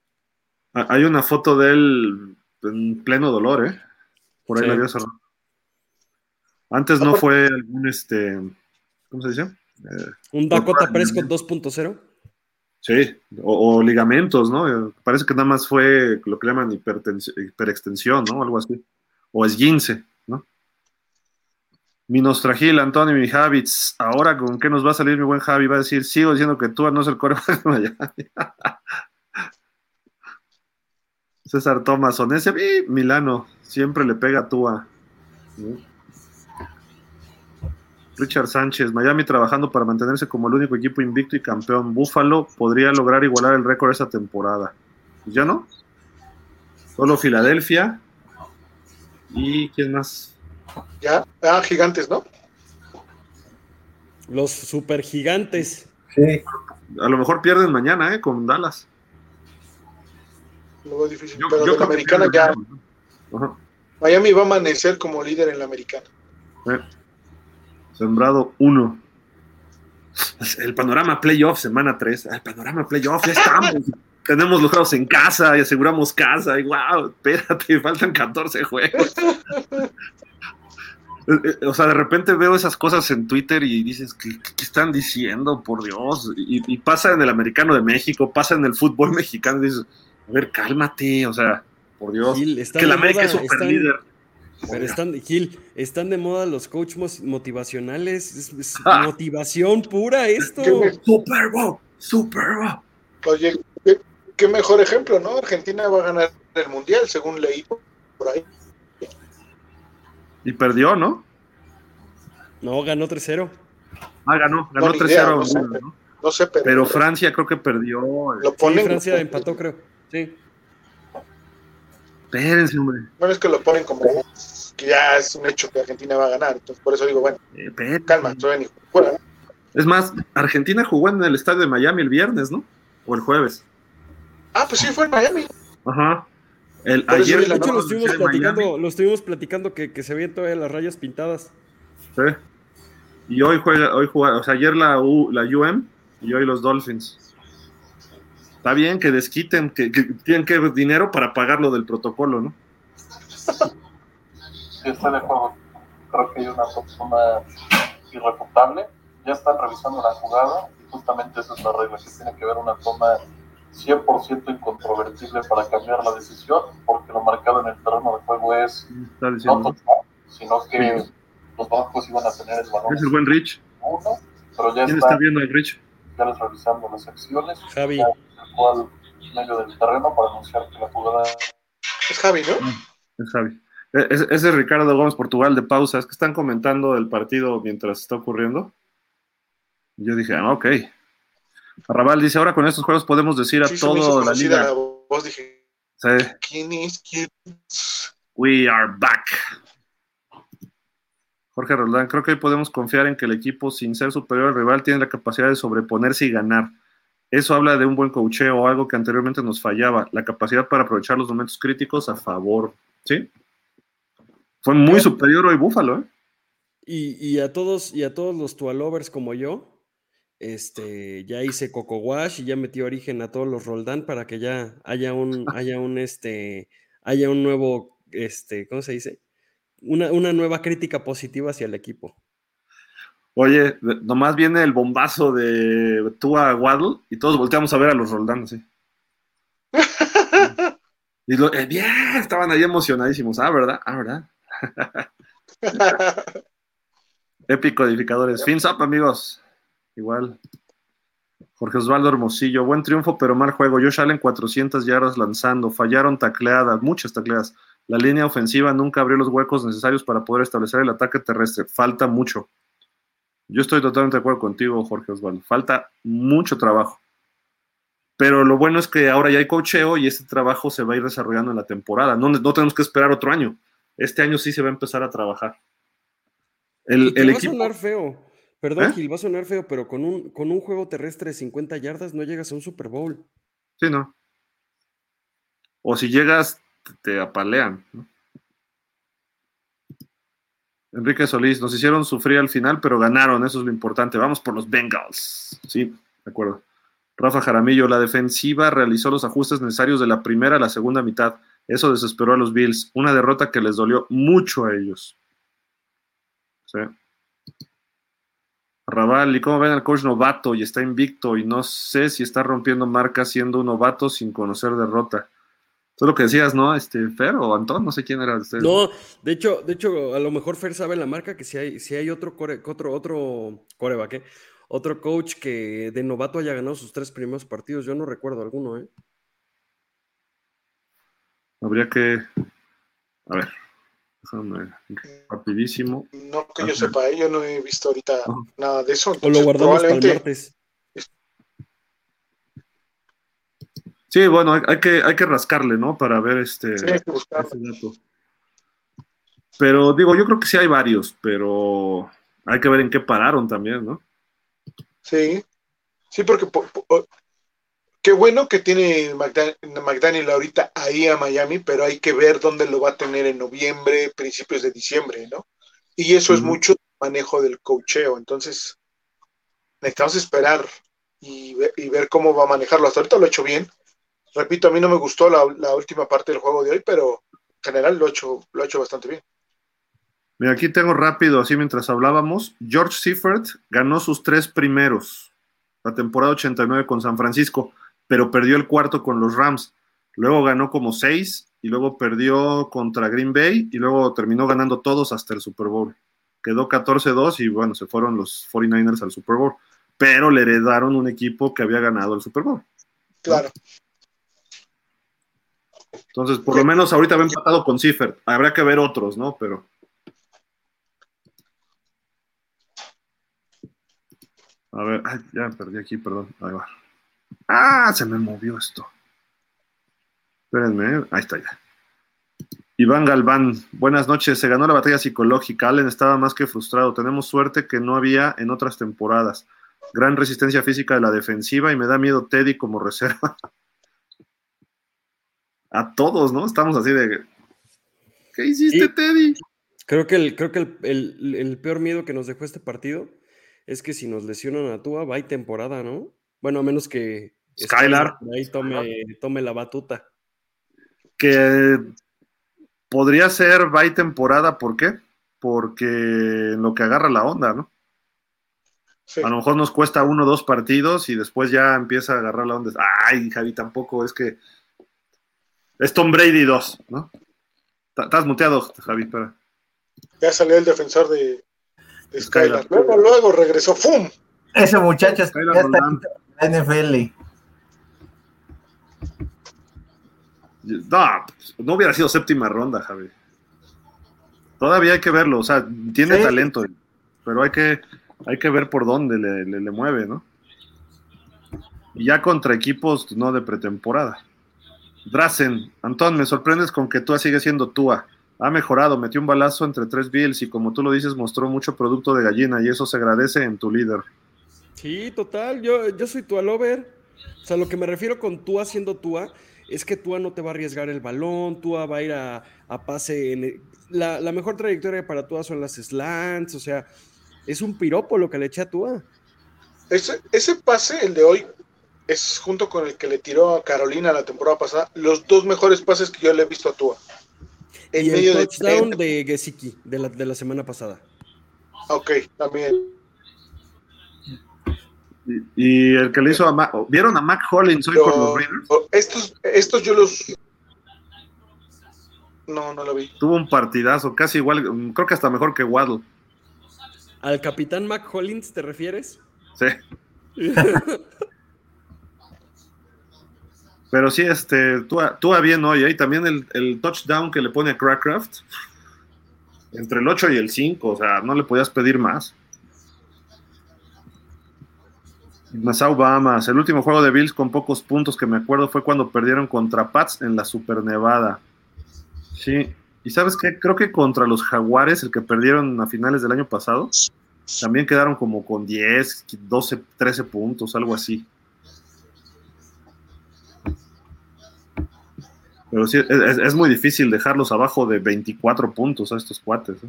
Ah, hay una foto de él en pleno dolor, ¿eh? Por ahí la había cerrado. Antes no fue algún, este, ¿cómo se dice? Eh, ¿Un Dakota Prescott 2.0? Sí, o, ligamentos, ¿no? Parece que nada más fue lo que llaman hiperextensión, ¿no? Algo así. O esguince. Mi Nostragil, Antonio, mi Javits. Ahora, ¿con qué nos va a salir mi buen Javi? Va a decir, sigo diciendo que tú no es el coreback <laughs> César Thomas, ese Milano, siempre le pega a Tua. Richard Sánchez, Miami trabajando para mantenerse como el único equipo invicto y campeón. Búfalo podría lograr igualar el récord esa temporada. Pues ¿Ya no? Solo Filadelfia. ¿Y quién más? Ya, ah, gigantes, ¿no? Los super gigantes. Sí. A lo mejor pierden mañana, ¿eh? Con Dallas. Luego es difícil. Pero la americana ya. Miami va a amanecer como líder en la americana. Sembrado uno. El panorama playoff, semana 3. El panorama playoff, ya estamos. <laughs> Tenemos los en casa y aseguramos casa. Y wow, espérate, <laughs> faltan 14 juegos. <laughs> Eh, eh, o sea, de repente veo esas cosas en Twitter y dices, ¿qué, están diciendo? Por Dios. Y, pasa en el americano de México, pasa en el fútbol mexicano. Y dices, a ver, cálmate, o sea, por Dios. que la América es super líder. Pero están, Gil, están de moda los coaches motivacionales. Es, motivación pura esto. Super Bowl, Super Bowl. Oye, ¿qué, qué mejor ejemplo, ¿no? Argentina va a ganar el mundial, según leí por ahí. Y perdió, ¿no? No, ganó 3-0. Ah, ganó, ganó 3-0. No, sé, pero, pero, Francia creo que perdió. Lo ponen, sí, Francia empató, creo. Sí. Espérense, hombre. Bueno, es que lo ponen como que ya es un hecho que Argentina va a ganar. Entonces, por eso digo, bueno, eh, calma, fuera. Es más, Argentina jugó en el estadio de Miami el viernes, ¿no? O el jueves. Ah, pues sí, fue en Miami. Ajá. El, ayer, de hecho, lo estuvimos, platicando, lo estuvimos platicando que, que se veían todavía las rayas pintadas. Sí. Y hoy juega, hoy juega, o sea, ayer la, U, la UM y hoy los Dolphins. Está bien que desquiten, que, que tienen que dinero para pagar lo del protocolo, ¿no? Sí, estoy de acuerdo. Creo que hay una persona irrefutable. Ya están revisando la jugada y justamente esa es la regla, que tiene que haber una toma 100% incontrovertible para cambiar la decisión, porque lo marcado en el terreno de juego es Está no touchdown, sino que los bancos iban a tener el balón Es el buen Rich. uno, pero ya ¿Quién está, está viendo el Rich? ya les revisando las acciones, Javi. ya se fue al medio del terreno para anunciar que la jugada Es Javi, ¿no? Es Javi. Ese es Ricardo Gómez Portugal de pausa. Es que están comentando el partido mientras está ocurriendo. Yo dije, ah, ok. Arrabal dice, ahora con estos juegos podemos decir a Sí, se me hizo toda la liga. voz. Dije, sí, ¿quién es? ¿Quién we are back. Jorge Roldán, creo que hoy podemos confiar en que el equipo, sin ser superior al rival, tiene la capacidad de sobreponerse y ganar. Eso habla de un buen cocheo, algo que anteriormente nos fallaba, la capacidad para aprovechar los momentos críticos a favor. ¿Sí? Fue muy superior hoy Búfalo, ¿eh? Y, y a todos, y a todos los Tualovers como yo, este, ya hice Coco Wash y ya metí origen a todos los Roldán para que ya haya un, <laughs> haya un, este, haya un nuevo, este, ¿cómo se dice? Una, una nueva crítica positiva hacia el equipo. Oye, nomás viene el bombazo de Tua Waddle y todos volteamos a ver a los Roldán, sí. <laughs> Y lo, eh, bien, estaban ahí emocionadísimos. Ah, ¿verdad? Ah, ¿verdad? <laughs> Épico edificadores. Fins up, amigos. Igual. Jorge Osvaldo Hermosillo, buen triunfo, pero mal juego. Josh Allen 400 yardas lanzando, fallaron tacleadas, muchas tacleadas. La línea ofensiva nunca abrió los huecos necesarios para poder establecer el ataque terrestre. Falta mucho. Yo estoy totalmente de acuerdo contigo, Jorge Osvaldo. Falta mucho trabajo. Pero lo bueno es que ahora ya hay cocheo y este trabajo se va a ir desarrollando en la temporada. No, no tenemos que esperar otro año. Este año sí se va a empezar a trabajar. El, el va equipo. a sonar feo. Perdón, ¿Eh? Gil, va a sonar feo, pero con un, con un juego terrestre de 50 yardas no llegas a un Super Bowl. Sí, no. O si llegas, te, te apalean. ¿no? Enrique Solís, nos hicieron sufrir al final, pero ganaron, eso es lo importante. Vamos por los Bengals. Sí, de acuerdo. Rafa Jaramillo, la defensiva realizó los ajustes necesarios de la primera a la segunda mitad. Eso desesperó a los Bills. Una derrota que les dolió mucho a ellos. Sí. Raval, ¿y cómo ven al coach novato? Y está invicto y no sé si está rompiendo marca siendo un novato sin conocer derrota. Tú lo que decías, ¿no? Este, Fer o Antón, no sé quién era. usted. No, de hecho, de hecho, a lo mejor Fer sabe la marca que si hay, si hay otro core, otro, otro coreback, ¿eh? otro coach que de novato haya ganado sus tres primeros partidos. Yo no recuerdo alguno, ¿eh? Habría que. A ver. Déjame. Rapidísimo. No que yo sepa, ¿eh? yo no he visto ahorita Ajá. nada de eso. O lo guardamos para el martes. Sí, bueno, hay, hay que, hay que rascarle, ¿no? Para ver este. sí, hay que buscar. ese dato. Pero digo, yo creo que sí hay varios, pero hay que ver en qué pararon también, ¿no? Sí, sí, porque po- po- qué bueno que tiene McDan- McDaniel ahorita ahí a Miami, pero hay que ver dónde lo va a tener en noviembre, principios de diciembre, ¿no? Y eso es mucho manejo del cocheo, entonces necesitamos esperar y, y ver cómo va a manejarlo. Hasta ahorita lo ha hecho bien. Repito, a mí no me gustó la, la última parte del juego de hoy, pero en general lo ha hecho, lo ha hecho bastante bien. Mira, aquí tengo rápido, así mientras hablábamos. George Seifert ganó sus tres primeros, la temporada 89 con San Francisco, pero perdió el cuarto con los Rams. Luego ganó como seis y luego perdió contra Green Bay y luego terminó ganando todos hasta el Super Bowl. Quedó 14-2 y bueno, se fueron los 49ers al Super Bowl, pero le heredaron un equipo que había ganado el Super Bowl. Claro. Entonces, por lo menos ahorita va empatado con Seifert. Habrá que ver otros, ¿no? Pero A ver, ay, ya perdí aquí, perdón. Ahí va. Ah, se me movió esto. Espérenme, ahí está ya. Iván Galván, buenas noches. Se ganó la batalla psicológica. Allen estaba más que frustrado. Tenemos suerte que no había en otras temporadas. Gran resistencia física de la defensiva y me da miedo Teddy como reserva. <laughs> A todos, ¿no? Estamos así de. ¿Qué hiciste, Sí. Teddy? Creo que, el, creo que el, el, peor miedo que nos dejó este partido es que si nos lesionan a Tua, va y temporada, ¿no? Bueno, a menos que Skylar ahí tome, tome la batuta. Que podría ser va y temporada, ¿por qué? Porque lo que agarra la onda, ¿no? A lo mejor nos cuesta uno o dos partidos y después ya empieza a agarrar la onda. Ay, Javi, tampoco es que. Es Tom Brady 2, ¿no? Estás muteado, Javi, espera. Ya salió el defensor de, Skylar. Luego, luego regresó, ¡fum! Ese muchacho está en la NFL. No, no hubiera sido séptima ronda, Javi. Todavía hay que verlo, o sea, tiene talento, pero hay que, hay que ver por dónde le, le, mueve, ¿no? Y ya contra equipos no de pretemporada. Drazen, Antón, me sorprendes con que tú sigue siendo Tua ha mejorado, metió un balazo entre tres Bills y como tú lo dices, mostró mucho producto de gallina y eso se agradece en tu líder. Sí, total, yo, yo soy Tua Lover. O sea, lo que me refiero con Tua siendo Tua es que Tua no te va a arriesgar el balón, Tua va a ir a, pase. En la, mejor trayectoria para Tua son las slants, o sea, es un piropo lo que le eché a Tua. Ese, ese pase, el de hoy, es junto con el que le tiró a Carolina la temporada pasada, los dos mejores pases que yo le he visto a Tua y el touchdown de, Gesicki de la, de la semana pasada. Ok, también. Y, el que le hizo a Mac, ¿vieron a Mac Hollins hoy con los Raiders? Estos, estos yo los no, no lo vi. Tuvo un partidazo, casi igual, creo que hasta mejor que Waddle. ¿Al capitán Mac Hollins te refieres? Sí. <laughs> Pero sí, este, tú, tú bien hoy, ¿eh? y también el, touchdown que le pone a Crackcraft, entre el 8 y el 5, o sea, no le podías pedir más. Nassau Bahamas, el último juego de Bills con pocos puntos que me acuerdo fue cuando perdieron contra Pats en la Super Nevada. Sí, y sabes qué, creo que contra los Jaguares, el que perdieron a finales del año pasado, también quedaron como con 10, 12, 13 puntos, algo así. Pero sí, es, muy difícil dejarlos abajo de 24 puntos a estos cuates. ¿eh?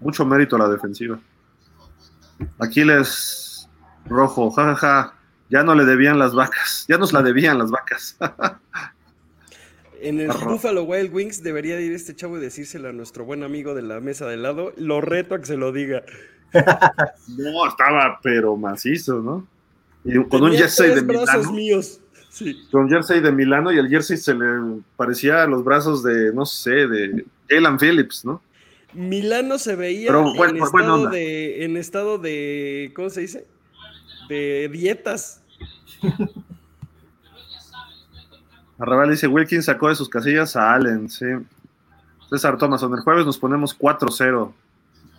Mucho mérito a la defensiva. Aquiles Rojo, jajaja, ya no le debían las vacas, ya nos la debían las vacas. <laughs> en el Buffalo Wild Wings debería ir este chavo y decírselo a nuestro buen amigo de la mesa de lado. Lo reto a que se lo diga. <laughs> no, estaba pero macizo, ¿no? Y con un jersey de brazos míos. Con jersey de Milano y el jersey se le parecía a los brazos de, no sé, de Jalen Phillips, ¿no? Milano se veía en, estado de, en estado de, ¿cómo se dice? De dietas. <laughs> Arrabal dice, Wilkins sacó de sus casillas a Allen, sí. César Thomason, el jueves nos ponemos 4-0.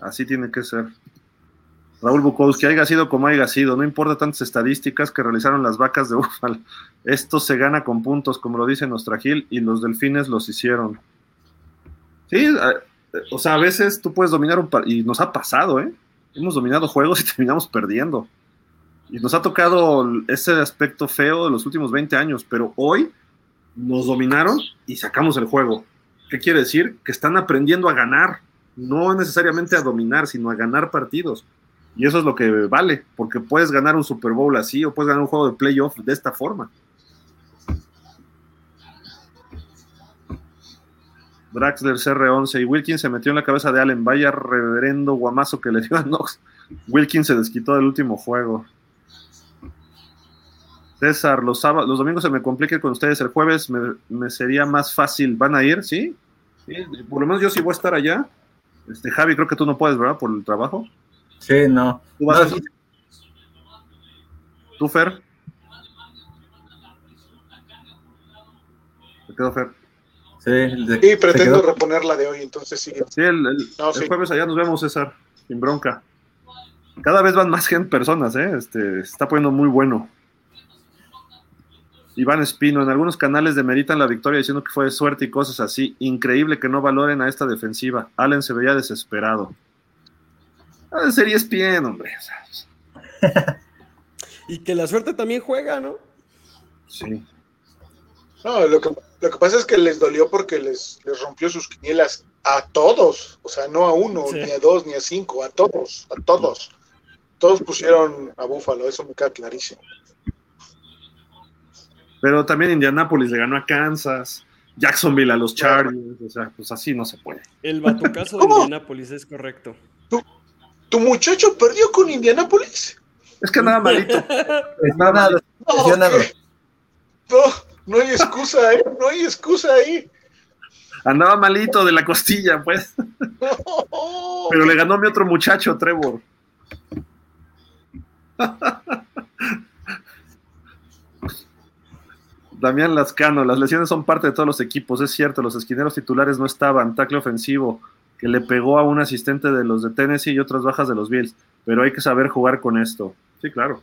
Así tiene que ser. Raúl Bukowski, haya sido como haya sido, no importa tantas estadísticas que realizaron las vacas de <laughs> Búfalo. Esto se gana con puntos, como lo dice nuestra Gil, y los delfines los hicieron. Sí, o sea, a veces tú puedes dominar un y nos ha pasado, ¿eh? Hemos dominado juegos <laughs> y terminamos perdiendo. Y nos ha tocado ese aspecto feo de los últimos 20 años, pero hoy nos dominaron y sacamos el juego. ¿Qué quiere decir? Que están aprendiendo a ganar, no necesariamente a dominar, sino a ganar partidos. Y eso es lo que vale, porque puedes ganar un Super Bowl así o puedes ganar un juego de playoff de esta forma. Draxler CR11 y Wilkins se metió en la cabeza de Allen. Vaya reverendo guamazo que le dio a Knox. Wilkins se desquitó del último juego. César, los, sábados, los domingos se me complique con ustedes. El jueves me, sería más fácil. ¿Van a ir? ¿Sí? ¿Sí? Por lo menos yo sí voy a estar allá. Este, Javi, creo que tú no puedes, ¿verdad? Por el trabajo. Sí, no. ¿Tú, vas a... ¿Tú Fer? ¿Te quedó Fer? Sí, pretendo reponer la de hoy, entonces sí. Sí, el, jueves allá nos vemos, César, sin bronca. Cada vez van más gente, personas, ¿eh? Este, está poniendo muy bueno. Iván Espino, en algunos canales demeritan la victoria diciendo que fue de suerte y cosas así. Increíble que no valoren a esta defensiva. Allen se veía desesperado. Ah, sería bien, hombre. <laughs> y que la suerte también juega, ¿no? Sí. No, lo que, lo que pasa es que les dolió porque les, les rompió sus quinielas a todos, o sea, no a uno, Sí. ni a dos, ni a cinco, a todos, a todos. Todos pusieron a Búfalo, eso me queda clarísimo. Pero también Indianapolis le ganó a Kansas, Jacksonville a los Chargers, o sea, pues así no se puede. El batucazo de <laughs> ¿Cómo? Indianapolis es correcto. ¿Tu muchacho perdió con Indianapolis? Es que nada malito. <laughs> No, hay excusa, ¿eh? No hay excusa ahí. Andaba malito de la costilla, pues. Pero le ganó a mi otro muchacho, Trevor. Damián Lascano, las lesiones son parte de todos los equipos, es cierto, los esquineros titulares no estaban, tackle ofensivo, que le pegó a un asistente de los de Tennessee y otras bajas de los Bills, pero hay que saber jugar con esto. Sí, claro.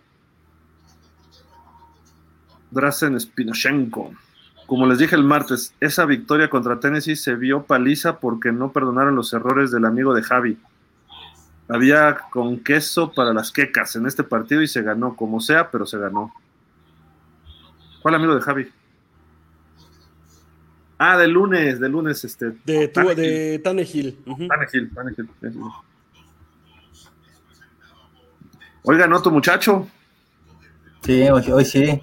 Drazen Spinochenko. Como les dije el martes, esa victoria contra Tennessee se vio paliza porque no perdonaron los errores del amigo de Javi. Había con queso para las quecas en este partido y se ganó, como sea, pero se ganó. ¿Cuál amigo de Javi? Ah, de lunes, de lunes, este. De, tu, Tannehill. de Tannehill. Ujú. Tannehill, Tannehill, sí. Oiga, ¿no tu muchacho? Sí, hoy, hoy sí.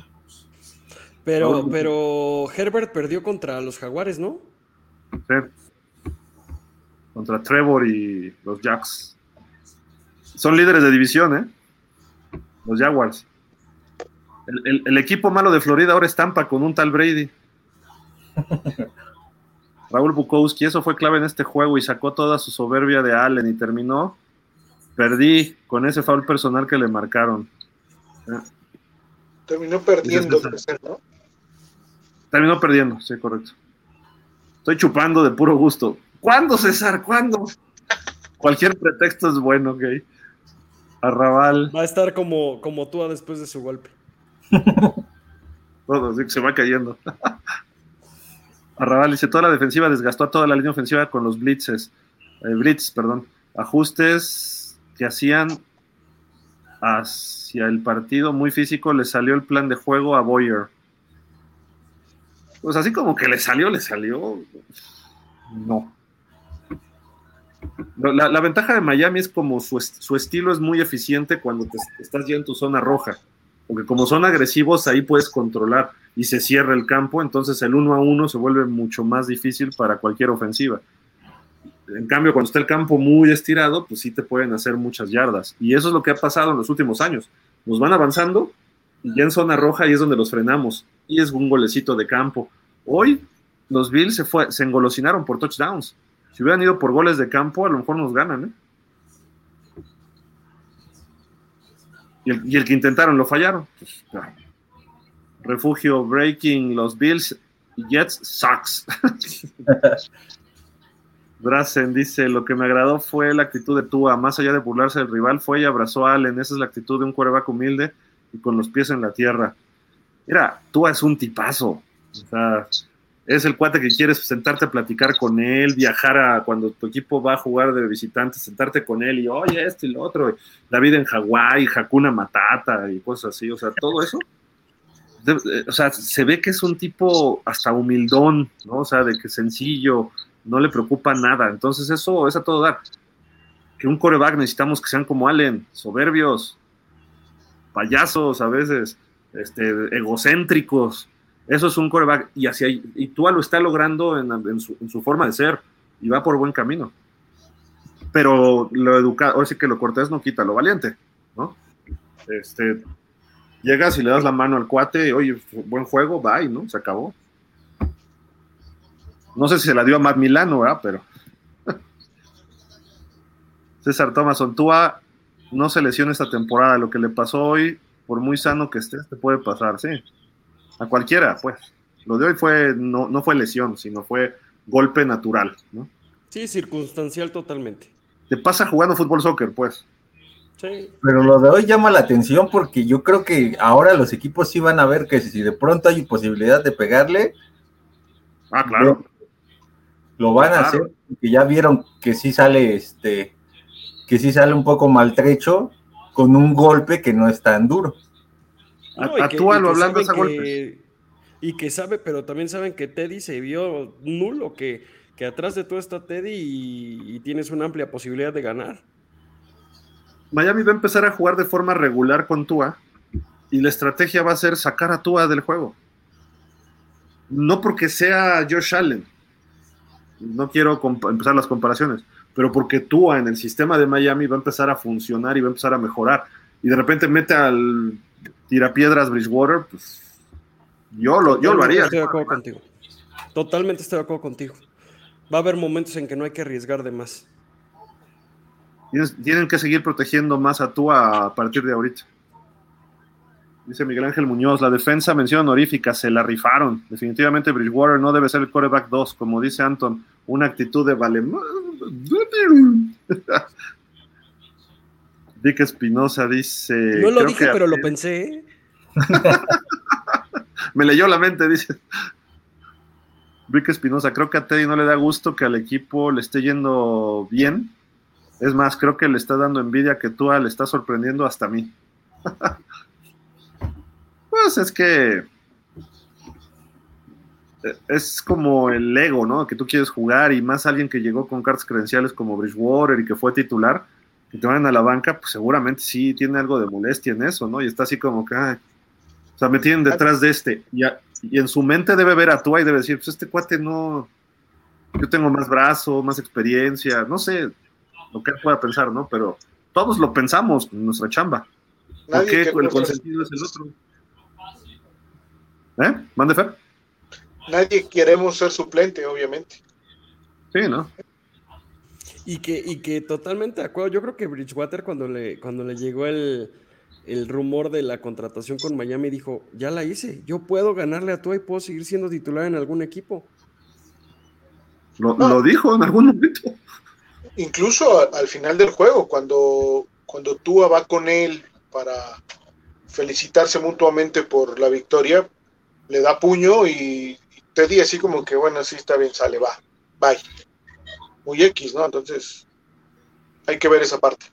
Pero, pero Herbert perdió contra los Jaguares, ¿no? Sí. Contra Trevor y los Jacks. Son líderes de división, ¿eh? Los Jaguars. El, el- el equipo malo de Florida ahora estampa con un tal Brady. <laughs> Raúl Bukowski, eso fue clave en este juego y sacó toda su soberbia de Allen y terminó. Perdí con ese foul personal que le marcaron. Terminó perdiendo, ¿no? Terminó perdiendo, sí, correcto. Estoy chupando de puro gusto. ¿Cuándo, César? ¿Cuándo? Cualquier pretexto es bueno, ok. Arrabal, Va a estar como, como tú después de su golpe. <laughs> todo, que se va cayendo. <laughs> Arrabal dice, toda la defensiva desgastó a toda la línea ofensiva con los blitzes. Eh, blitz, perdón. Ajustes que hacían hacia el partido muy físico, le salió el plan de juego a Boyer. Pues así como que le salió, le salió. No. La, ventaja de Miami es como su, su estilo es muy eficiente cuando te estás ya en tu zona roja. Porque como son agresivos, ahí puedes controlar y se cierra el campo, entonces el uno a uno se vuelve mucho más difícil para cualquier ofensiva. En cambio, cuando está el campo muy estirado, pues sí te pueden hacer muchas yardas. Y eso es lo que ha pasado en los últimos años. Nos van avanzando y ya en zona roja ahí es donde los frenamos. Y es un golecito de campo. Hoy los Bills se, fue, se engolosinaron por touchdowns. Si hubieran ido por goles de campo, a lo mejor nos ganan. ¿eh? Y, el, que intentaron lo fallaron. Pues, refugio breaking los Bills Jets sucks. <laughs> Drazen dice, lo que me agradó fue la actitud de Tua, más allá de burlarse del rival, fue y abrazó a Allen, esa es la actitud de un quarterback humilde y con los pies en la tierra. Mira, Tua es un tipazo, o sea, es el cuate que quieres sentarte a platicar con él, viajar a cuando tu equipo va a jugar de visitante, sentarte con él y oye esto y lo otro, la vida en Hawái, Hakuna Matata y cosas así, o sea, todo eso. de- o sea, se ve que es un tipo hasta humildón, ¿no? O sea, de que sencillo, no le preocupa nada. Entonces, eso es a todo dar. Que un coreback necesitamos que sean como Allen, soberbios, payasos a veces, este, egocéntricos. Eso es un coreback. Y, hacia, y Tua lo está logrando en, su forma de ser y va por buen camino. Pero lo educado, ahora sí que lo cortés no quita lo valiente, ¿no? Este, llegas y le das la mano al cuate, oye, buen juego, bye, ¿no? Se acabó. No sé si se la dio a Matt Milano, ¿verdad? Pero. <laughs> César Thomason, Tua no se lesiona esta temporada. Lo que le pasó hoy, por muy sano que estés, te puede pasar, sí. A cualquiera, pues. Lo de hoy fue, no, no fue lesión, sino fue golpe natural, ¿no? Sí, circunstancial totalmente. Te pasa jugando fútbol soccer, pues. Sí. Pero lo de hoy llama la atención porque yo creo que ahora los equipos sí van a ver que si de pronto hay posibilidad de pegarle, Ah, claro. lo van a hacer, porque ya vieron que sí sale este, que sí sale un poco maltrecho con un golpe que no es tan duro. No, Actúalo hablando a golpes. Y que sabe, pero también saben que Teddy se vio nulo, que, que atrás de todo está Teddy y, y tienes una amplia posibilidad de ganar. Miami va a empezar a jugar de forma regular con Tua y la estrategia va a ser sacar a Tua del juego. No porque sea Josh Allen, no quiero empezar las comparaciones, pero porque Tua en el sistema de Miami va a empezar a funcionar y va a empezar a mejorar. Y de repente mete al tirapiedras Bridgewater, pues yo lo, yo lo haría. Estoy de acuerdo contigo. Totalmente estoy de acuerdo contigo. Va a haber momentos en que no hay que arriesgar de más. Tienen que seguir protegiendo más a Tua a partir de ahorita. Dice Miguel Ángel Muñoz, la defensa mención honorífica, se la rifaron. Definitivamente Bridgewater no debe ser el coreback 2, como dice Anton, una actitud de vale. Vic Espinosa dice. No lo dije, pero lo pensé. ¿eh? <laughs> Me leyó la mente, dice. Vic Espinosa, creo que a Teddy no le da gusto que al equipo le esté yendo bien. Es más, creo que le está dando envidia que tú le está sorprendiendo hasta a mí. <laughs> pues es que es como el ego, ¿no? Que tú quieres jugar y más alguien que llegó con cartas credenciales como Bridgewater y que fue titular, que te vayan a la banca, pues seguramente sí tiene algo de molestia en eso, ¿no? Y está así como que, o sea, me tienen detrás de este. Y, y, en su mente debe ver a Tua y debe decir, pues este cuate no, yo tengo más brazo, más experiencia, no sé lo que él pueda pensar, ¿no? Pero todos lo pensamos en nuestra chamba. ¿Por qué el consentido es el otro? ¿Eh? ¿Mande Fer? Nadie queremos ser suplente, obviamente. Sí, ¿no? Y que, y que totalmente de acuerdo. Yo creo que Bridgewater cuando le, cuando le llegó el, rumor de la contratación con Miami dijo, ya la hice, yo puedo ganarle a tú y puedo seguir siendo titular en algún equipo. Lo, lo dijo en algún momento. Incluso al final del juego, cuando, cuando Tua va con él para felicitarse mutuamente por la victoria, le da puño y, Teddy así como que, bueno, sí está bien, sale, va, bye. Muy X, ¿no? Entonces, hay que ver esa parte.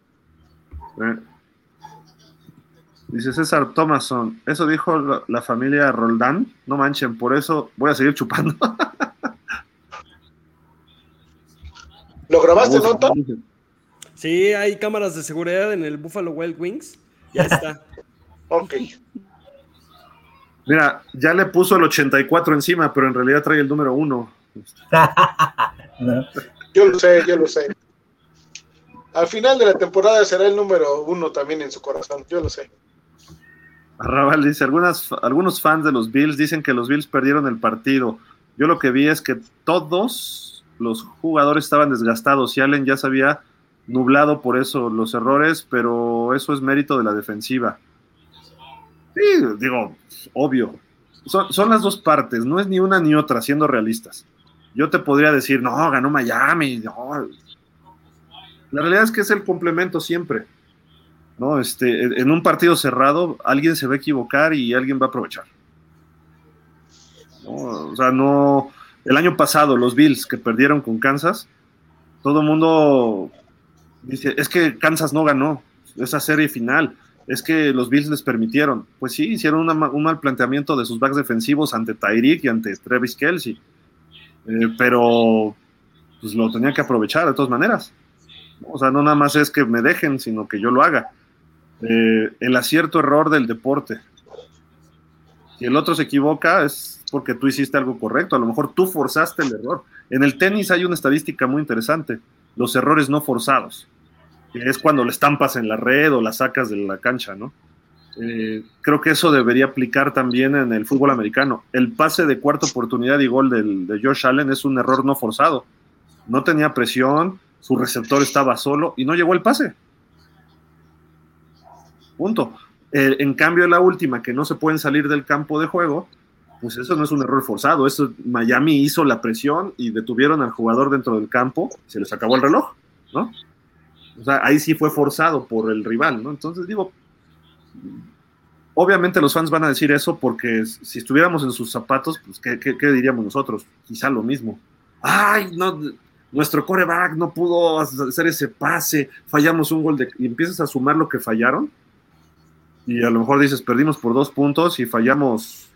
Eh. Dice César Thomason, eso dijo la, la, familia Roldán, no manchen, por eso voy a seguir chupando. <laughs> ¿Lo grabaste, no, Sí, hay cámaras de seguridad en el Buffalo Wild Wings. Ya está. <laughs> ok. Mira, ya le puso el 84 encima, pero en realidad trae el número 1. <laughs> Yo lo sé, yo lo sé. Al final de la temporada será el número 1 también en su corazón, yo lo sé. Arrabal dice, Algunas, algunos fans de los Bills dicen que los Bills perdieron el partido. Yo lo que vi es que todos los jugadores estaban desgastados y Allen ya se había nublado por eso los errores, pero eso es mérito de la defensiva. Sí, digo, obvio. Son, son, las dos partes, no es ni una ni otra, siendo realistas. Yo te podría decir, no, ganó Miami, no. La realidad es que es el complemento siempre. ¿no? Este, en un partido cerrado, alguien se va a equivocar y alguien va a aprovechar. ¿no? O sea, no. El año pasado, los Bills que perdieron con Kansas, todo el mundo dice: es que Kansas no ganó esa serie final es que los Bills les permitieron. Pues sí, hicieron un mal planteamiento de sus backs defensivos ante Tyreek y ante Travis Kelsey. Eh, pero pues lo tenía que aprovechar de todas maneras. O sea, no nada más es que me dejen, sino que yo lo haga. Eh, el acierto error del deporte. Si el otro se equivoca es porque tú hiciste algo correcto. A lo mejor tú forzaste el error. En el tenis hay una estadística muy interesante. Los errores no forzados es cuando le estampas en la red o la sacas de la cancha, ¿no? Eh, creo que eso debería aplicar también en el fútbol americano. El pase de cuarta oportunidad y gol del, de Josh Allen es un error no forzado. No tenía presión, su receptor estaba solo y no llegó el pase. Punto. Eh, en cambio, la última, que no se pueden salir del campo de juego, pues eso no es un error forzado. Eso, Miami hizo la presión y detuvieron al jugador dentro del campo, se les acabó el reloj, ¿no? O sea, ahí sí fue forzado por el rival, ¿no? Entonces digo, obviamente los fans van a decir eso porque si estuviéramos en sus zapatos, pues ¿qué, diríamos nosotros? Quizá lo mismo. Ay, no, nuestro coreback no pudo hacer ese pase, fallamos un gol de... Y empiezas a sumar lo que fallaron y a lo mejor dices, perdimos por dos puntos y fallamos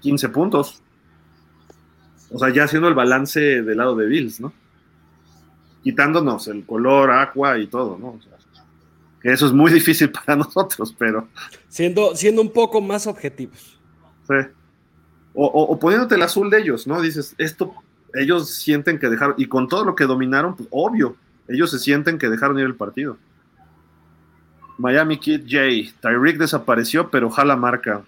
15 puntos. O sea, ya haciendo el balance del lado de Bills, ¿no? Quitándonos el color, agua y todo, ¿no? O sea, que eso es muy difícil <laughs> para nosotros, pero. Siendo, siendo un poco más objetivos. Sí. O, o, o poniéndote el azul de ellos, ¿no? Dices, esto, ellos sienten que dejaron, y con todo lo que dominaron, pues obvio, ellos se sienten que dejaron ir el partido. Miami Kid J. Tyreek desapareció, pero jala marca.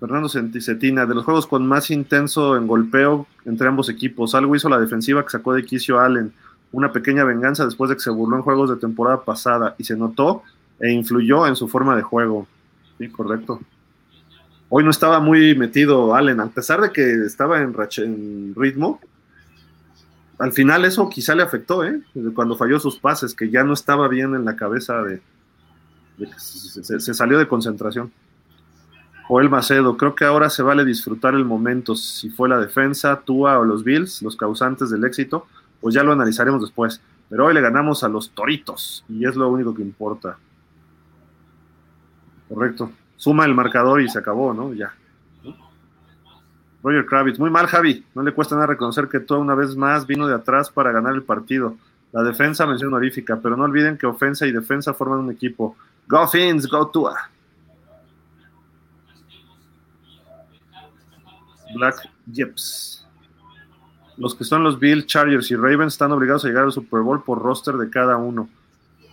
Fernando Cetina, de los juegos con más intenso en golpeo entre ambos equipos, algo hizo la defensiva que sacó de quicio Allen, una pequeña venganza después de que se burló en juegos de temporada pasada y se notó e influyó en su forma de juego. Sí, correcto. Hoy no estaba muy metido Allen, a pesar de que estaba en, ritmo, al final eso quizá le afectó, ¿eh? Cuando falló sus pases, que ya no estaba bien en la cabeza de, se, se, salió de concentración. Joel Macedo, creo que ahora se vale disfrutar el momento. Si fue la defensa, Tua o los Bills, los causantes del éxito, pues ya lo analizaremos después. Pero hoy le ganamos a los Toritos y es lo único que importa. Correcto. Suma el marcador y se acabó, ¿no? Ya. Roger Kravitz, muy mal Javi, no le cuesta nada reconocer que toda una vez más vino de atrás para ganar el partido. La defensa mención honorífica, pero no olviden que ofensa y defensa forman un equipo. Go Fins, go Tua. Black Jeps. Los que son los Bills, Chargers y Ravens están obligados a llegar al Super Bowl por roster de cada uno.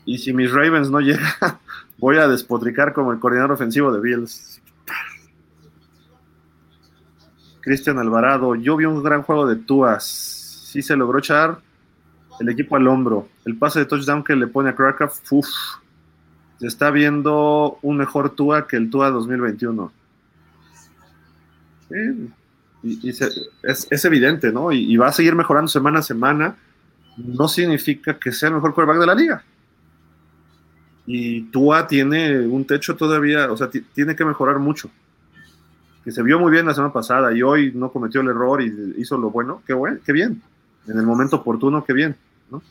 Y si mis Ravens no llegan, <laughs> voy a despotricar como el coordinador ofensivo de Bills. Cristian Alvarado, yo vi un gran juego de Tuas. Sí se logró echar el equipo al hombro. El pase de touchdown que le pone a Krakow, uff, se está viendo un mejor Tua que el Tua 2021. Sí, y, y se, es, es, evidente, ¿no? Y, y, va a seguir mejorando semana a semana. No significa que sea el mejor quarterback de la liga. Y Tua tiene un techo todavía, o sea, tiene que mejorar mucho que se vio muy bien la semana pasada y hoy no cometió el error y hizo lo bueno, qué bueno, qué bien. En el momento oportuno, qué bien, ¿no?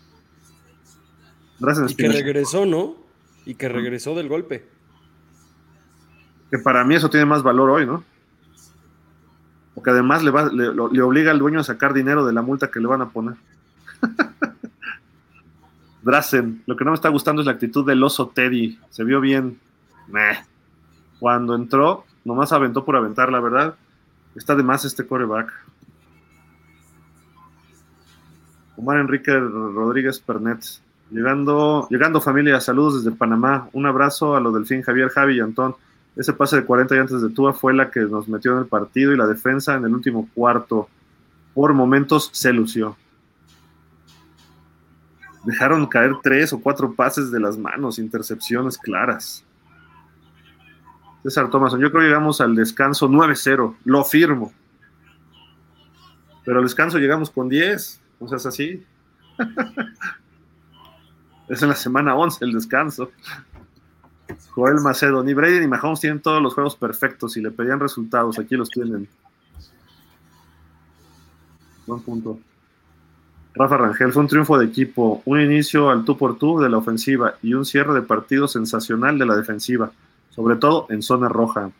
Gracias, y que regresó, ¿no? Y que regresó del golpe. Que para mí eso tiene más valor hoy, ¿no? Porque además le, va, le, obliga al dueño a sacar dinero de la multa que le van a poner. <laughs> Drazen, lo que no me está gustando es la actitud del oso Teddy. Se vio bien. Cuando entró, nomás aventó por aventar, la verdad. Está de más este coreback. Omar Enrique Rodríguez Pernet. Llegando, llegando familia, saludos desde Panamá. Un abrazo a los Delfín, Javier, Javi y Antón. Ese pase de 40 y antes de Tua fue la que nos metió en el partido y la defensa en el último cuarto. Por momentos se lució. Dejaron caer tres o cuatro pases de las manos, intercepciones claras. César Thomason, yo creo que llegamos al descanso 9-0, lo firmo. Pero al descanso llegamos con 10, o sea, es así. <laughs> es en la semana 11 el descanso. Joel Macedo, ni Brady ni Mahomes tienen todos los juegos perfectos. Si le pedían resultados, aquí los tienen. Buen punto. Rafa Rangel, fue un triunfo de equipo, un inicio al tú por tú de la ofensiva y un cierre de partido sensacional de la defensiva sobre todo en zona roja.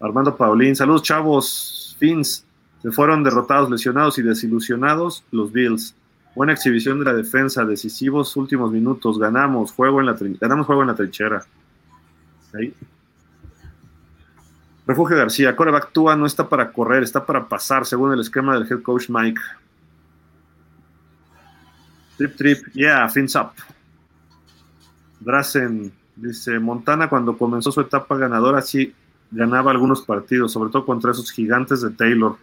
Armando Paulín, saludos chavos, Fins, se fueron derrotados, lesionados y desilusionados los Bills. Buena exhibición de la defensa, decisivos últimos minutos, ganamos juego en la, ganamos juego en la trinchera. Ahí. Refugio García, coreback Tua no está para correr, está para pasar, según el esquema del head coach Mike. Trip, trip, yeah, fins up. Drazen, Dice, Montana cuando comenzó su etapa ganadora sí ganaba algunos partidos, sobre todo contra esos gigantes de Taylor.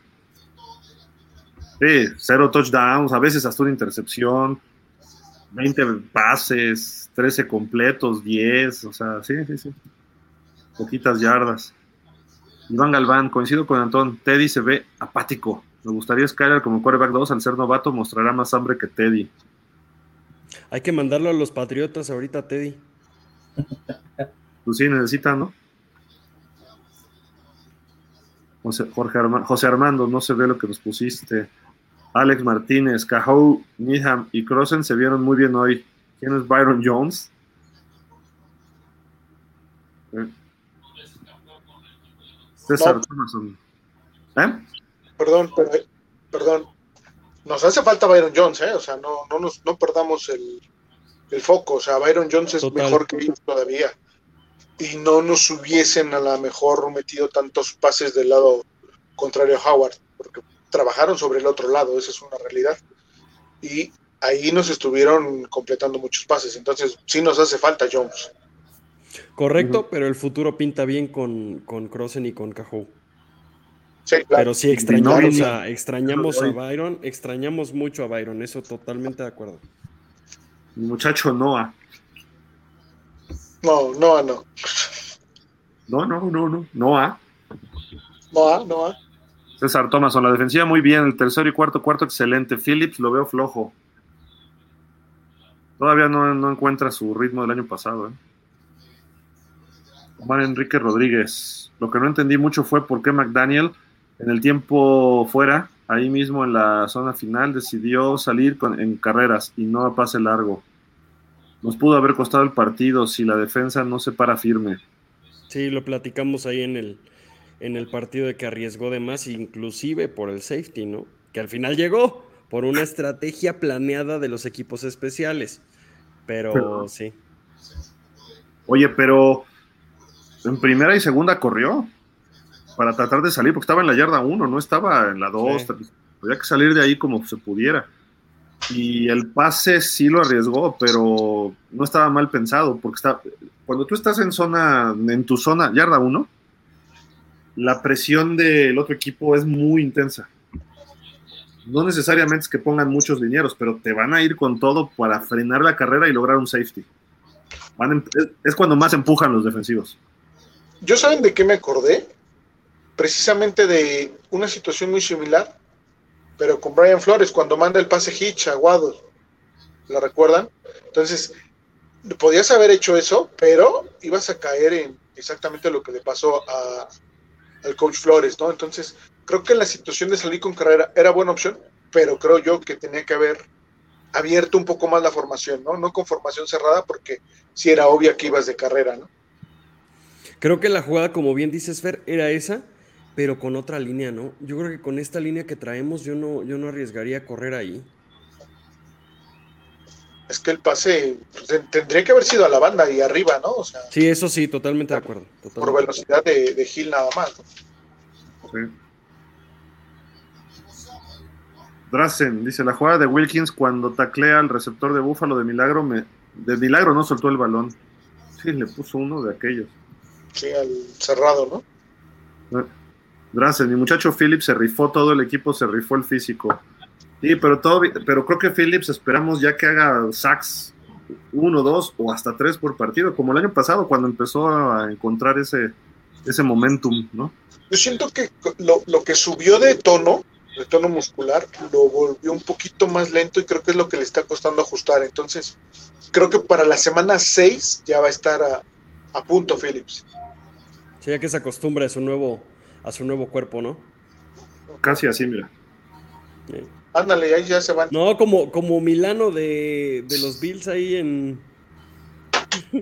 Sí, cero touchdowns, a veces hasta una intercepción, 20 pases, 13 completos, 10, o sea, sí, sí, sí. Poquitas yardas. Iván Galván, coincido con Antón, Teddy se ve apático. Me gustaría Skyler como quarterback 2, al ser novato mostrará más hambre que Teddy. Hay que mandarlo a los Patriotas ahorita, Teddy. <laughs> Pues sí, necesitan, ¿no? José, Jorge Arma, José Armando, no se ve lo que nos pusiste. Alex Martínez, Cajou, Needham y Crossen se vieron muy bien hoy. ¿Quién es Byron Jones? ¿Eh? César. Thomason. ¿Eh? Perdón, pero- perdón. Nos hace falta Byron Jones, ¿eh? O sea, no, no, nos, no perdamos el, el foco. O sea, Byron Jones es Total. mejor que ellos todavía. Y no nos hubiesen a lo mejor metido tantos pases del lado contrario a Howard, porque trabajaron sobre el otro lado, esa es una realidad. Y ahí nos estuvieron completando muchos pases. Entonces, sí nos hace falta Jones. Correcto, pero el futuro pinta bien con, con Crossen y con Cajú. Sí, claro. Pero sí extrañamos, a, extrañamos a. Byron, extrañamos mucho a Byron, eso totalmente de acuerdo. Muchacho Noah. No, no, no. No, no, no, no. Noah. No, no. César Thomason, la defensiva muy bien, el tercero y cuarto, cuarto excelente. Phillips lo veo flojo. Todavía no, encuentra su ritmo del año pasado. ¿eh? Enrique Rodríguez. Lo que no entendí mucho fue por qué McDaniel, en el tiempo fuera, ahí mismo en la zona final, decidió salir con- en carreras y no a pase largo. Nos pudo haber costado el partido si la defensa no se para firme. Sí, lo platicamos ahí en el, en el partido de que arriesgó de más, inclusive por el safety, ¿no? Que al final llegó por una estrategia planeada de los equipos especiales. Pero, Pero- sí. Oye, pero en primera y segunda corrió para tratar de salir, porque estaba en la yarda 1, no estaba en la 2. Sí. Había que salir de ahí como se pudiera. Y el pase sí lo arriesgó, pero no estaba mal pensado, porque está, cuando tú estás en zona, en tu zona, yarda 1, la presión del otro equipo es muy intensa. No necesariamente es que pongan muchos linieros, pero te van a ir con todo para frenar la carrera y lograr un safety. Em- es- cuando más empujan los defensivos. ¿Yo saben de qué me acordé? Precisamente de una situación muy similar, pero con Brian Flores, cuando manda el pase Hitch a Waddle. ¿Lo recuerdan? Entonces, podías haber hecho eso, pero ibas a caer en exactamente lo que le pasó a, al coach Flores, ¿no? Entonces, creo que la situación de salir con carrera era buena opción, pero creo yo que tenía que haber abierto un poco más la formación, ¿no? No con formación cerrada, porque sí era obvia que ibas de carrera, ¿no? Creo que la jugada, como bien dices, Fer, era esa, pero con otra línea, ¿no? Yo creo que con esta línea que traemos, yo no, yo no arriesgaría a correr ahí. Es que el pase pues, ten- tendría que haber sido a la banda y arriba, ¿no? O sea, Sí, eso sí, totalmente de acuerdo. por velocidad de, de Gil nada más. ¿no? Sí. Drazen dice: La jugada de Wilkins cuando taclea al receptor de Búfalo de Milagro, me, de Milagro no soltó el balón. Sí, le puso uno de aquellos. Sí, al cerrado, ¿no? Drazen, mi muchacho Phillips se rifó todo el equipo, se rifó el físico. Sí, pero todo, pero creo que Phillips esperamos ya que haga sacks uno, dos o hasta tres por partido, como el año pasado cuando empezó a encontrar ese, ese momentum, ¿no? Yo siento que lo, lo que subió de tono, de tono muscular, lo volvió un poquito más lento y creo que es lo que le está costando ajustar. Entonces, creo que para la semana 6 ya va a estar a, a punto Phillips. Sí, ya que se acostumbra a su nuevo, a su nuevo cuerpo, ¿no? Casi así, mira. Sí. Ándale, ahí ya se van. No, como, como Milano de, de los Bills ahí en. Eh,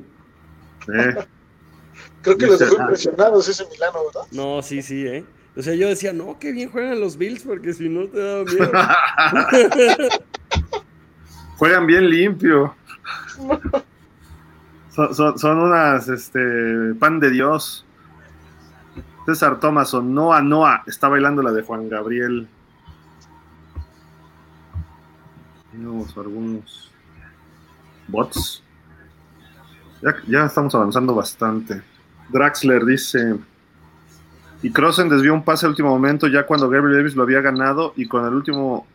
<laughs> Creo que los dejó impresionados ese Milano, ¿verdad? No, sí, sí, ¿eh? O sea, yo decía, no, qué bien juegan los Bills, porque si no te daba miedo. <laughs> <laughs> Juegan bien limpio. Son, son- son unas, este, pan de Dios. César Thomason, Noah Noah, está bailando la de Juan Gabriel. Tenemos algunos bots. Ya, estamos avanzando bastante. Draxler dice, y Crossen desvió un pase al último momento, ya cuando Gabriel Davis lo había ganado, y con el último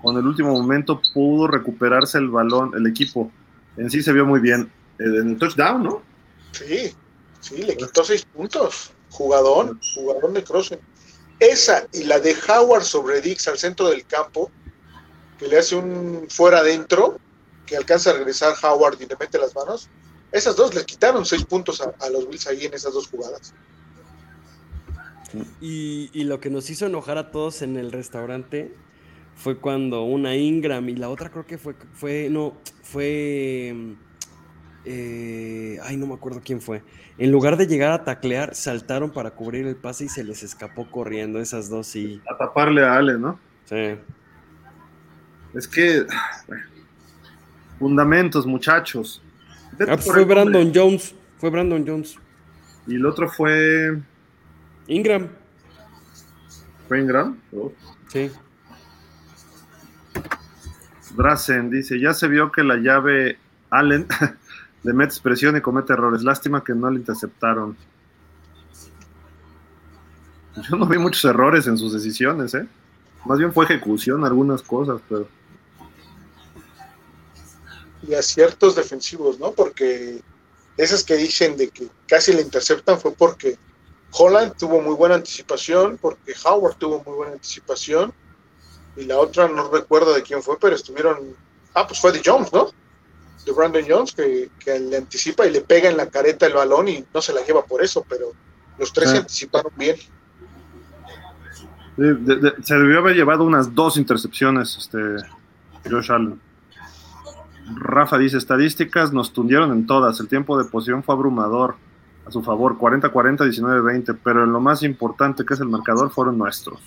con el último momento pudo recuperarse el balón, el equipo. En sí se vio muy bien. Eh, En el touchdown, ¿no? Sí, sí, le quitó seis puntos. Jugadón, jugadón de Crossen. Esa y la de Howard sobre Dix al centro del campo, que le hace un fuera adentro, que alcanza a regresar Howard y le mete las manos. Esas dos le quitaron seis puntos a, a los Bills ahí en esas dos jugadas. Y, y lo que nos hizo enojar a todos en el restaurante fue cuando una Ingram y la otra creo que fue, fue no, fue eh, ay, no me acuerdo quién fue. En lugar de llegar a taclear, saltaron para cubrir el pase y se les escapó corriendo. Esas dos sí. A taparle a Ale, ¿no? Sí. Es que. Fundamentos, muchachos. Ah, pues fue Brandon Jones. Fue Brandon Jones. Y el otro fue. Ingram. ¿Fue Ingram? Oh. Sí. Drazen dice: Ya se vio que la llave Allen <laughs> le mete presión y comete errores. Lástima que no le interceptaron. Yo no vi muchos errores en sus decisiones, ¿eh? Más bien fue ejecución algunas cosas, pero. Y aciertos defensivos, ¿no? Porque esas que dicen de que casi le interceptan fue porque Holland tuvo muy buena anticipación, porque Howard tuvo muy buena anticipación, y la otra no recuerdo de quién fue, pero estuvieron. Ah, pues fue de Jones, ¿no? de Brandon Jones que, le anticipa y le pega en la careta el balón y no se la lleva por eso, pero los tres se anticiparon bien. se debió haber llevado unas dos intercepciones, este Josh Allen. Rafa dice, estadísticas nos tundieron en todas, el tiempo de posición fue abrumador a su favor, 40-40, 19-20, pero en lo más importante que es el marcador fueron nuestros.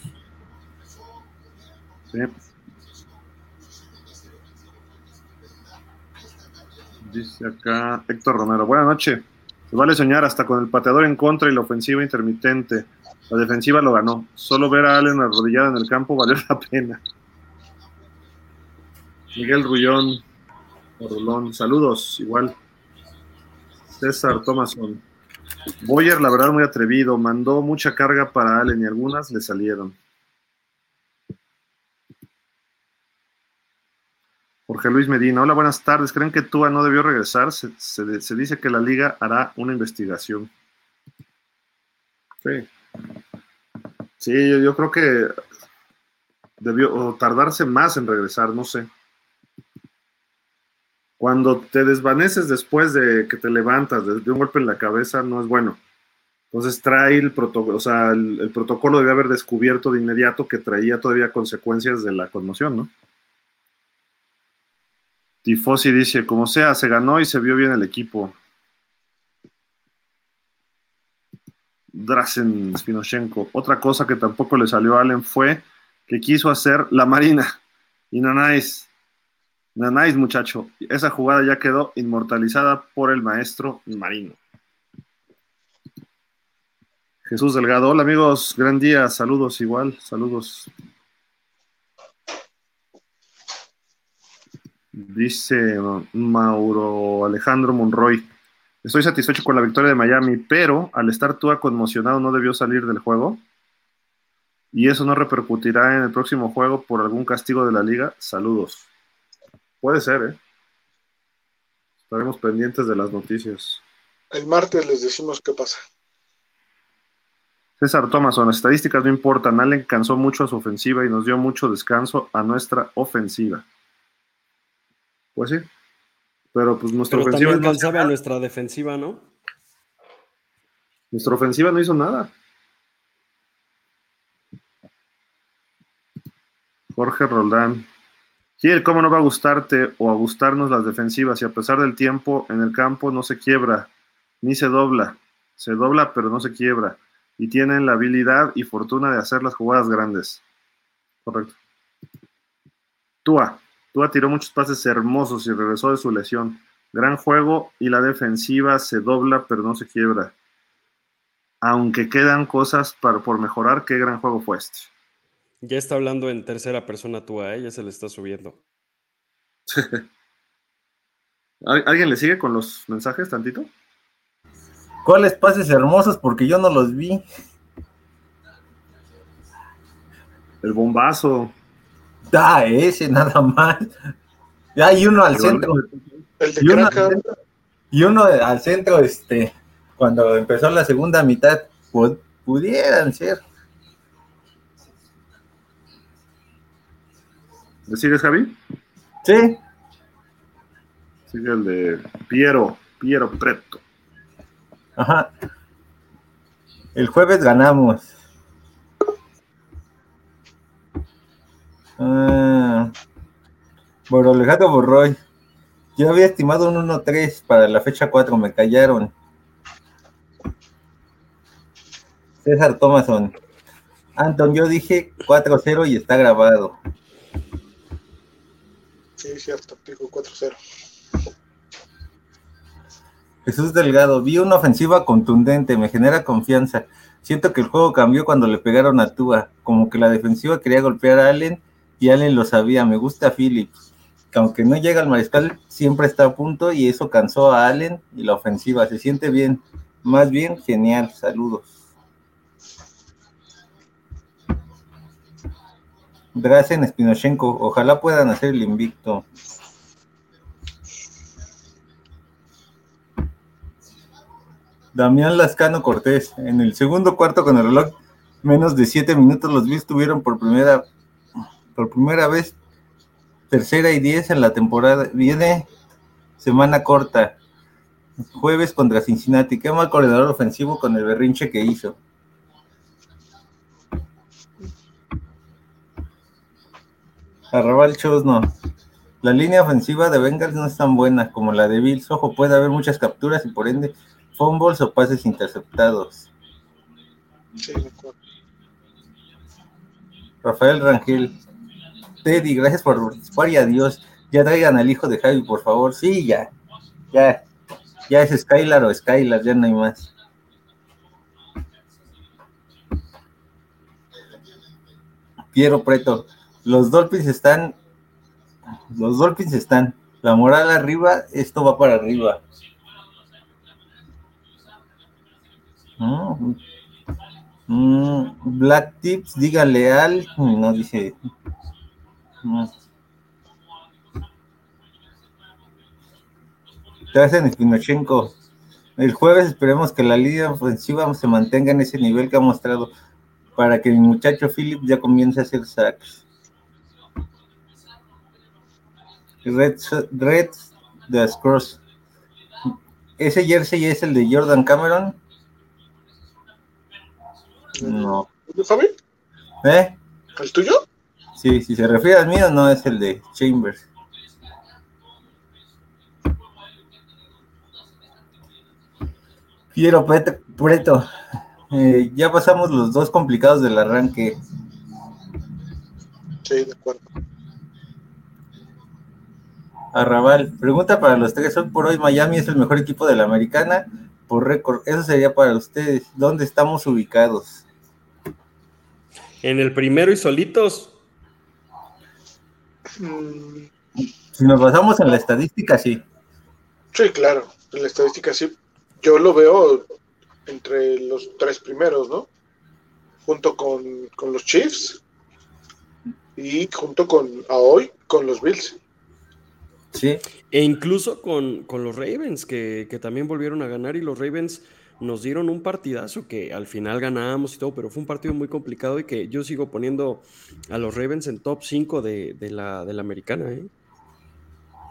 Dice acá Héctor Romero. Buenas noches. Se vale soñar hasta con el pateador en contra y la ofensiva intermitente. La defensiva lo ganó. Solo ver a Allen arrodillada en el campo valió <laughs> la pena. Miguel Rullón, Saludos, igual. César Thomason. Boyer, la verdad, muy atrevido. Mandó mucha carga para Allen y algunas le salieron. Jorge Luis Medina, hola, buenas tardes. ¿Creen que Tua no debió regresar? Se, dice que la liga hará una investigación. Sí. Sí, yo, creo que debió tardarse más en regresar, no sé. Cuando te desvaneces después de que te levantas de, un golpe en la cabeza, no es bueno. Entonces trae el protocolo, o sea, el, protocolo debe haber descubierto de inmediato que traía todavía consecuencias de la conmoción, ¿no? Tifosi dice, como sea, se ganó y se vio bien el equipo. Drasen Spinoshenko. Otra cosa que tampoco le salió a Allen fue que quiso hacer la Marina. Y Nanáis, Nanáis, muchacho. Esa jugada ya quedó inmortalizada por el maestro Marino. Jesús Delgado. Hola amigos, gran día. Saludos igual. Saludos. Dice Mauro Alejandro Monroy. Estoy satisfecho con la victoria de Miami, pero al estar Tua conmocionado no debió salir del juego. Y eso no repercutirá en el próximo juego por algún castigo de la liga. Saludos. Puede ser, ¿eh? Estaremos pendientes de las noticias. El martes les decimos qué pasa. César Thomason, las estadísticas no importan. Allen cansó mucho a su ofensiva y nos dio mucho descanso a nuestra ofensiva. Pues sí. Pero pues nuestra ofensiva. También no a nuestra defensiva, ¿no? Nuestra ofensiva no hizo nada. Jorge Roldán. Gil, ¿cómo no va a gustarte o a gustarnos las defensivas? Y a pesar del tiempo en el campo no se quiebra, ni se dobla. Se dobla, pero no se quiebra. Y tienen la habilidad y fortuna de hacer las jugadas grandes. Correcto. Tua. Tua tiró muchos pases hermosos y regresó de su lesión. Gran juego y la defensiva se dobla pero no se quiebra. Aunque quedan cosas para, por mejorar, qué gran juego fue este. Ya está hablando en tercera persona Tua, ¿eh? ya se le está subiendo. <laughs> ¿Alguien le sigue con los mensajes tantito? ¿Cuáles pases hermosos? Porque yo no los vi. El bombazo. Da ese nada más. Ya hay uno al centro. y, uno al centro y uno al centro, este, cuando empezó la segunda mitad, pudieran ser. ¿Le sigues, Javi? Sí. Sigue el de Piero, Piero Preto. Ajá. El jueves ganamos. Ah, bueno, Alejandro Borroy. Yo había estimado un 1-3 para la fecha 4, me callaron. César Thomason. Anton, yo dije 4-0 y está grabado. Sí, cierto, dijo 4-0. Jesús Delgado, vi una ofensiva contundente, me genera confianza. Siento que el juego cambió cuando le pegaron a Tua, como que la defensiva quería golpear a Allen y Allen lo sabía. Me gusta Phillips, que aunque no llega al mariscal, siempre está a punto y eso cansó a Allen y la ofensiva. Se siente bien, más bien genial. Saludos. Drazen Spinochenko, ojalá puedan hacer el invicto. Damián Lascano Cortés, en el segundo cuarto con el reloj, menos de siete minutos los Bills tuvieron por primera, por primera vez tercera y diez en la temporada. Viene semana corta, jueves contra Cincinnati. Qué mal corredor ofensivo con el berrinche que hizo. Arrabal no. La línea ofensiva de Bengals no es tan buena como la de Bills. Ojo, puede haber muchas capturas y por ende fumbles o pases interceptados. Sí, de acuerdo. Rafael Rangel. Teddy, gracias por participar y adiós. Ya traigan al hijo de Javi, por favor. Sí, ya. Ya. Ya es Skylar o Skylar, ya no hay más. Piero Preto. Los Dolphins están. Los Dolphins están. La moral arriba, esto va para arriba. Mm. Mm, Black Tips, dígale al. No dice. Mm. Gracias, Spinochenko. El jueves esperemos que la línea ofensiva se mantenga en ese nivel que ha mostrado para que el muchacho Philip ya comience a hacer sacks. Red, Red The Cross. ¿Ese jersey es el de Jordan Cameron? No. Fabi? ¿Eh? ¿El tuyo? Sí, si se refiere al mío, no es el de Chambers. Quiero Preto. Eh, ya pasamos los dos complicados del arranque. Sí, de acuerdo. Arrabal, pregunta para los tres. Hoy por hoy Miami es el mejor equipo de la americana por récord. Eso sería para ustedes. ¿Dónde estamos ubicados? En el primero y solitos. Mm, Si nos basamos en la estadística, sí. sí, claro. En la estadística sí. Yo lo veo entre los tres primeros, ¿no? Junto con, con los Chiefs y junto con a hoy con los Bills. Sí. E incluso con, con los Ravens, que, que también volvieron a ganar y los Ravens nos dieron un partidazo que al final ganábamos y todo, pero fue un partido muy complicado y que yo sigo poniendo a los Ravens en top 5 de, de la, de la americana. ¿eh?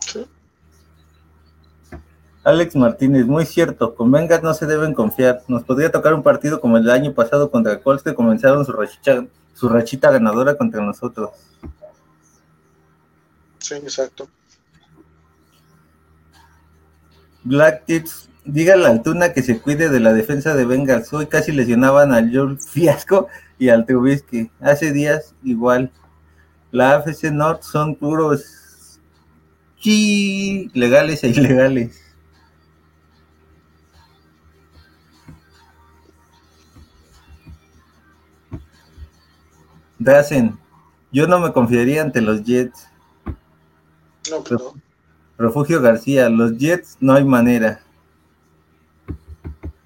Sí. Alex Martínez, muy cierto, con Vengas no se deben confiar. Nos podría tocar un partido como el año pasado contra Colts que comenzaron su rachita, su rachita ganadora contra nosotros. Sí, exacto. Black Tips, dígale al Tuna que se cuide de la defensa de Bengals. Hoy casi lesionaban al Joel Fiasco y al Trubisky. Hace días igual. La AFC North son puros chi legales e ilegales. Drazen, yo no me confiaría ante los Jets. No, no. Refugio García, los Jets no hay manera.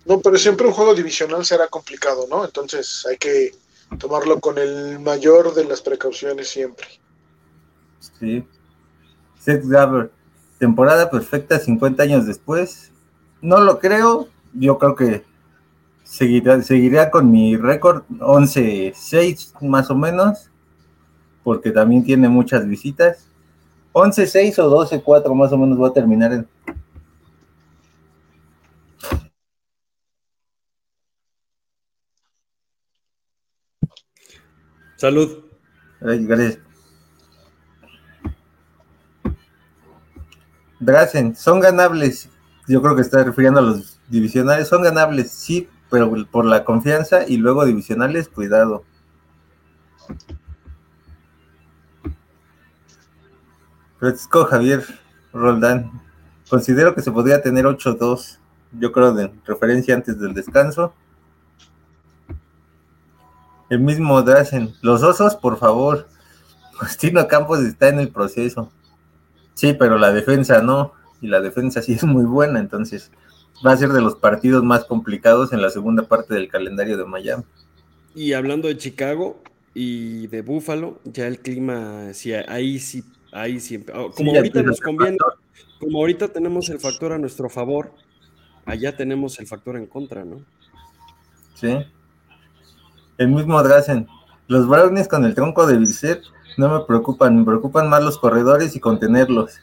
No, pero siempre un juego divisional será complicado, ¿no? Entonces hay que tomarlo con el mayor de las precauciones siempre. Sí. Seth Gaber, temporada perfecta 50 años después. No lo creo. Yo creo que seguirá, seguirá con mi récord 11-6 más o menos. Porque también tiene muchas visitas. 11-6 o 12-4 más o menos va a terminar en, Salud. Ay, gracias. Drazen, son ganables. Yo creo que está refiriendo a los divisionales. Son ganables, sí, pero por la confianza y luego divisionales, cuidado. Francisco Javier Roldán, considero que se podría tener 8-2, yo creo de referencia antes del descanso. El mismo Drazen, los osos, por favor. <laughs> Justino Campos está en el proceso. Sí, pero la defensa no, y la defensa sí es muy buena, entonces va a ser de los partidos más complicados en la segunda parte del calendario de Miami. Y hablando de Chicago y de Buffalo, ya el clima, sí, ahí sí, ahí siempre. Oh, como ahorita nos conviene, como ahorita tenemos el factor a nuestro favor, allá tenemos el factor en contra, ¿no? Sí. El mismo Drazen. Los Brownies con el tronco de Bisset no me preocupan, me preocupan más los corredores y contenerlos.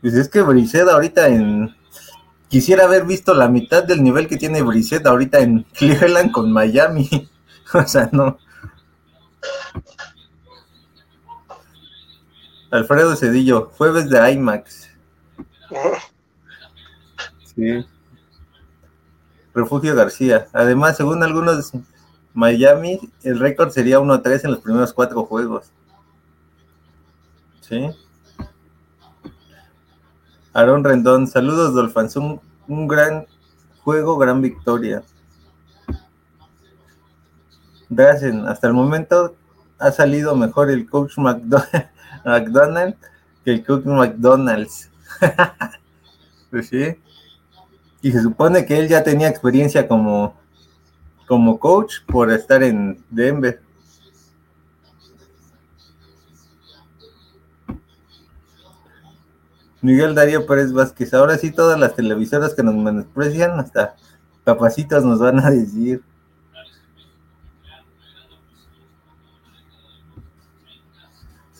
Pues es que Brissett ahorita en... Quisiera haber visto la mitad del nivel que tiene Brissett ahorita en <laughs> Cleveland con Miami. <laughs> o sea, no. Alfredo Cedillo, jueves de IMAX. Sí. Refugio García. Además, según algunos Miami, el récord sería 1-3 en los primeros cuatro juegos. ¿Sí? Aaron Rendón, saludos Dolphins, un, un gran juego, gran victoria. Gracias, hasta el momento ha salido mejor el coach McDonald <laughs> que el coach McDonald's. <laughs> pues. Y se supone que él ya tenía experiencia como como coach por estar en Denver. Miguel Darío Pérez Vázquez, ahora sí todas las televisoras que nos menosprecian, hasta capacitas nos van a decir.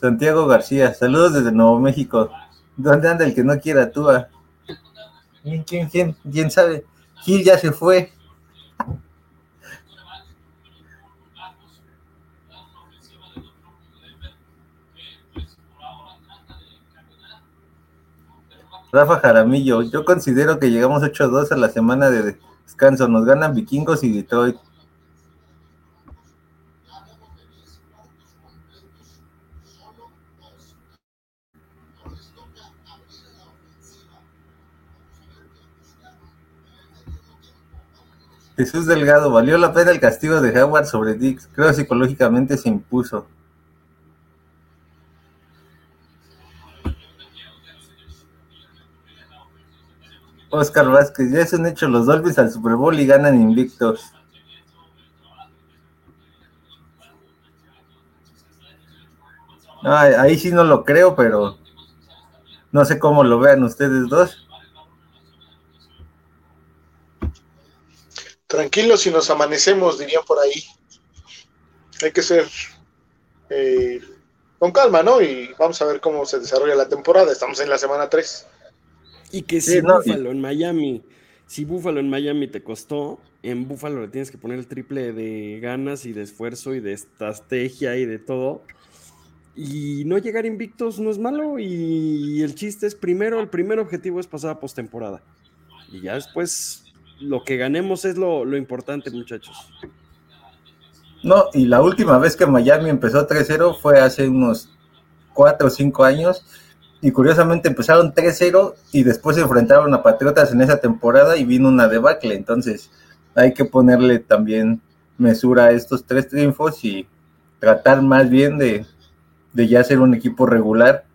Santiago García, saludos desde Nuevo México. ¿Dónde anda el que no quiera quién, quién? ¿Quién sabe? Gil ya se fue. Rafa Jaramillo, yo considero que llegamos 8-2 a la semana de descanso. Nos ganan Vikingos y Detroit. Jesús Delgado, valió la pena el castigo de Howard sobre Dix. Creo psicológicamente se impuso. Oscar Vázquez, ya es un hecho, los Dolphins al Super Bowl y ganan invictos. ahí sí no lo creo, pero no sé cómo lo vean ustedes dos. Tranquilos si nos amanecemos, dirían por ahí. Hay que ser eh, con calma, ¿no? Y vamos a ver cómo se desarrolla la temporada. Estamos en la semana 3. Y que si Búfalo en Miami, si Búfalo en Miami te costó, en Búfalo le tienes que poner el triple de ganas y de esfuerzo y de estrategia y de todo. Y no llegar invictos no es malo. Y el chiste es primero, el primer objetivo es pasar a postemporada. Y ya después lo que ganemos es lo, importante, muchachos. No, y la última vez que Miami empezó 3-0 fue hace unos 4 o 5 años y curiosamente empezaron 3-0 y después se enfrentaron a Patriotas en esa temporada y vino una debacle. Entonces hay que ponerle también mesura a estos tres triunfos y tratar más bien de, ya ser un equipo regular,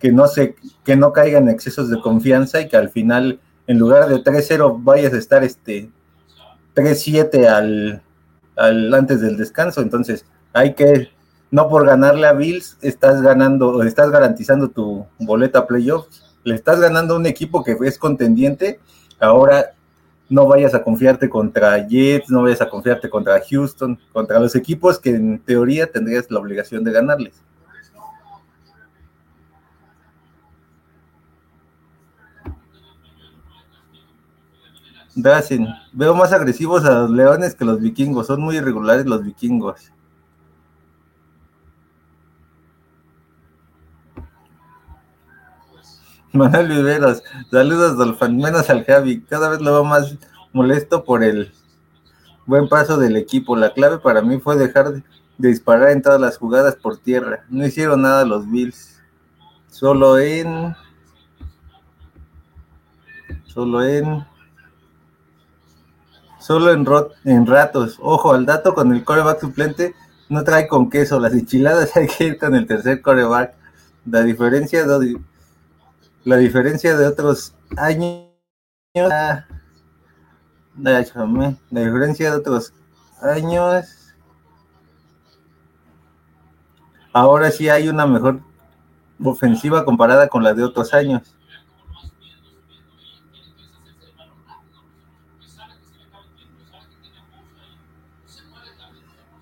que no, se, que no caiga en excesos de confianza y que al final, en lugar de 3-0, vayas a estar este 3-7 al, al, antes del descanso. Entonces hay que no por ganarle a Bills estás ganando, estás garantizando tu boleta a playoffs. Le estás ganando a un equipo que es contendiente. Ahora no vayas a confiarte contra Jets, no vayas a confiarte contra Houston, contra los equipos que en teoría tendrías la obligación de ganarles. Veo más agresivos a los leones que los vikingos, son muy irregulares los vikingos. Manuel Viveros, saludos Dolfan, menos al Javi, cada vez lo veo más molesto por el buen paso del equipo. La clave para mí fue dejar de disparar en todas las jugadas por tierra. No hicieron nada los Bills. Solo en. Solo en. Solo en, en ratos. Ojo al dato con el coreback suplente. No trae con queso. Las enchiladas <laughs> hay que ir con el tercer coreback. La diferencia de, la diferencia de otros años. La, la diferencia de otros años. Ahora sí hay una mejor ofensiva comparada con la de otros años.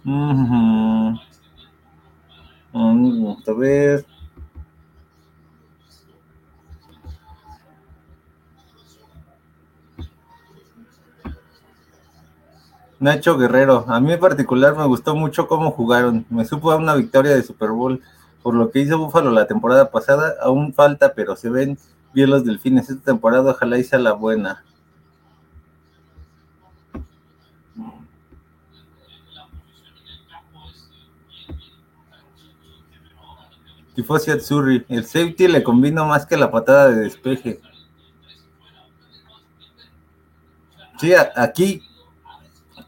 Uh a ver. Nacho Guerrero, a mí en particular me gustó mucho cómo jugaron. Me supo a una victoria de Super Bowl. Por lo que hizo Búfalo la temporada pasada, aún falta, pero se ven bien los delfines. Esta temporada ojalá hice la buena. Tifosi Atsuri, el safety le combino más que la patada de despeje. Sí, aquí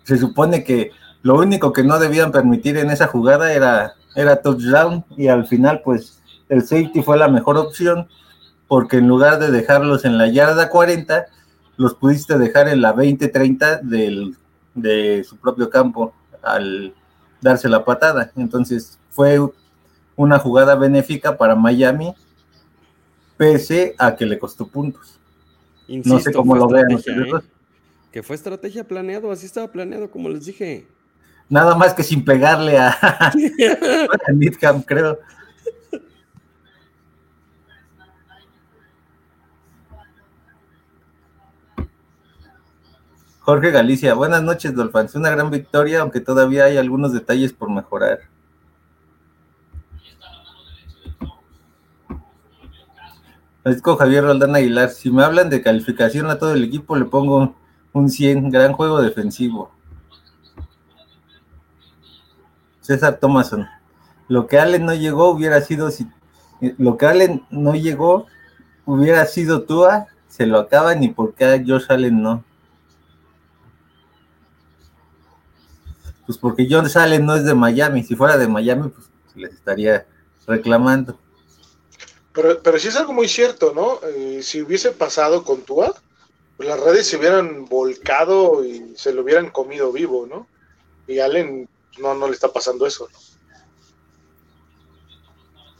se supone que lo único que no debían permitir en esa jugada era, era touchdown y al final pues el safety fue la mejor opción porque en lugar de dejarlos en la yarda 40, los pudiste dejar en la 20-30 de su propio campo al darse la patada. Entonces fue una jugada benéfica para Miami, pese a que le costó puntos. no sé cómo lo vean. ¿eh? Que fue estrategia planeado, así estaba planeado, como les dije. Nada más que sin pegarle a, <laughs> a creo. Jorge Galicia, buenas noches, Dolphins. Una gran victoria, aunque todavía hay algunos detalles por mejorar. Francisco Javier Roldán Aguilar, si me hablan de calificación a todo el equipo, le pongo un 100, gran juego defensivo. César Thomason. Lo que Allen no llegó hubiera sido si lo que Allen no llegó hubiera sido Tua, se lo acaban y por qué Josh Allen no. Pues porque Josh Allen no es de Miami, si fuera de Miami pues les estaría reclamando. Pero, pero sí es algo muy cierto, ¿no? Eh, si hubiese pasado con Tua, las redes se hubieran volcado y se lo hubieran comido vivo, ¿no? Y Allen no, no le está pasando eso, ¿no?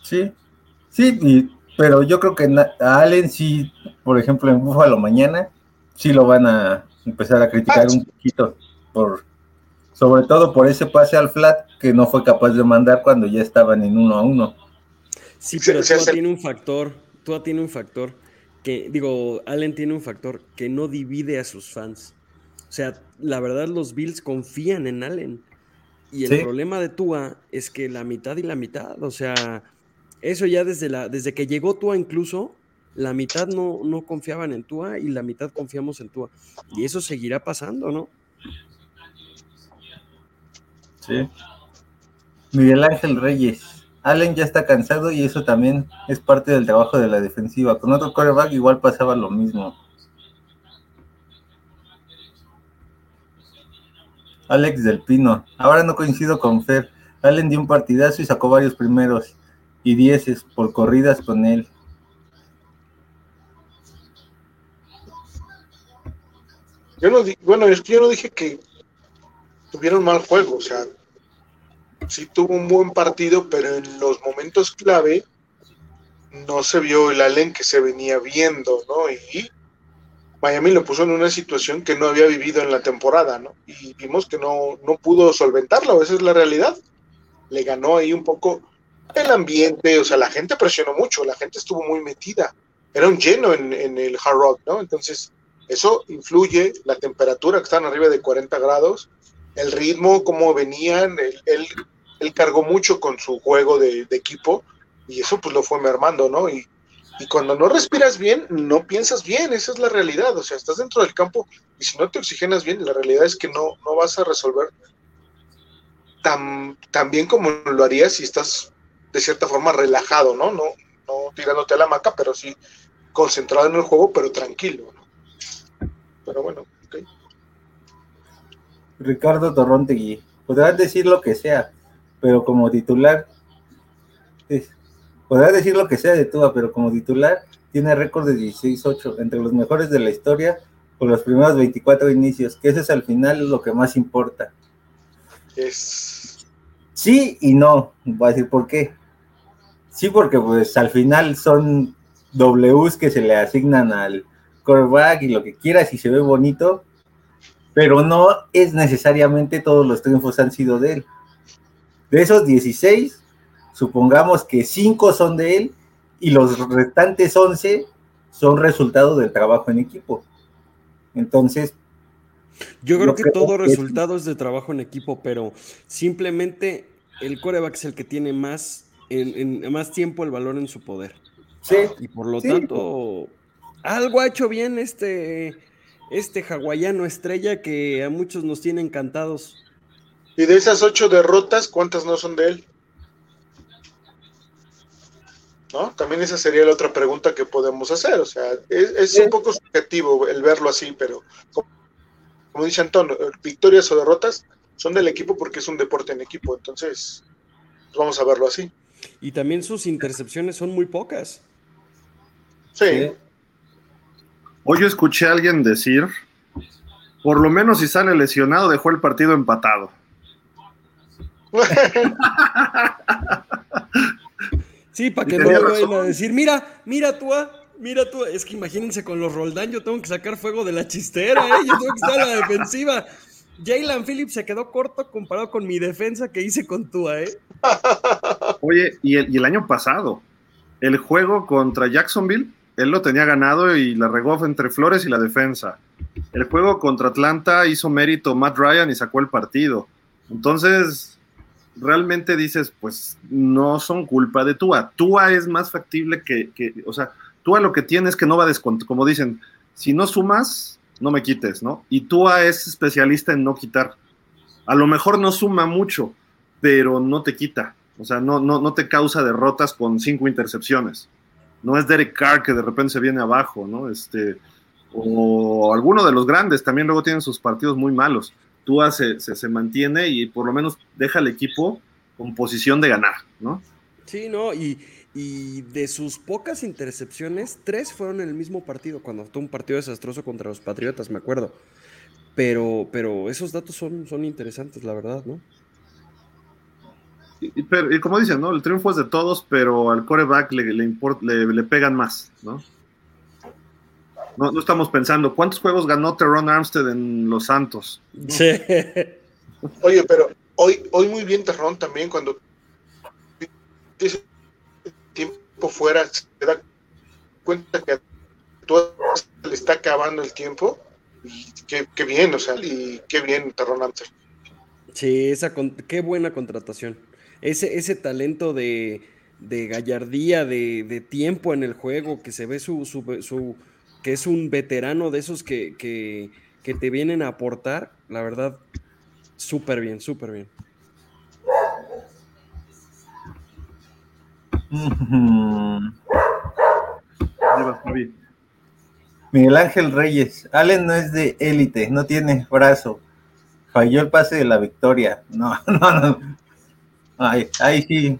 Sí, sí, pero yo creo que a Allen sí, por ejemplo, en Búfalo mañana, sí lo van a empezar a criticar ah, un poquito, por, sobre todo por ese pase al flat que no fue capaz de mandar cuando ya estaban en uno a uno. Sí, pero Tua tiene un factor, Tua tiene un factor que, digo, Allen tiene un factor que no divide a sus fans. O sea, la verdad los Bills confían en Allen. Y el problema de Tua es que la mitad y la mitad, o sea, eso ya desde, la, desde que llegó Tua incluso, la mitad no, no confiaban en Tua y la mitad confiamos en Tua. Y eso seguirá pasando, ¿no? Sí. Miguel Ángel Reyes. Allen ya está cansado y eso también es parte del trabajo de la defensiva. Con otro quarterback igual pasaba lo mismo. Alex del Pino. Ahora no coincido con Fer. Allen dio un partidazo y sacó varios primeros y dieces por corridas con él. Yo no, bueno, yo no dije que tuvieron mal juego, o sea, sí tuvo un buen partido, pero en los momentos clave no se vio el Allen que se venía viendo, ¿no? Y Miami lo puso en una situación que no había vivido en la temporada, ¿no? Y vimos que no, no pudo solventarlo, esa es la realidad. Le ganó ahí un poco el ambiente, o sea, la gente presionó mucho, la gente estuvo muy metida. Era un lleno en, el Hard Rock, ¿no? Entonces, eso influye, la temperatura que están arriba de 40 grados, el ritmo, cómo venían, él, él cargó mucho con su juego de, equipo y eso pues lo fue mermando, ¿no? Y Y cuando no respiras bien, no piensas bien, esa es la realidad. O sea, estás dentro del campo y si no te oxigenas bien, la realidad es que no, no vas a resolver tan, tan bien como lo harías si estás de cierta forma relajado, ¿no? No, no tirándote a la maca, pero sí concentrado en el juego, pero tranquilo. ¿no? Pero bueno, ok. Ricardo Torrontegui, podrás decir lo que sea, pero como titular, es, podrás decir lo que sea de Tua, pero como titular tiene récord de 16-8, entre los mejores de la historia, con los primeros 24 inicios, que eso es al final lo que más importa. Es... Sí y no, voy a decir por qué. Sí, porque pues al final son Ws que se le asignan al quarterback y lo que quieras y se ve bonito, pero no es necesariamente todos los triunfos han sido de él. De esos 16, supongamos que 5 son de él y los restantes 11 son resultado del trabajo en equipo. Entonces, yo creo que todo resultado es de trabajo en equipo, pero simplemente el coreback es el que tiene más, en, más tiempo el valor en su poder. Sí. Y por lo tanto, algo ha hecho bien este, este hawaiano estrella que a muchos nos tiene encantados. Y de esas ocho derrotas, ¿cuántas no son de él? ¿No? También esa sería la otra pregunta que podemos hacer. O sea, es, un poco subjetivo el verlo así, pero como dice Antonio, victorias o derrotas son del equipo porque es un deporte en equipo. Entonces, vamos a verlo así. Y también sus intercepciones son muy pocas. Sí. Hoy yo escuché a alguien decir, por lo menos si sale lesionado, dejó el partido empatado. Sí, para que no vayan a decir, mira, mira tú, ah, mira tú, es que imagínense con los Roldán, yo tengo que sacar fuego de la chistera, ¿eh? yo tengo que estar a la defensiva. Jalen Phillips se quedó corto comparado con mi defensa que hice con Tua, ¿eh? Oye, y el, y el año pasado, el juego contra Jacksonville, él lo tenía ganado y la regó entre Flores y la defensa. El juego contra Atlanta hizo mérito Matt Ryan y sacó el partido. Entonces, realmente dices, pues no son culpa de Tua. Tua es más factible que, que o sea, Tua lo que tiene es que no va a descontar, como dicen, si no sumas, no me quites, ¿no? Y Tua es especialista en no quitar. A lo mejor no suma mucho, pero no te quita. O sea, no, no, no te causa derrotas con cinco intercepciones no es Derek Carr que de repente se viene abajo, ¿no? Este, o alguno de los grandes también luego tienen sus partidos muy malos. Tua se, se, mantiene y por lo menos deja al equipo con posición de ganar, ¿no? Sí, no, y, y de sus pocas intercepciones, tres fueron en el mismo partido, cuando tuvo un partido desastroso contra los Patriotas, me acuerdo. Pero, pero esos datos son, son interesantes, la verdad, ¿no? Y, pero, y como dicen, ¿no? El triunfo es de todos, pero al coreback le, le, le, pegan más, ¿no? ¿No? No estamos pensando, ¿cuántos juegos ganó Terron Armstead en Los Santos? Sí. Oye, pero hoy, hoy muy bien Terron también, cuando tiempo fuera, se da cuenta que a todo le está acabando el tiempo. Y qué, qué bien, o sea, y qué bien Terron Armstead. Sí, esa qué buena contratación ese, ese talento de, gallardía, de, tiempo en el juego, que se ve su, su, que es un veterano de esos que, que, te vienen a aportar, la verdad, súper bien, súper bien. Miguel Ángel Reyes, Allen no es de élite, no tiene brazo. Falló el pase de la victoria. No, <laughs> no, no. Ay, ay, sí.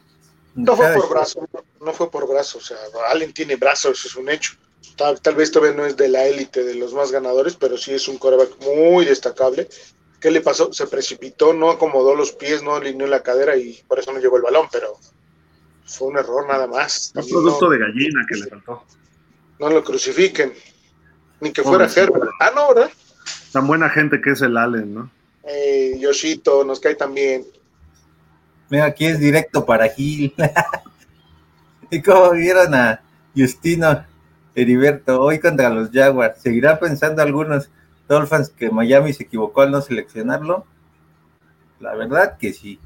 No fue por brazo, no fue por brazo, o sea, Allen tiene brazo, eso es un hecho. Tal, tal, vez todavía no es de la élite de los más ganadores, pero sí es un coreback muy destacable. ¿Qué le pasó? Se precipitó, no acomodó los pies, no alineó la cadera y por eso no llegó el balón, pero fue un error nada más. Un producto de gallina que le faltó. No lo crucifiquen, ni que fuera Herbert. Ah, no, ¿verdad? Tan buena gente que es el Allen, ¿no? Eh, Yoshito, nos cae también. Mira, aquí es directo para Gil. <laughs> ¿Y cómo vieron a Justino Heriberto hoy contra los Jaguars? ¿Seguirá pensando algunos Dolphins que Miami se equivocó al no seleccionarlo? La verdad que sí.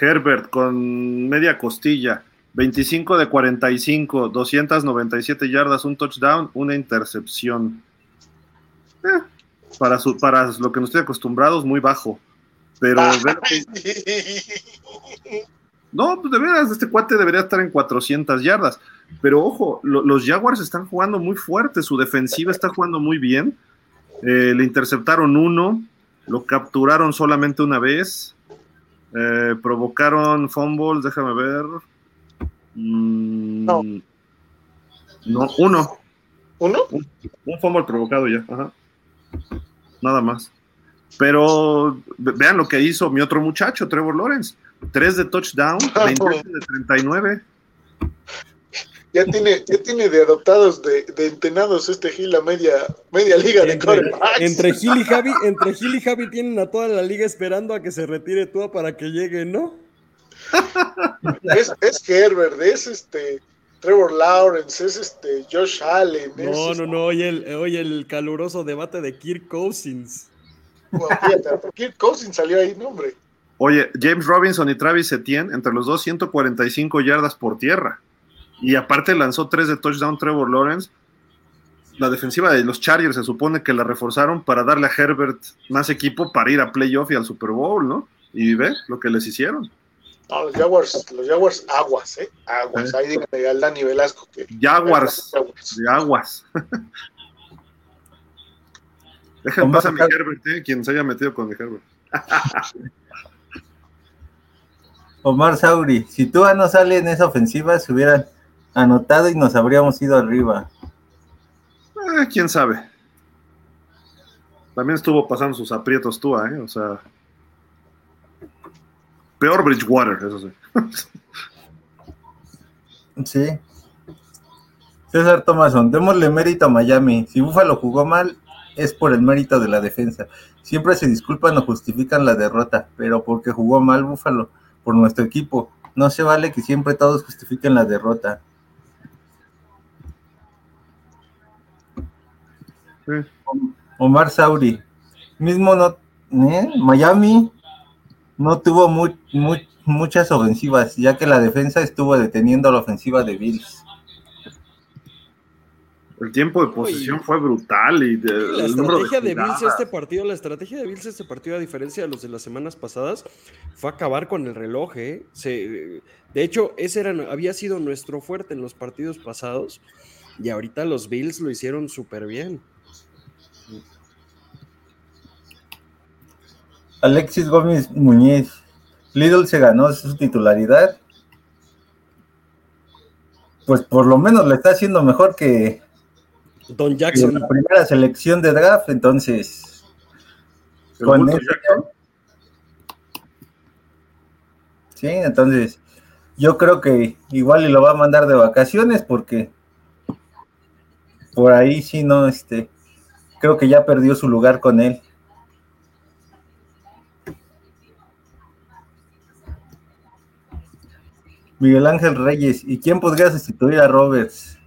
Herbert con media costilla 25 de 45, 297 yardas, un touchdown, una intercepción. Eh, para, su, para lo que nos estoy acostumbrados, muy bajo. Pero no, pues de veras, este cuate debería estar en 400 yardas. Pero ojo, lo, los Jaguars están jugando muy fuerte, su defensiva está jugando muy bien. Eh, le interceptaron uno, lo capturaron solamente una vez, eh, provocaron fumbles, déjame ver. Mm, No. no, uno. ¿Uno? Un, un fumble provocado ya, ajá. Nada más. Pero ve- vean lo que hizo mi otro muchacho, Trevor Lawrence. Tres de touchdown, <laughs> 28 de 39. Ya tiene, ya tiene de adoptados de, de entrenados este Gil a media, media liga de Entre, quarterbacks. entre Gil y Javi, <laughs> entre Gil y Javi tienen a toda la liga esperando a que se retire Tua para que llegue, ¿no? <laughs> Es, es Herbert, es este Trevor Lawrence, es este Josh Allen. es, No, este, no, no, oye el, oye el caluroso debate de Kirk Cousins. bueno, fíjate, Kirk Cousins salió ahí, no, hombre. Oye, James Robinson y Travis Etienne, entre los dos, 145 yardas por tierra. Y aparte lanzó tres de touchdown Trevor Lawrence. La defensiva de los Chargers se supone que la reforzaron para darle a Herbert más equipo para ir a playoff y al Super Bowl, ¿no? Y ve lo que les hicieron. No, los Jaguars, los Jaguars aguas, ¿eh? Aguas. Sí. Ahí díganle al Dani Velasco que. Jaguars, Jaguars. de aguas. <laughs> Dejen pasar a mi Herbert, ¿eh? quien se haya metido con mi Herbert. <laughs> Omar Sauri, si Tua no sale en esa ofensiva, se hubieran anotado y nos habríamos ido arriba. Eh, quién sabe. También estuvo pasando sus aprietos Tua, ¿eh? O sea. Peor Bridgewater, eso sí. <laughs> Sí. César Thomason, démosle mérito a Miami. Si Buffalo jugó mal, es por el mérito de la defensa. Siempre se disculpan o justifican la derrota, pero porque jugó mal Buffalo, por nuestro equipo. No se vale que siempre todos justifiquen la derrota. Sí. Omar Sauri, mismo no, ¿eh? Miami no tuvo mu- mu- muchas ofensivas, ya que la defensa estuvo deteniendo la ofensiva de Bills. El tiempo de posesión Uy. fue brutal y de- La número de estrategia de Bills este partido, la estrategia de Bills este partido, a diferencia de los de las semanas pasadas, fue acabar con el reloj. ¿eh? Se- de hecho, ese era, había sido nuestro fuerte en los partidos pasados y ahorita los Bills lo hicieron súper bien. Alexis Gómez Muñiz, Lidl se ganó su titularidad. Pues por lo menos le está haciendo mejor que, Don Jackson, la primera selección de draft, entonces con Jackson. sí, entonces yo creo que igual y lo va a mandar de vacaciones porque por ahí sí no, este, creo que ya perdió su lugar con él. Miguel Ángel Reyes, ¿y quién podría sustituir a Roberts?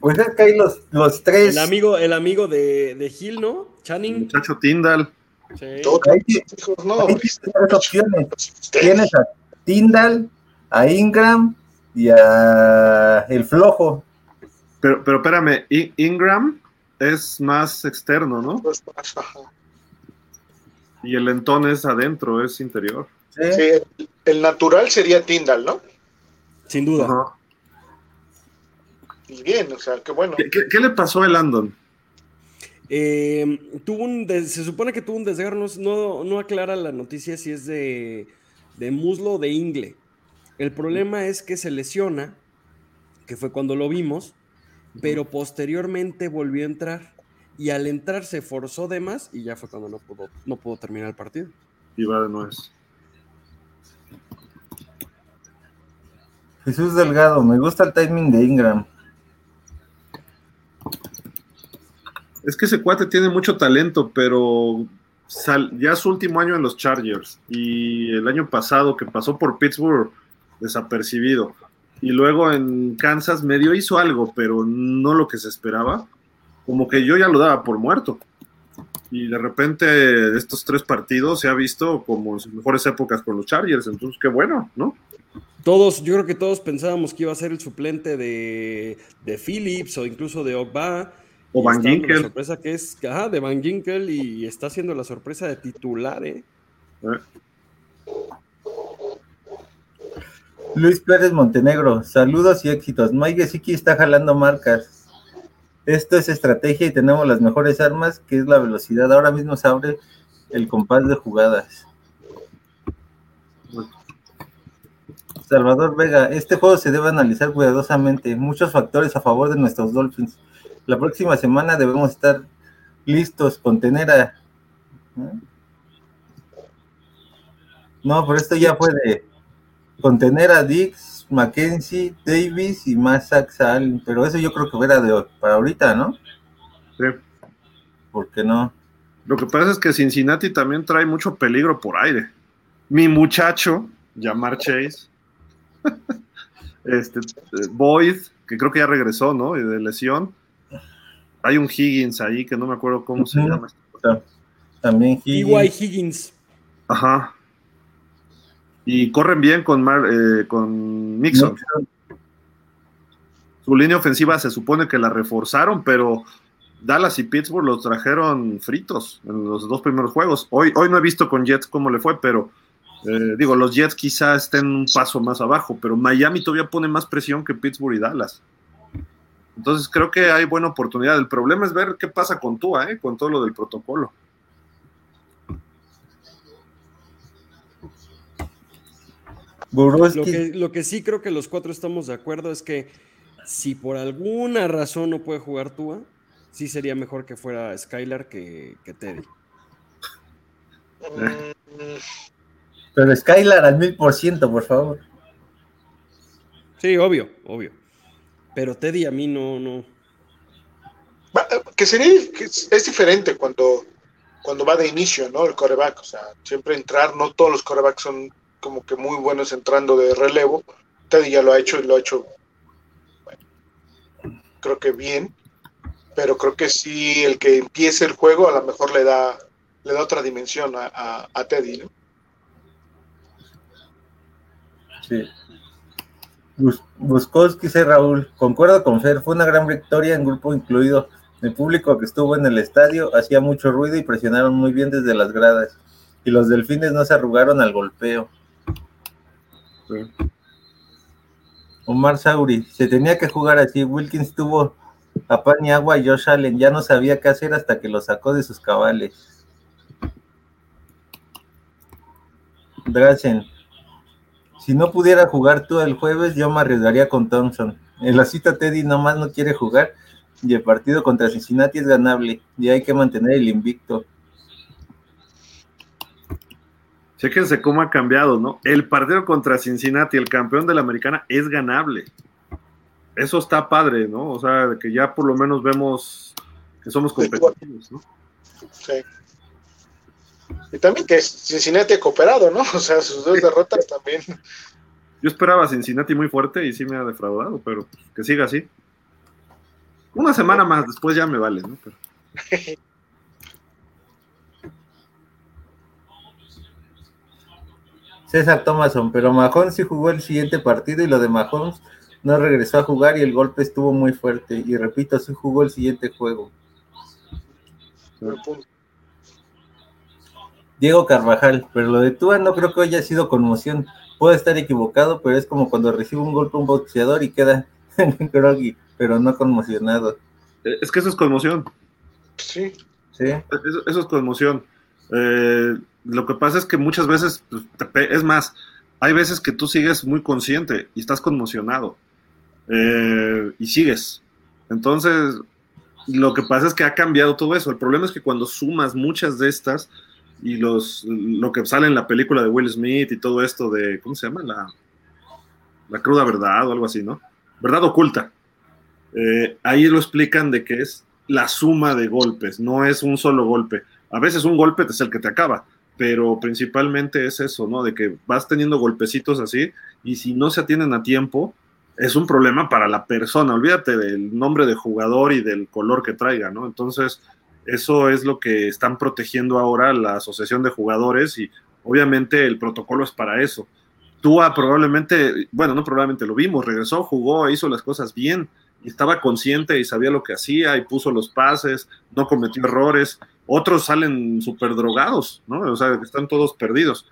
Pues es que hay los, los tres. el amigo, el amigo de, de Hill, ¿no? Channing. muchacho Tyndall. Sí. Ahí sí- hijos, no, ahí hombre, tienes tres opciones. Tienes a Tyndall, a Ingram y a el flojo. Pero, pero espérame, Ingram es más externo, ¿no? Pues. Y el entón es adentro, es interior. ¿sí? Sí, el, el natural sería Tyndall, ¿no? Sin duda. Ajá. Y bien, o sea, qué bueno. ¿Qué, qué- qué le pasó a Landon? Eh, tuvo un des- se supone que tuvo un desgarro, no, no, no aclara la noticia si es de, de muslo o de ingle. El problema es que se lesiona, que fue cuando lo vimos, pero posteriormente volvió a entrar. Y al entrar se forzó de más y ya fue cuando no pudo, no pudo terminar el partido. Y va de nuez. Jesús Delgado, me gusta el timing de Ingram. Es que ese cuate tiene mucho talento, pero ya su último año en los Chargers y el año pasado que pasó por Pittsburgh desapercibido y luego en Kansas medio hizo algo, pero no lo que se esperaba. Como que yo ya lo daba por muerto. y de repente estos tres partidos se ha visto como sus mejores épocas con los Chargers, entonces qué bueno, ¿no? Todos, yo creo que todos pensábamos que iba a ser el suplente de, de Phillips o incluso de Ogba. O Van Ginkel. La sorpresa que es, ajá, de Van Ginkel y está haciendo la sorpresa de titular, ¿eh? ¿eh? Luis Pérez Montenegro, saludos y éxitos. Mike Gesicki está jalando marcas. Esto es estrategia y tenemos las mejores armas, que es la velocidad. Ahora mismo se abre el compás de jugadas. Salvador Vega, este juego se debe analizar cuidadosamente. Muchos factores a favor de nuestros Dolphins. La próxima semana debemos estar listos con tener a. ¿eh? No, pero esto ya puede contener a Dix, Mackenzie, Davis y más Allen, pero eso yo creo que era de para ahorita, ¿no? Sí. ¿Por qué no? Lo que pasa es que Cincinnati también trae mucho peligro por aire. Mi muchacho, Jamar Chase, <laughs> este, Boyd, que creo que ya regresó, ¿no? De lesión. Hay un Higgins ahí que no me acuerdo cómo se llama. También Higgins. Higgins. Ajá. Y corren bien con, eh, con Mixon. Su línea ofensiva se supone que la reforzaron, pero Dallas y Pittsburgh los trajeron fritos en los dos primeros juegos. Hoy, hoy no he visto con Jets cómo le fue, pero eh, digo, los Jets quizás estén un paso más abajo, pero Miami todavía pone más presión que Pittsburgh y Dallas. Entonces creo que hay buena oportunidad. El problema es ver qué pasa con Tua, ¿eh? con todo lo del protocolo. Lo que, lo que sí creo que los cuatro estamos de acuerdo es que si por alguna razón no puede jugar Tua, sí sería mejor que fuera Skylar que, Teddy. Pero Skylar al mil por ciento, por favor. Sí, obvio, obvio. Pero Teddy a mí no, no. Que sería, es diferente cuando, cuando va de inicio, ¿no? El coreback. O sea, siempre entrar, no todos los corebacks son como que muy buenos entrando de relevo. Teddy ya lo ha hecho y lo ha hecho, creo que bien, pero creo que sí el que empiece el juego a lo mejor le da, le da otra dimensión a, Teddy, ¿no? Sí. Buskowski dice Raúl, concuerdo con Fer, fue una gran victoria en grupo incluido. El público que estuvo en el estadio hacía mucho ruido y presionaron muy bien desde las gradas. Y los delfines no se arrugaron al golpeo. Omar Sauri, se tenía que jugar así. Wilkins tuvo a pan y agua y Josh Allen ya no sabía qué hacer hasta que lo sacó de sus cabales. Drazen, si no pudiera jugar tú el jueves, yo me arriesgaría con Thompson. En la cita Teddy nomás no quiere jugar y el partido contra Cincinnati es ganable y hay que mantener el invicto. Chéquense cómo ha cambiado, ¿no? El partido contra Cincinnati, el campeón de la americana, es ganable. Eso está padre, ¿no? O sea, que ya por lo menos vemos que somos competitivos, ¿no? Sí. Y también que Cincinnati ha cooperado, ¿no? <laughs> O sea, sus dos derrotas también. Yo esperaba a Cincinnati muy fuerte y sí me ha defraudado, pero que siga así. Una semana más, después ya me vale, ¿no? César Thomason, pero Mahomes sí jugó el siguiente partido y lo de Mahomes no regresó a jugar y el golpe estuvo muy fuerte. Y repito, sí jugó el siguiente juego. Diego Carvajal, pero lo de Tua no creo que haya sido conmoción. Puede estar equivocado, pero es como cuando recibe un golpe un boxeador y queda <laughs> groggy, pero no conmocionado. Eh, es que eso es conmoción. Sí. Sí. Eso, es conmoción. Eh, lo que pasa es que muchas veces, pues, es más, hay veces que tú sigues muy consciente y estás conmocionado eh, y sigues. Entonces, lo que pasa es que ha cambiado todo eso. El problema es que cuando sumas muchas de estas y los, lo que sale en la película de Will Smith y todo esto de, ¿cómo se llama? La, la cruda verdad o algo así, ¿no? Verdad oculta. Eh, ahí lo explican de que es la suma de golpes, no es un solo golpe. A veces un golpe es el que te acaba, pero principalmente es eso, ¿no? De que vas teniendo golpecitos así y si no se atienden a tiempo, es un problema para la persona. Olvídate del nombre de jugador y del color que traiga, ¿no? Entonces, Eso es lo que están protegiendo ahora la asociación de jugadores y obviamente el protocolo es para eso. Tua probablemente, bueno, no probablemente lo vimos, regresó, jugó, hizo las cosas bien estaba consciente y sabía lo que hacía y puso los pases, no cometió errores. Otros salen súper drogados, ¿no? O sea, están todos perdidos.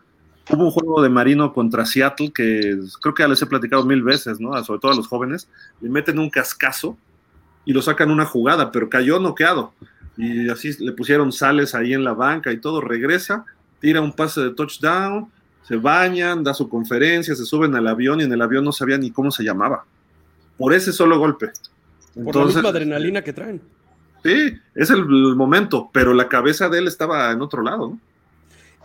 Hubo un juego de Marino contra Seattle que creo que ya les he platicado mil veces, ¿no? Sobre todo a los jóvenes. Le meten un cascazo y lo sacan una jugada, pero cayó noqueado. Y así le pusieron sales ahí en la banca y todo. Regresa, tira un pase de touchdown, se bañan, da su conferencia, se suben al avión y en el avión no sabía ni cómo se llamaba. Por ese solo golpe. Por la misma adrenalina que traen. Sí, es el, el momento, pero la cabeza de él estaba en otro lado, ¿no?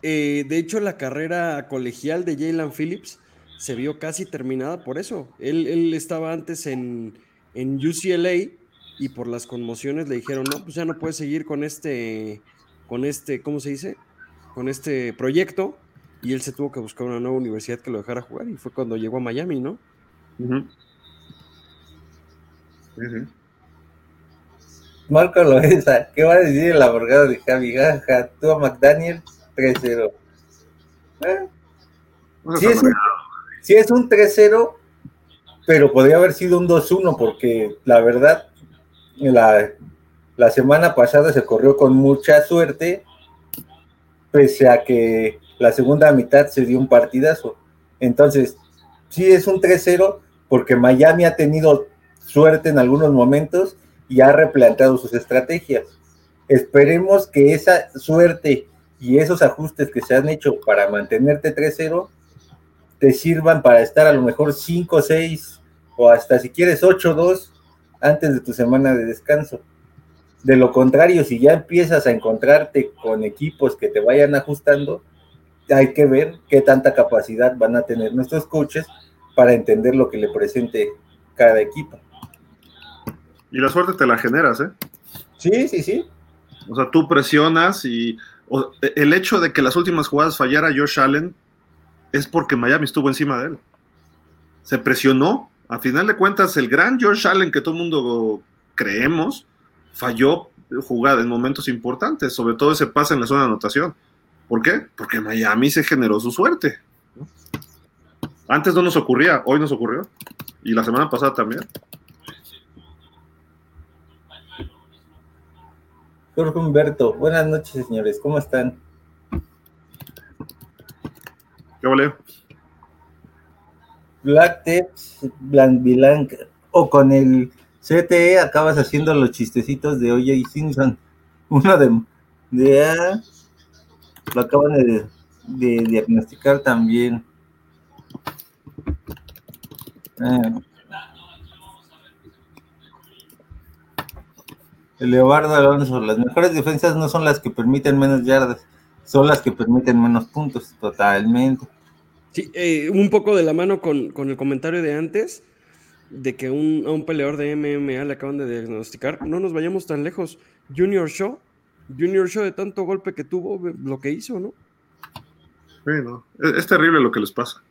Eh, de hecho, la carrera colegial de Jalen Phillips se vio casi terminada por eso. Él, él estaba antes en, en, UCLA y por las conmociones le dijeron, no, pues ya no puedes seguir con este, con este, ¿cómo se dice? Con este proyecto. Y él se tuvo que buscar una nueva universidad que lo dejara jugar y fue cuando llegó a Miami, ¿no? Uh -huh. Uh -huh. Marco Loesa, <laughs> ¿qué va a decir el abogado de Javi Gaja? Tú a McDaniel 3-0. ¿Eh? Es un, sí es un 3-0, pero podría haber sido un 2-1, porque la verdad, la, la semana pasada se corrió con mucha suerte, pese a que la segunda mitad se dio un partidazo. Entonces, sí es un 3-0, porque Miami ha tenido suerte en algunos momentos y ha replanteado sus estrategias. Esperemos que esa suerte y esos ajustes que se han hecho para mantenerte 3-0 te sirvan para estar a lo mejor 5-6 o hasta si quieres 8-2 antes de tu semana de descanso. De lo contrario, si ya empiezas a encontrarte con equipos que te vayan ajustando, hay que ver qué tanta capacidad van a tener nuestros coaches para entender lo que le presente cada equipo. Y la suerte te la generas, ¿eh? Sí, sí, sí. O sea, tú presionas y el hecho de que las últimas jugadas fallara Josh Allen es porque Miami estuvo encima de él. Se presionó. A final de cuentas, el gran Josh Allen que todo el mundo creemos falló jugada en momentos importantes, sobre todo ese pase en la zona de anotación. ¿Por qué? Porque Miami se generó su suerte. Antes no nos ocurría, hoy nos ocurrió. Y la semana pasada también. Jorge Humberto, buenas noches, señores, ¿cómo están? ¿Qué vale? Black Tips, Blanc o con el CTE acabas haciendo los chistecitos de OJ Simpson. <laughs> Uno de, de lo acaban de, de diagnosticar también. Ah. Leobardo Alonso, las mejores defensas no son las que permiten menos yardas, son las que permiten menos puntos, totalmente. Sí, eh, un poco de la mano con, con, el comentario de antes, de que un, a un peleador de MMA le acaban de diagnosticar. No nos vayamos tan lejos. Junior Shaw, Junior Shaw de tanto golpe que tuvo, lo que hizo, ¿no? Sí, no. Es, es terrible lo que les pasa.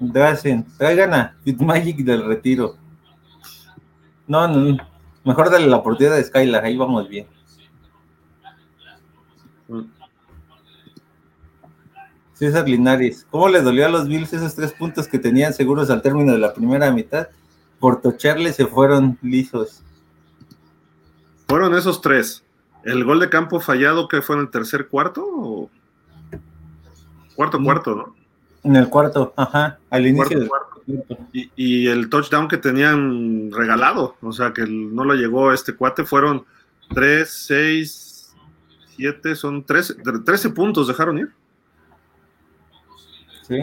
Drazen, traigan a Magic del retiro. No, no, mejor dale la oportunidad de Skylar, ahí vamos bien. César Linares, ¿cómo le dolió a los Bills esos tres puntos que tenían seguros al término de la primera mitad? Por tocharle se fueron lisos. Fueron esos tres. ¿El gol de campo fallado que fue en el tercer cuarto? O... Cuarto, Mm. cuarto, ¿no? En el cuarto, ajá, al inicio del Cuarto, Y, y el touchdown que tenían regalado, o sea que no lo llegó este cuate, fueron 3, 6, 7, son 13, 13 puntos dejaron ir. Sí.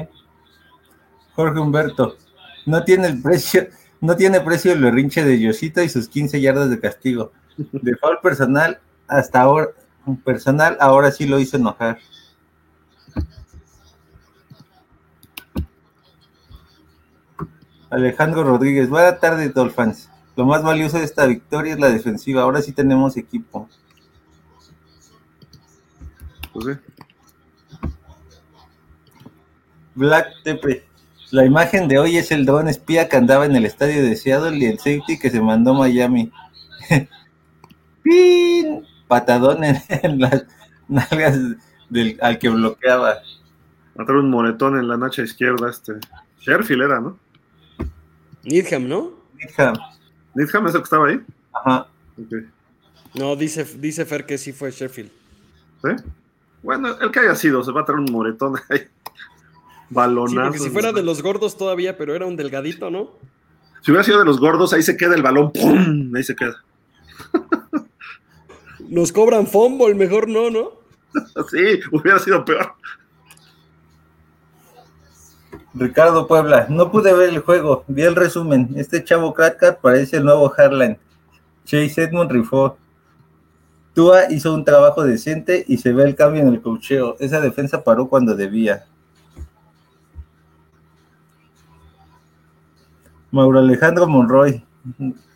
Jorge Humberto, no tiene el precio, no tiene precio el berrinche de Yosita y sus 15 yardas de castigo. De foul personal hasta ahora, personal ahora sí lo hizo enojar. Alejandro Rodríguez, buena tarde, Dolphins. Lo más valioso de esta victoria es la defensiva. Ahora sí tenemos equipo. Pues sí. Black Tepe. La imagen de hoy es el dron espía que andaba en el estadio de Seattle y el safety que se mandó a Miami. <laughs> ¡Pin! Patadón en, <laughs> en las nalgas del, al que bloqueaba. Mataron un moretón en la nacha izquierda, este. Sherfield era, ¿no? Needham, ¿no? Hija, Needham es el que estaba ahí. Ajá. Ok. No, dice, dice Fer que sí fue Sheffield. ¿Sí? Bueno, el que haya sido, se va a traer un moretón ahí. Sí, Balonazo. porque si fuera de los gordos todavía, pero era un delgadito, ¿no? Si hubiera sido de los gordos, ahí se queda el balón. ¡Pum! Ahí se queda. Nos cobran fumble, mejor no, ¿no? <laughs> Sí, hubiera sido peor. Ricardo Puebla, no pude ver el juego, vi el resumen. Este chavo Cracker parece el nuevo Harlan. Chase Edmond rifó. Tua hizo un trabajo decente y se ve el cambio en el cocheo. Esa defensa paró cuando debía. Mauro Alejandro Monroy,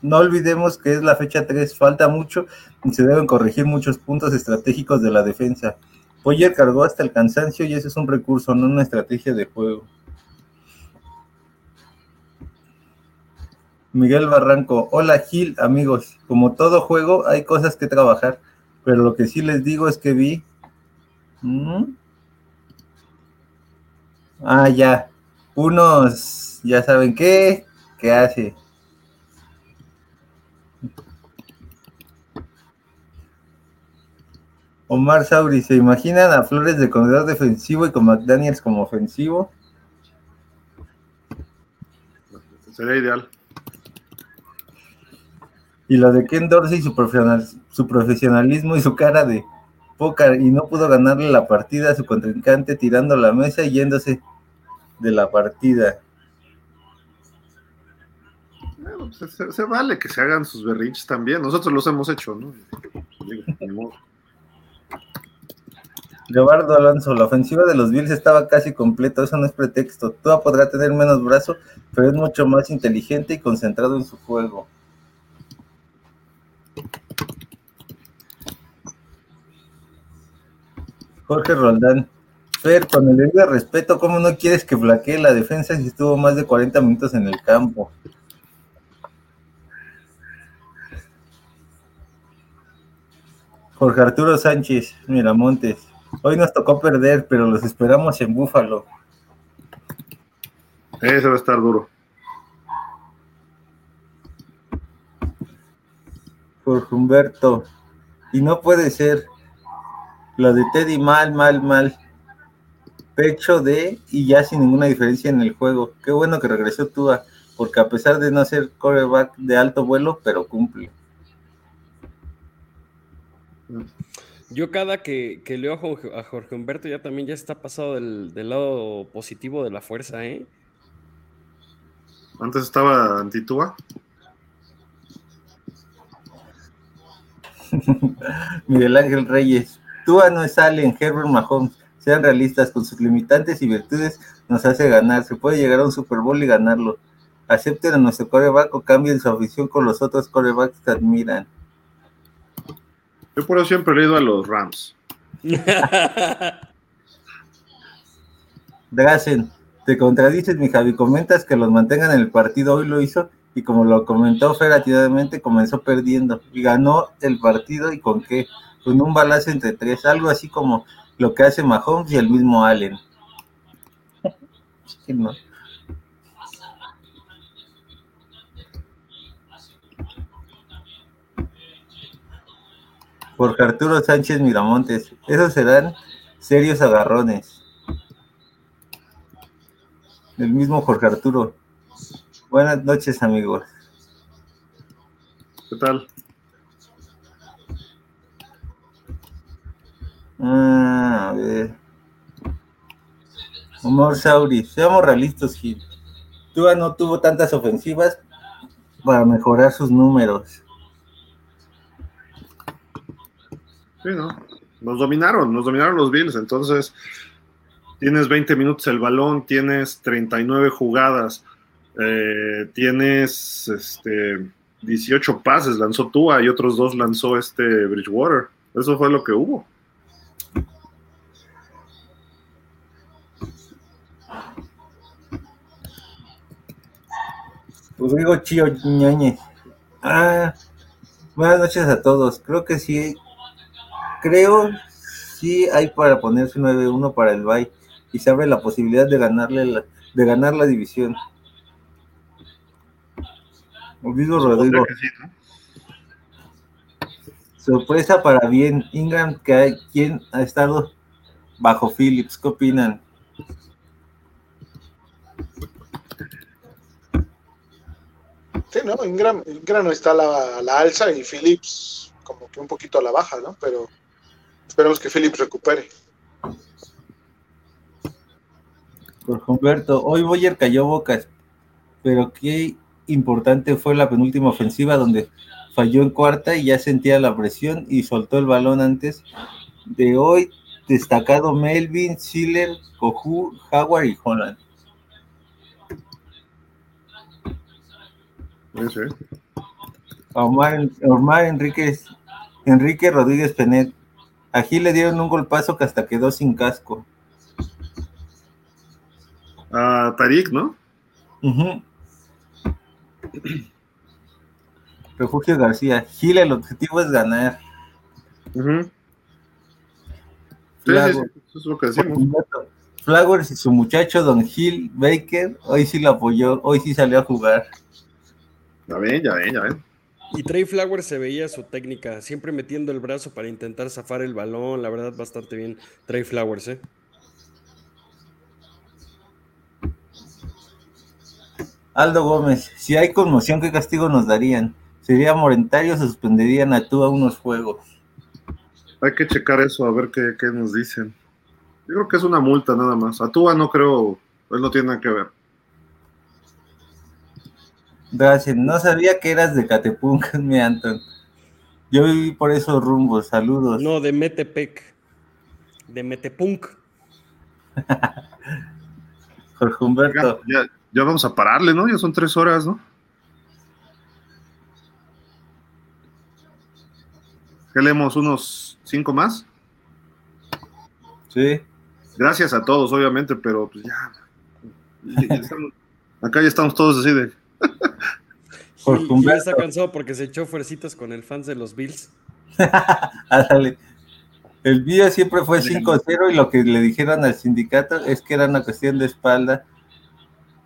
no olvidemos que es la fecha 3, falta mucho y se deben corregir muchos puntos estratégicos de la defensa. Poyer cargó hasta el cansancio y ese es un recurso, no una estrategia de juego. Miguel Barranco, hola Gil, amigos. Como todo juego, hay cosas que trabajar, pero lo que sí les digo es que vi. ¿Mm? Ah, ya. Unos, ya saben qué, qué hace. Omar Sauri, ¿se imaginan a Flores de corredor defensivo y con McDaniels como ofensivo? Sería ideal. Y lo de Ken Dorsey, su, profesional- su profesionalismo y su cara de pócar, y no pudo ganarle la partida a su contrincante tirando la mesa y yéndose de la partida. Bueno, pues, se, se vale que se hagan sus berrinches también. Nosotros los hemos hecho, ¿no? Leobardo Alonso, la ofensiva de los Bills estaba casi completa, eso no es pretexto. Tua podrá tener menos brazo, pero es mucho más inteligente y concentrado en su juego. Jorge Roldán, Fer, con el debido respeto, ¿cómo no quieres que flaquee la defensa si estuvo más de 40 minutos en el campo? Jorge Arturo Sánchez, Miramontes. Hoy nos tocó perder, pero los esperamos en Búfalo. Ese va a estar duro. Jorge Humberto. Y no puede ser. Lo de Teddy mal, mal, mal. Pecho de y ya sin ninguna diferencia en el juego. Qué bueno que regresó Tua, porque a pesar de no ser coreback de alto vuelo, pero cumple. Yo cada que, que leo a Jorge, a Jorge Humberto ya también ya está pasado del, del lado positivo de la fuerza, ¿eh? Antes estaba Antitúa. <laughs> Miguel Ángel Reyes. Tua no es Allen, Herbert Mahomes. Sean realistas, con sus limitantes y virtudes nos hace ganar. Se puede llegar a un Super Bowl y ganarlo. Acepten a nuestro coreback o cambien su afición con los otros corebacks que admiran. Yo por eso siempre he ido a los Rams. <laughs> Drazen, te contradices, mi Javi. Comentas que los mantengan en el partido. Hoy lo hizo y como lo comentó Fer comenzó perdiendo y ganó el partido. ¿Y con qué? Con un balazo entre tres. Algo así como lo que hace Mahomes y el mismo Allen. Sí, ¿no? Arturo Sánchez Miramontes. Esos serán serios agarrones. El mismo Jorge Arturo. Buenas noches, amigos. ¿Qué tal? Ah, a ver. Humor Sauri. Seamos realistas, Gil. Tua no tuvo tantas ofensivas para mejorar sus números. Sí, ¿no? Nos dominaron, nos dominaron los Bills. Entonces, tienes 20 minutos el balón, tienes 39 jugadas, eh, tienes este, 18 pases, lanzó Tua y otros dos lanzó este Bridgewater. Eso fue lo que hubo. Rodrigo Chío Ñañez. Ah, buenas noches a todos. Creo que sí, creo sí hay para ponerse 9-1 para el Bay y se abre la posibilidad de ganarle la, de ganar la división. Olvido Rodrigo. Que sí, ¿no? Sorpresa para bien. Ingram, que hay quien ha estado bajo Phillips. ¿Qué opinan? Sí, ¿no? Ingram, está a la, alza y Phillips como que un poquito a la baja, ¿no? Pero esperemos que Phillips recupere. Por Humberto, hoy Boyer cayó bocas, pero qué importante fue la penúltima ofensiva donde falló en cuarta y ya sentía la presión y soltó el balón antes de hoy. Destacado Melvin, Schiller, Coju, Howard y Holland. Omar, Omar Enríquez, Enrique Rodríguez Penet. A Gil le dieron un golpazo que hasta quedó sin casco. A Tarik, ¿no? Refugio García. Gil, el objetivo es ganar. Sí, eso es lo que decimos. Flowers y su muchacho Don Gil Baker, hoy sí lo apoyó, hoy sí salió a jugar. Ya ven, ya ven, ya ven. Y Trey Flowers se veía su técnica, siempre metiendo el brazo para intentar zafar el balón. La verdad, bastante bien. Trey Flowers, ¿eh? Aldo Gómez, si hay conmoción, ¿qué castigo nos darían? ¿Sería morentario o suspenderían a tú a unos juegos? Hay que checar eso, a ver qué, qué nos dicen. Yo creo que es una multa nada más. A Tua no creo, él no tiene nada que ver. Gracias, no sabía que eras de Catepunk, <laughs> mi Anton. Yo viví por esos rumbos, saludos. No, de Metepec. De Metepunk. <laughs> Jorge Humberto, ya, ya vamos a pararle, ¿no? Ya son tres horas, ¿no? ¿Qué leemos? ¿Unos cinco más? sí. Gracias a todos, obviamente, pero pues ya. ya- ya estamos- acá ya estamos todos así de. <laughs> Gil Humberto. está cansado porque se echó fuercitas con el fans de los Bills. <laughs> Ándale. El video siempre fue 5-0 y lo que le dijeron al sindicato es que era una cuestión de espalda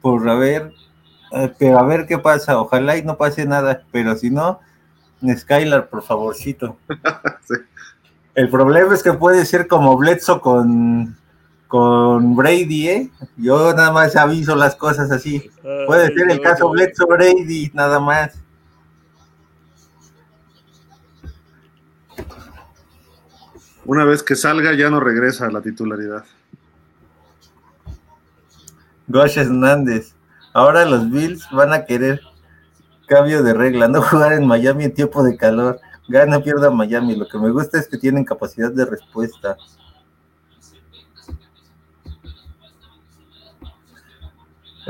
por haber, eh, pero a ver qué pasa, ojalá y no pase nada, pero si no, Skylar, por favorcito. <laughs> Sí. El problema es que puede ser como Bledsoe con, con Brady, ¿eh? Yo nada más aviso las cosas así. Puede Ay, ser el no, caso no. Bledsoe Brady, nada más. Una vez que salga, ya no regresa a la titularidad. Gosh Hernández. Ahora los Bills van a querer cambio de regla, no jugar en Miami en tiempo de calor. Gana, pierda Miami. Lo que me gusta es que tienen capacidad de respuesta.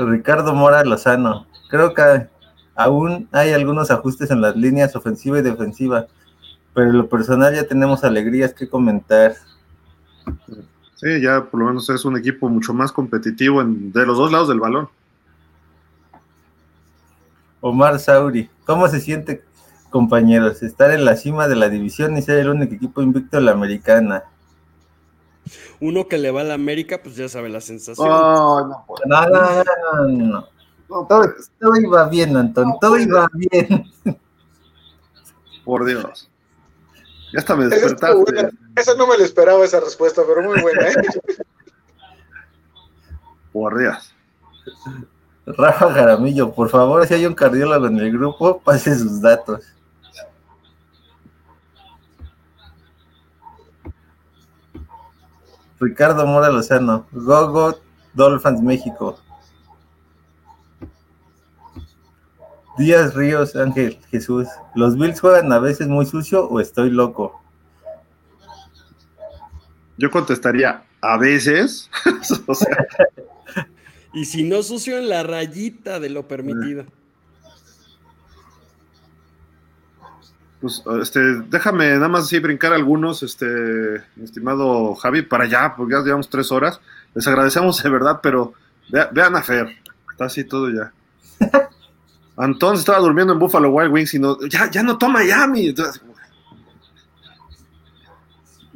Ricardo Mora Lozano. Creo que aún hay algunos ajustes en las líneas ofensiva y defensiva, pero en lo personal ya tenemos alegrías que comentar. Sí, ya por lo menos es un equipo mucho más competitivo en, de los dos lados del balón. Omar Sauri, ¿cómo se siente, compañeros, estar en la cima de la división y ser el único equipo invicto en la americana? Uno que le va a la América, pues ya sabe la sensación. Oh, no, pues, No, no, no, no, no. no, Todo, todo iba bien, Antón, todo iba bien. por Dios. Ya hasta me despertaste. Esa no me la esperaba esa respuesta, pero muy buena, ¿eh? <laughs> Por Dios. Rafa Jaramillo, por favor, si hay un cardiólogo en el grupo, pase sus datos. Ricardo Mora Lozano, Gogo Dolphins México. Díaz Ríos Ángel Jesús, ¿los Bills juegan a veces muy sucio o estoy loco? Yo contestaría a veces. <laughs> o sea, <laughs> Y si no sucio en la rayita de lo permitido. Pues, este, déjame nada más así brincar algunos, este, mi estimado Javi, para allá, porque ya llevamos tres horas. Les agradecemos de verdad, pero vea- vean a Fer. Está así todo ya. <laughs> Antón se estaba durmiendo en Buffalo Wild Wings y no, ya, ya no toma Miami.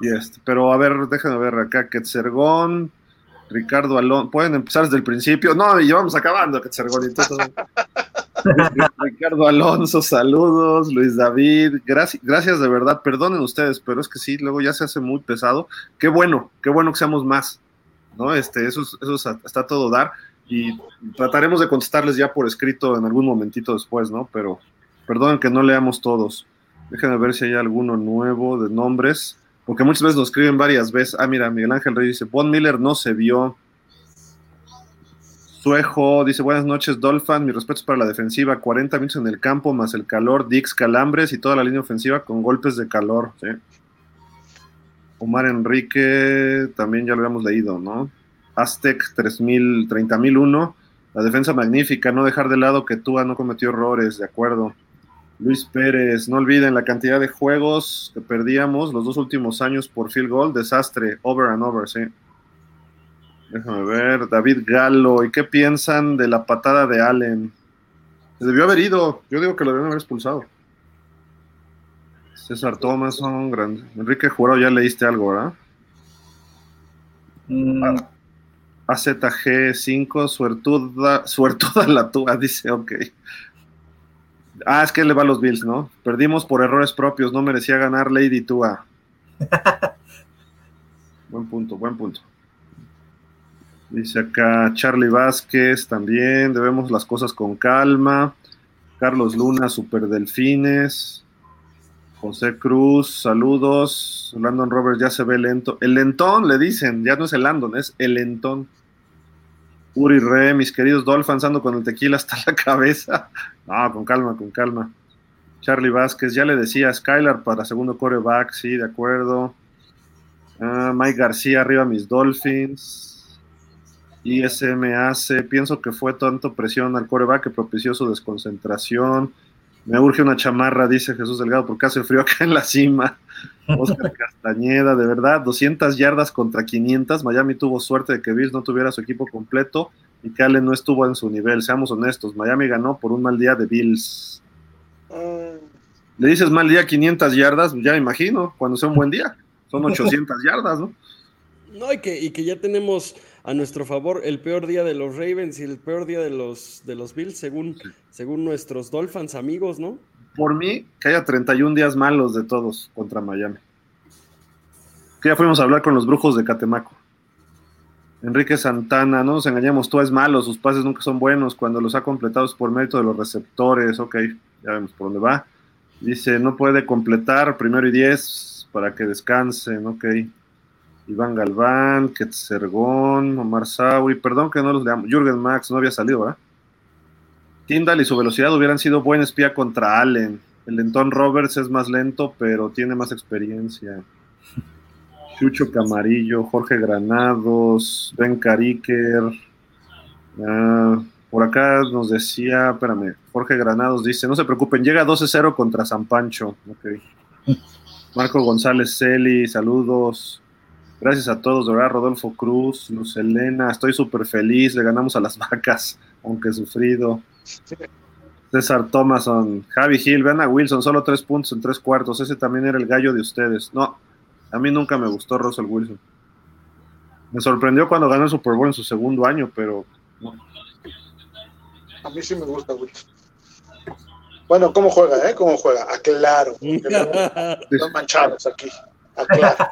Y este, pero a ver, déjenme ver acá, Quetzergón, Ricardo Alonso, pueden empezar desde el principio. No, y vamos acabando, Quetzergón. Entonces, <laughs> <laughs> Ricardo Alonso, saludos, Luis David, gracias, gracias de verdad, perdonen ustedes, pero es que sí, luego ya se hace muy pesado. Qué bueno, qué bueno que seamos más, ¿no? Este, eso, eso está todo dar y trataremos de contestarles ya por escrito en algún momentito después, ¿no? Pero perdonen que no leamos todos. Déjenme ver si hay alguno nuevo de nombres porque muchas veces nos escriben varias veces. Ah, mira, Miguel Ángel Rey dice, Von Miller no se vio. Suejo dice, buenas noches, Dolphin, mis respetos para la defensiva, 40 minutos en el campo, más el calor, Dix Calambres y toda la línea ofensiva con golpes de calor. ¿sí? Omar Enrique, también ya lo habíamos leído, ¿no? Aztec 3000, 30001, la defensa magnífica, no dejar de lado que Tua no cometió errores, de acuerdo. Luis Pérez, no olviden la cantidad de juegos que perdíamos los dos últimos años por field goal, desastre, over and over, sí. Déjame ver, David Galo, ¿y qué piensan de la patada de Allen? Se debió haber ido, yo digo que lo debieron haber expulsado. César Thomason, grande. Enrique Jurado, ya leíste algo, ¿verdad? Mm. AZG5, suertuda, suertuda la tuya, <laughs> dice, ok. Ah, es que le va a los Bills, ¿no? Perdimos por errores propios, no merecía ganar Lady Tua. <laughs> buen punto, buen punto. Dice acá Charlie Vázquez también, debemos las cosas con calma. Carlos Luna, Super Delfines. José Cruz, saludos. Landon Roberts ya se ve lento. El lentón, le dicen, ya no es el Landon, es el lentón. Uri Re, mis queridos Dolphins, ando con el tequila hasta la <laughs> cabeza. No, con calma, con calma. Charlie Vázquez, ya le decía, Skylar para segundo coreback, sí, de acuerdo. Ah, Mike García, arriba mis Dolphins. ISM hace, pienso que fue tanto presión al coreback que propició su desconcentración. Me urge una chamarra, dice Jesús Delgado, porque hace frío acá en la cima. Oscar <laughs> Castañeda, de verdad, 200 yardas contra 500. Miami tuvo suerte de que Bills no tuviera su equipo completo y que Allen no estuvo en su nivel. Seamos honestos, Miami ganó por un mal día de Bills. Le dices mal día 500 yardas, ya me imagino, cuando sea un buen día. Son <laughs> 800 yardas, ¿no? No, y que, y que ya tenemos a nuestro favor el peor día de los Ravens y el peor día de los, de los Bills, según, según nuestros Dolphins amigos, ¿no? Por mí, que haya 31 días malos de todos contra Miami. Que ya fuimos a hablar con los brujos de Catemaco. Enrique Santana, no nos engañemos, tú es malo, sus pases nunca son buenos, cuando los ha completado es por mérito de los receptores, ok, ya vemos por dónde va. Dice, no puede completar primero y diez para que descansen, ok. Iván Galván, Ketzergón, Omar Sauri, perdón que no los leamos, Jürgen Max no había salido, ¿verdad? Tyndall y su velocidad hubieran sido buen espía contra Allen. El lentón Roberts es más lento, pero tiene más experiencia. <laughs> Chucho Camarillo, Jorge Granados, Ben Cariker. Ah, por acá nos decía, espérame, Jorge Granados dice, no se preocupen, llega 12-0 contra San Pancho. <laughs> Marco González Celi, saludos. Gracias a todos, ¿verdad? Rodolfo Cruz, Luz Elena, estoy súper feliz, le ganamos a las <laughs> vacas, aunque sufrido. César Thomason, Javi Gil, vean a Wilson, solo tres puntos en tres cuartos, ese también era el gallo de ustedes. No, a mí nunca me gustó Russell Wilson. Me sorprendió cuando ganó el Super Bowl en su segundo año, pero no. A mí sí me gusta Wilson. Bueno, ¿cómo juega, eh? ¿Cómo juega? Aclaro. Están <laughs> manchados aquí. Aclaro.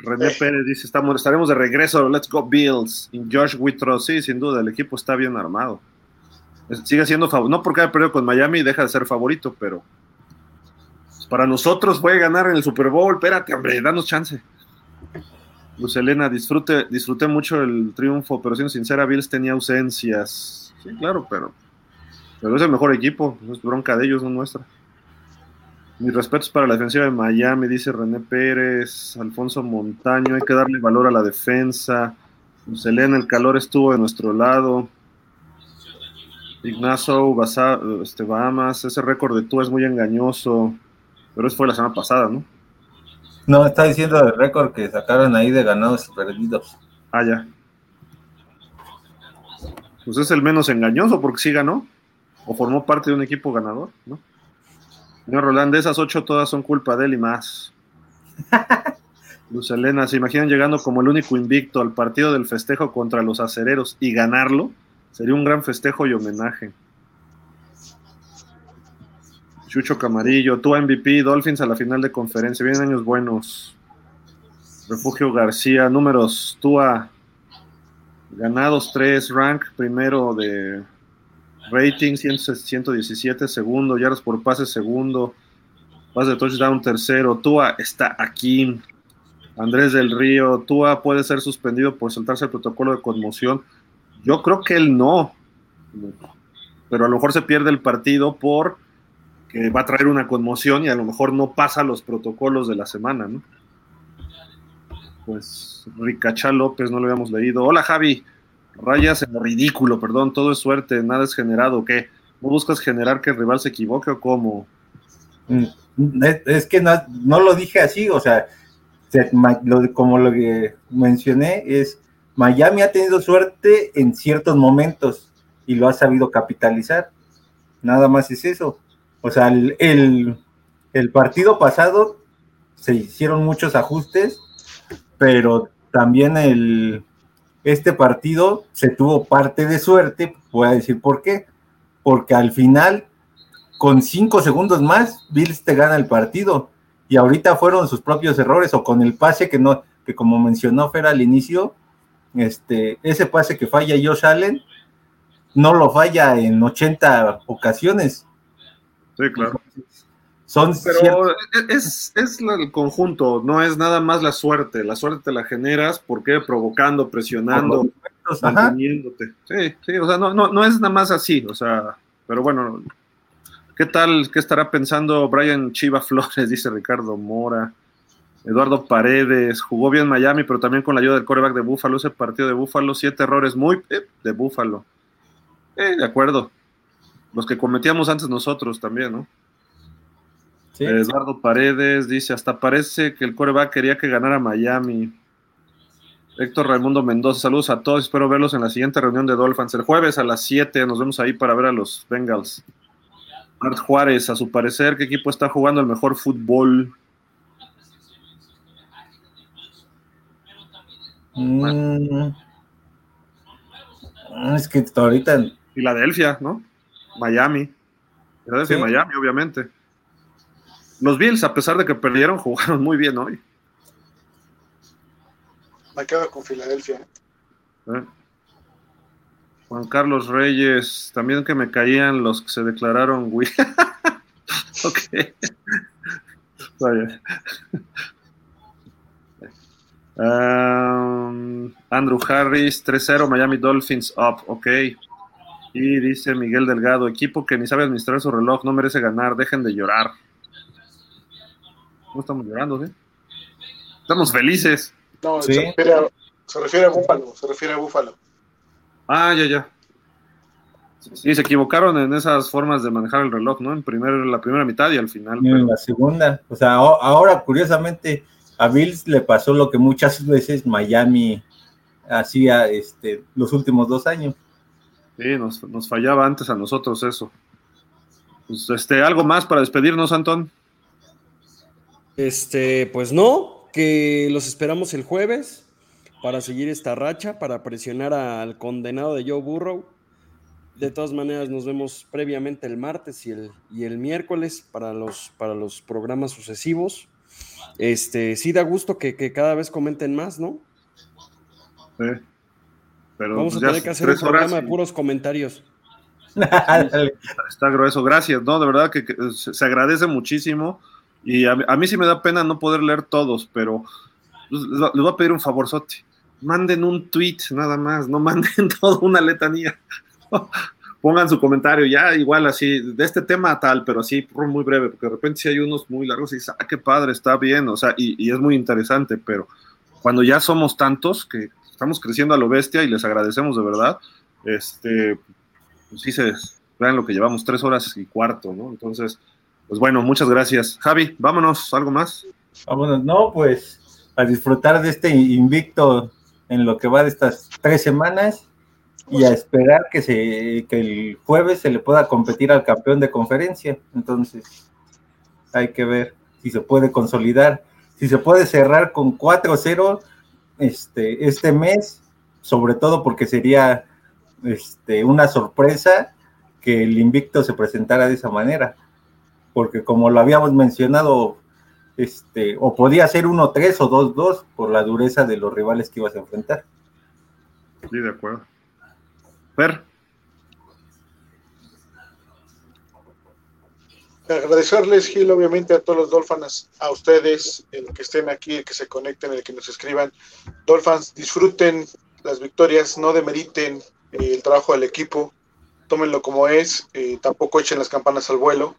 René Pérez dice, estamos, estaremos de regreso, let's go Bills. Y Josh Witro, sí, sin duda, el equipo está bien armado. Sigue siendo favorito, no porque haya perdido con Miami deja de ser favorito, pero para nosotros fue ganar en el Super Bowl, espérate, hombre, danos chance. Luz Elena, disfrute, disfruté mucho el triunfo, pero siendo sincera, Bills tenía ausencias. Sí, claro, pero, pero es el mejor equipo, es bronca de ellos, no nuestra. Mis respetos para la defensiva de Miami, dice René Pérez, Alfonso Montaño, hay que darle valor a la defensa. Selena, el calor estuvo de nuestro lado. Ignacio este, Bahamas, ese récord de tú es muy engañoso, pero eso fue la semana pasada, ¿no? No, está diciendo el récord que sacaron ahí de ganados y perdidos. Ah, ya. Pues es el menos engañoso porque sí ganó. o formó parte de un equipo ganador, ¿no? Señor Roland, de esas ocho todas son culpa de él y más. <laughs> Luz Elena, ¿se imaginan llegando como el único invicto al partido del festejo contra los acereros y ganarlo? Sería un gran festejo y homenaje. Chucho Camarillo, tú MVP, Dolphins a la final de conferencia. Vienen años buenos. Refugio García, números, Tua, ganados 3, rank primero de rating 117, segundo, yardas por pase, segundo, pase de touchdown, tercero. Tua está aquí. Andrés del Río, Tua puede ser suspendido por saltarse el protocolo de conmoción. Yo creo que él no, pero a lo mejor se pierde el partido por que va a traer una conmoción y a lo mejor no pasa los protocolos de la semana, ¿no? Pues Ricachá López, no lo habíamos leído. Hola Javi, rayas en lo ridículo, perdón, todo es suerte, nada es generado, ¿qué? ¿No buscas generar que el rival se equivoque o cómo? Mm, es que no, no lo dije así, o sea, como lo que mencioné, es Miami ha tenido suerte en ciertos momentos y lo ha sabido capitalizar. Nada más es eso. O sea, el, partido pasado se hicieron muchos ajustes, pero también el, este partido se tuvo parte de suerte, voy a decir por qué, porque al final, con cinco segundos más, Bills te gana el partido, y ahorita fueron sus propios errores, o con el pase que no, que como mencionó Fer al inicio, este, ese pase que falla Josh Allen, no lo falla en 80 ocasiones, Sí, claro. Son Pero es, es, el conjunto, no es nada más la suerte. La suerte te la generas porque provocando, presionando, manteniéndote. Sí, sí, o sea, no, no, no es nada más así, o sea, pero bueno, ¿qué tal? ¿Qué estará pensando Brian Chiva Flores? <laughs> Dice Ricardo Mora. Eduardo Paredes, jugó bien Miami, pero también con la ayuda del coreback de Búfalo, ese partido de Búfalo, siete errores muy eh, de Búfalo. Eh, de acuerdo, los que cometíamos antes nosotros también, ¿no? Eduardo Paredes dice, hasta parece que el coreback quería que ganara Miami. Héctor Raimundo Mendoza, saludos a todos, espero verlos en la siguiente reunión de Dolphins. El jueves a las 7 nos vemos ahí para ver a los Bengals. Art Juárez, a su parecer, ¿qué equipo está jugando el mejor fútbol? Mm. Es que ahorita... Filadelfia, ¿no? Miami. Filadelfia Miami, obviamente. Los Bills, a pesar de que perdieron, <laughs> jugaron muy bien hoy. Me quedo con Filadelfia. ¿eh? Juan Carlos Reyes, también que me caían los que se declararon <laughs> güey. ok. Um, Andrew Harris, 3-0, Miami Dolphins up, ok. Y dice Miguel Delgado, equipo que ni sabe administrar su reloj, no merece ganar, dejen de llorar. No estamos llorando, ¿sí? Estamos felices. No, se, refiere a, se, refiere a, Búfalo, se refiere a Búfalo. Ah, ya, ya. Sí, se equivocaron en esas formas de manejar el reloj, ¿no? En primer, la primera mitad y al final. En la segunda. O sea, ahora, curiosamente, a Bills le pasó lo que muchas veces Miami hacía este, los últimos dos años. Sí, nos, fallaba antes a nosotros eso. Pues, este, ¿algo más para despedirnos, Antón? Este, pues no, que los esperamos el jueves para seguir esta racha, para presionar al condenado de Joe Burrow. De todas maneras, nos vemos previamente el martes y el, y el miércoles para los, para los programas sucesivos. Este, sí da gusto que, que cada vez comenten más, ¿no? Sí. Vamos a tener que hacer un programa de puros comentarios. <laughs> Está grueso, gracias, ¿no? De verdad que, se agradece muchísimo. Y a, mí sí me da pena no poder leer todos, pero les voy a pedir un favorzote. Manden un tweet nada más, no <laughs> manden toda una letanía. <laughs> Pongan su comentario, ya igual así, de este tema tal, pero así muy breve, porque de repente si hay unos muy largos y dices, ah, qué padre, está bien, o sea, y, y es muy interesante, pero cuando ya somos tantos que estamos creciendo a lo bestia y les agradecemos de verdad. Este, pues sí se vean lo que llevamos, tres horas y cuarto, ¿no? Entonces, pues bueno, muchas gracias. Javi, vámonos, ¿algo más? Vámonos, no, pues a disfrutar de este invicto en lo que va de estas tres semanas y a esperar que, se, que el jueves se le pueda competir al campeón de conferencia. Entonces, hay que ver si se puede consolidar, si se puede cerrar con 4-0 este, este mes, sobre todo porque sería este, una sorpresa que el invicto se presentara de esa manera, porque como lo habíamos mencionado, este, o podía ser 1-3 o 2-2 por la dureza de los rivales que ibas a enfrentar. Sí, de acuerdo. Ver. Agradecerles, Gil, obviamente a todos los Dolphins, a ustedes, el que estén aquí, el que se conecten, el que nos escriban. Dolphins, disfruten las victorias, no demeriten eh, el trabajo del equipo, tómenlo como es, eh, tampoco echen las campanas al vuelo,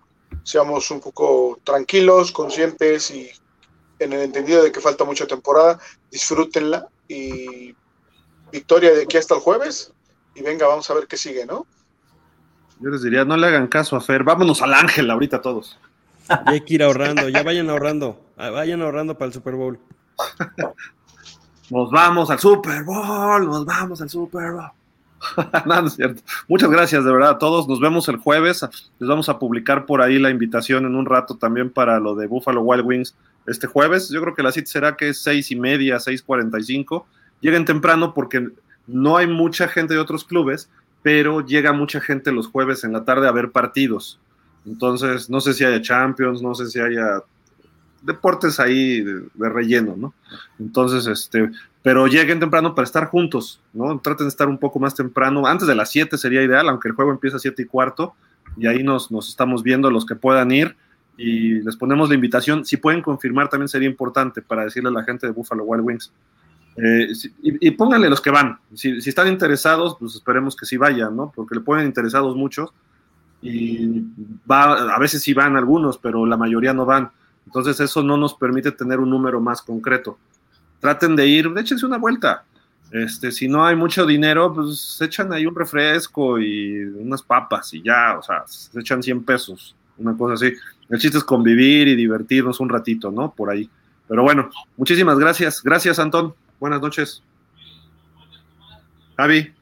seamos un poco tranquilos, conscientes y en el entendido de que falta mucha temporada, disfrútenla y victoria de aquí hasta el jueves y venga, vamos a ver qué sigue, ¿no? Yo les diría, no le hagan caso a Fer, vámonos al Ángel ahorita todos. Ya hay que ir ahorrando, ya vayan ahorrando, ah, vayan ahorrando para el Super Bowl. <laughs> Nos vamos al Super Bowl, nos vamos al Super Bowl. <laughs> no, no es cierto. Muchas gracias de verdad a todos. Nos vemos el jueves. Les vamos a publicar por ahí la invitación en un rato también para lo de Buffalo Wild Wings este jueves. Yo creo que la cita será que es seis y media, seis cuarenta y cinco. Lleguen temprano porque no hay mucha gente de otros clubes, pero llega mucha gente los jueves en la tarde a ver partidos. Entonces, no sé si haya Champions, no sé si haya deportes ahí de, de, relleno, ¿no? Entonces, este, pero lleguen temprano para estar juntos, ¿no? Traten de estar un poco más temprano, antes de las 7 sería ideal, aunque el juego empieza a 7 y cuarto, y ahí nos, nos estamos viendo los que puedan ir y les ponemos la invitación. Si pueden confirmar, también sería importante para decirle a la gente de Buffalo Wild Wings. Eh, y, pónganle los que van. Si, si, están interesados, pues esperemos que sí vayan, ¿no? Porque le ponen interesados muchos y va, a veces sí van algunos, pero la mayoría no van. Entonces eso no nos permite tener un número más concreto. Traten de ir, échense una vuelta. Este, si no hay mucho dinero, pues echan ahí un refresco y unas papas y ya, o sea, se echan 100 pesos, una cosa así. El chiste es convivir y divertirnos un ratito, ¿no? Por ahí. Pero bueno, muchísimas gracias. Gracias, Antón. Buenas noches. Javi.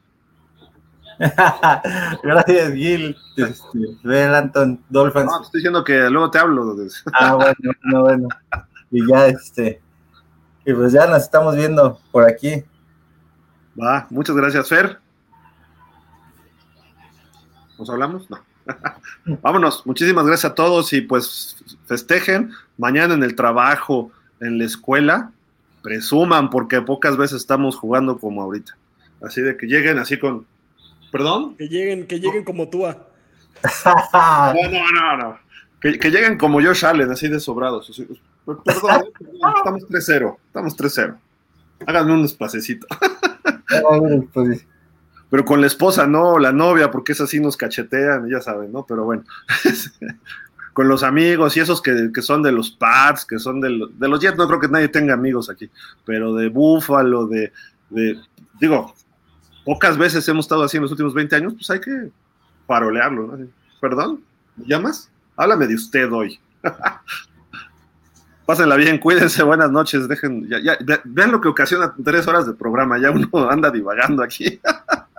<laughs> Gracias, Gil. Este, ven, Anton, Dolphins. No, te estoy diciendo que luego te hablo. Ah, bueno, bueno, bueno. Y ya, este. Y pues ya nos estamos viendo por aquí. Va, muchas gracias, Fer. ¿Nos hablamos? No. <laughs> Vámonos, muchísimas gracias a todos y pues festejen mañana en el trabajo, en la escuela, presuman porque pocas veces estamos jugando como ahorita. Así de que lleguen así con, ¿Perdón? Que lleguen, que lleguen como tú. <laughs> no, no, no, no. Que, que, lleguen como Josh Allen, así de sobrados. Así, perdón, perdón, estamos 3-0. Estamos 3-0. Háganme un despacecito. <laughs> Pero con la esposa, no, la novia, porque es así nos cachetean, ya saben, ¿no? Pero bueno. <laughs> con los amigos y esos que, que son de los Pats, que son de, lo, de, los Jets, no creo que nadie tenga amigos aquí, pero de Búfalo, de, de digo, pocas veces hemos estado así en los últimos 20 años, pues hay que parolearlo. ¿no? Perdón, ¿me llamas? Háblame de usted hoy. <laughs> Pásenla bien, <laughs> cuídense, buenas noches, dejen, ya, vean lo que ocasiona tres horas de programa, ya uno <laughs> anda divagando aquí.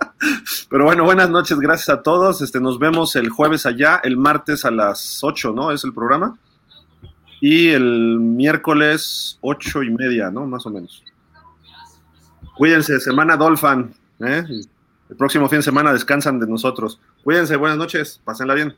<laughs> Pero bueno, buenas noches, gracias a todos. Este, nos vemos el jueves allá, el martes a las 8, ¿no? Es el programa. Y el miércoles ocho y media, ¿no? Más o menos. Cuídense, semana Dolphin. ¿Eh? El próximo fin de semana descansan de nosotros. Cuídense, buenas noches, pásenla bien.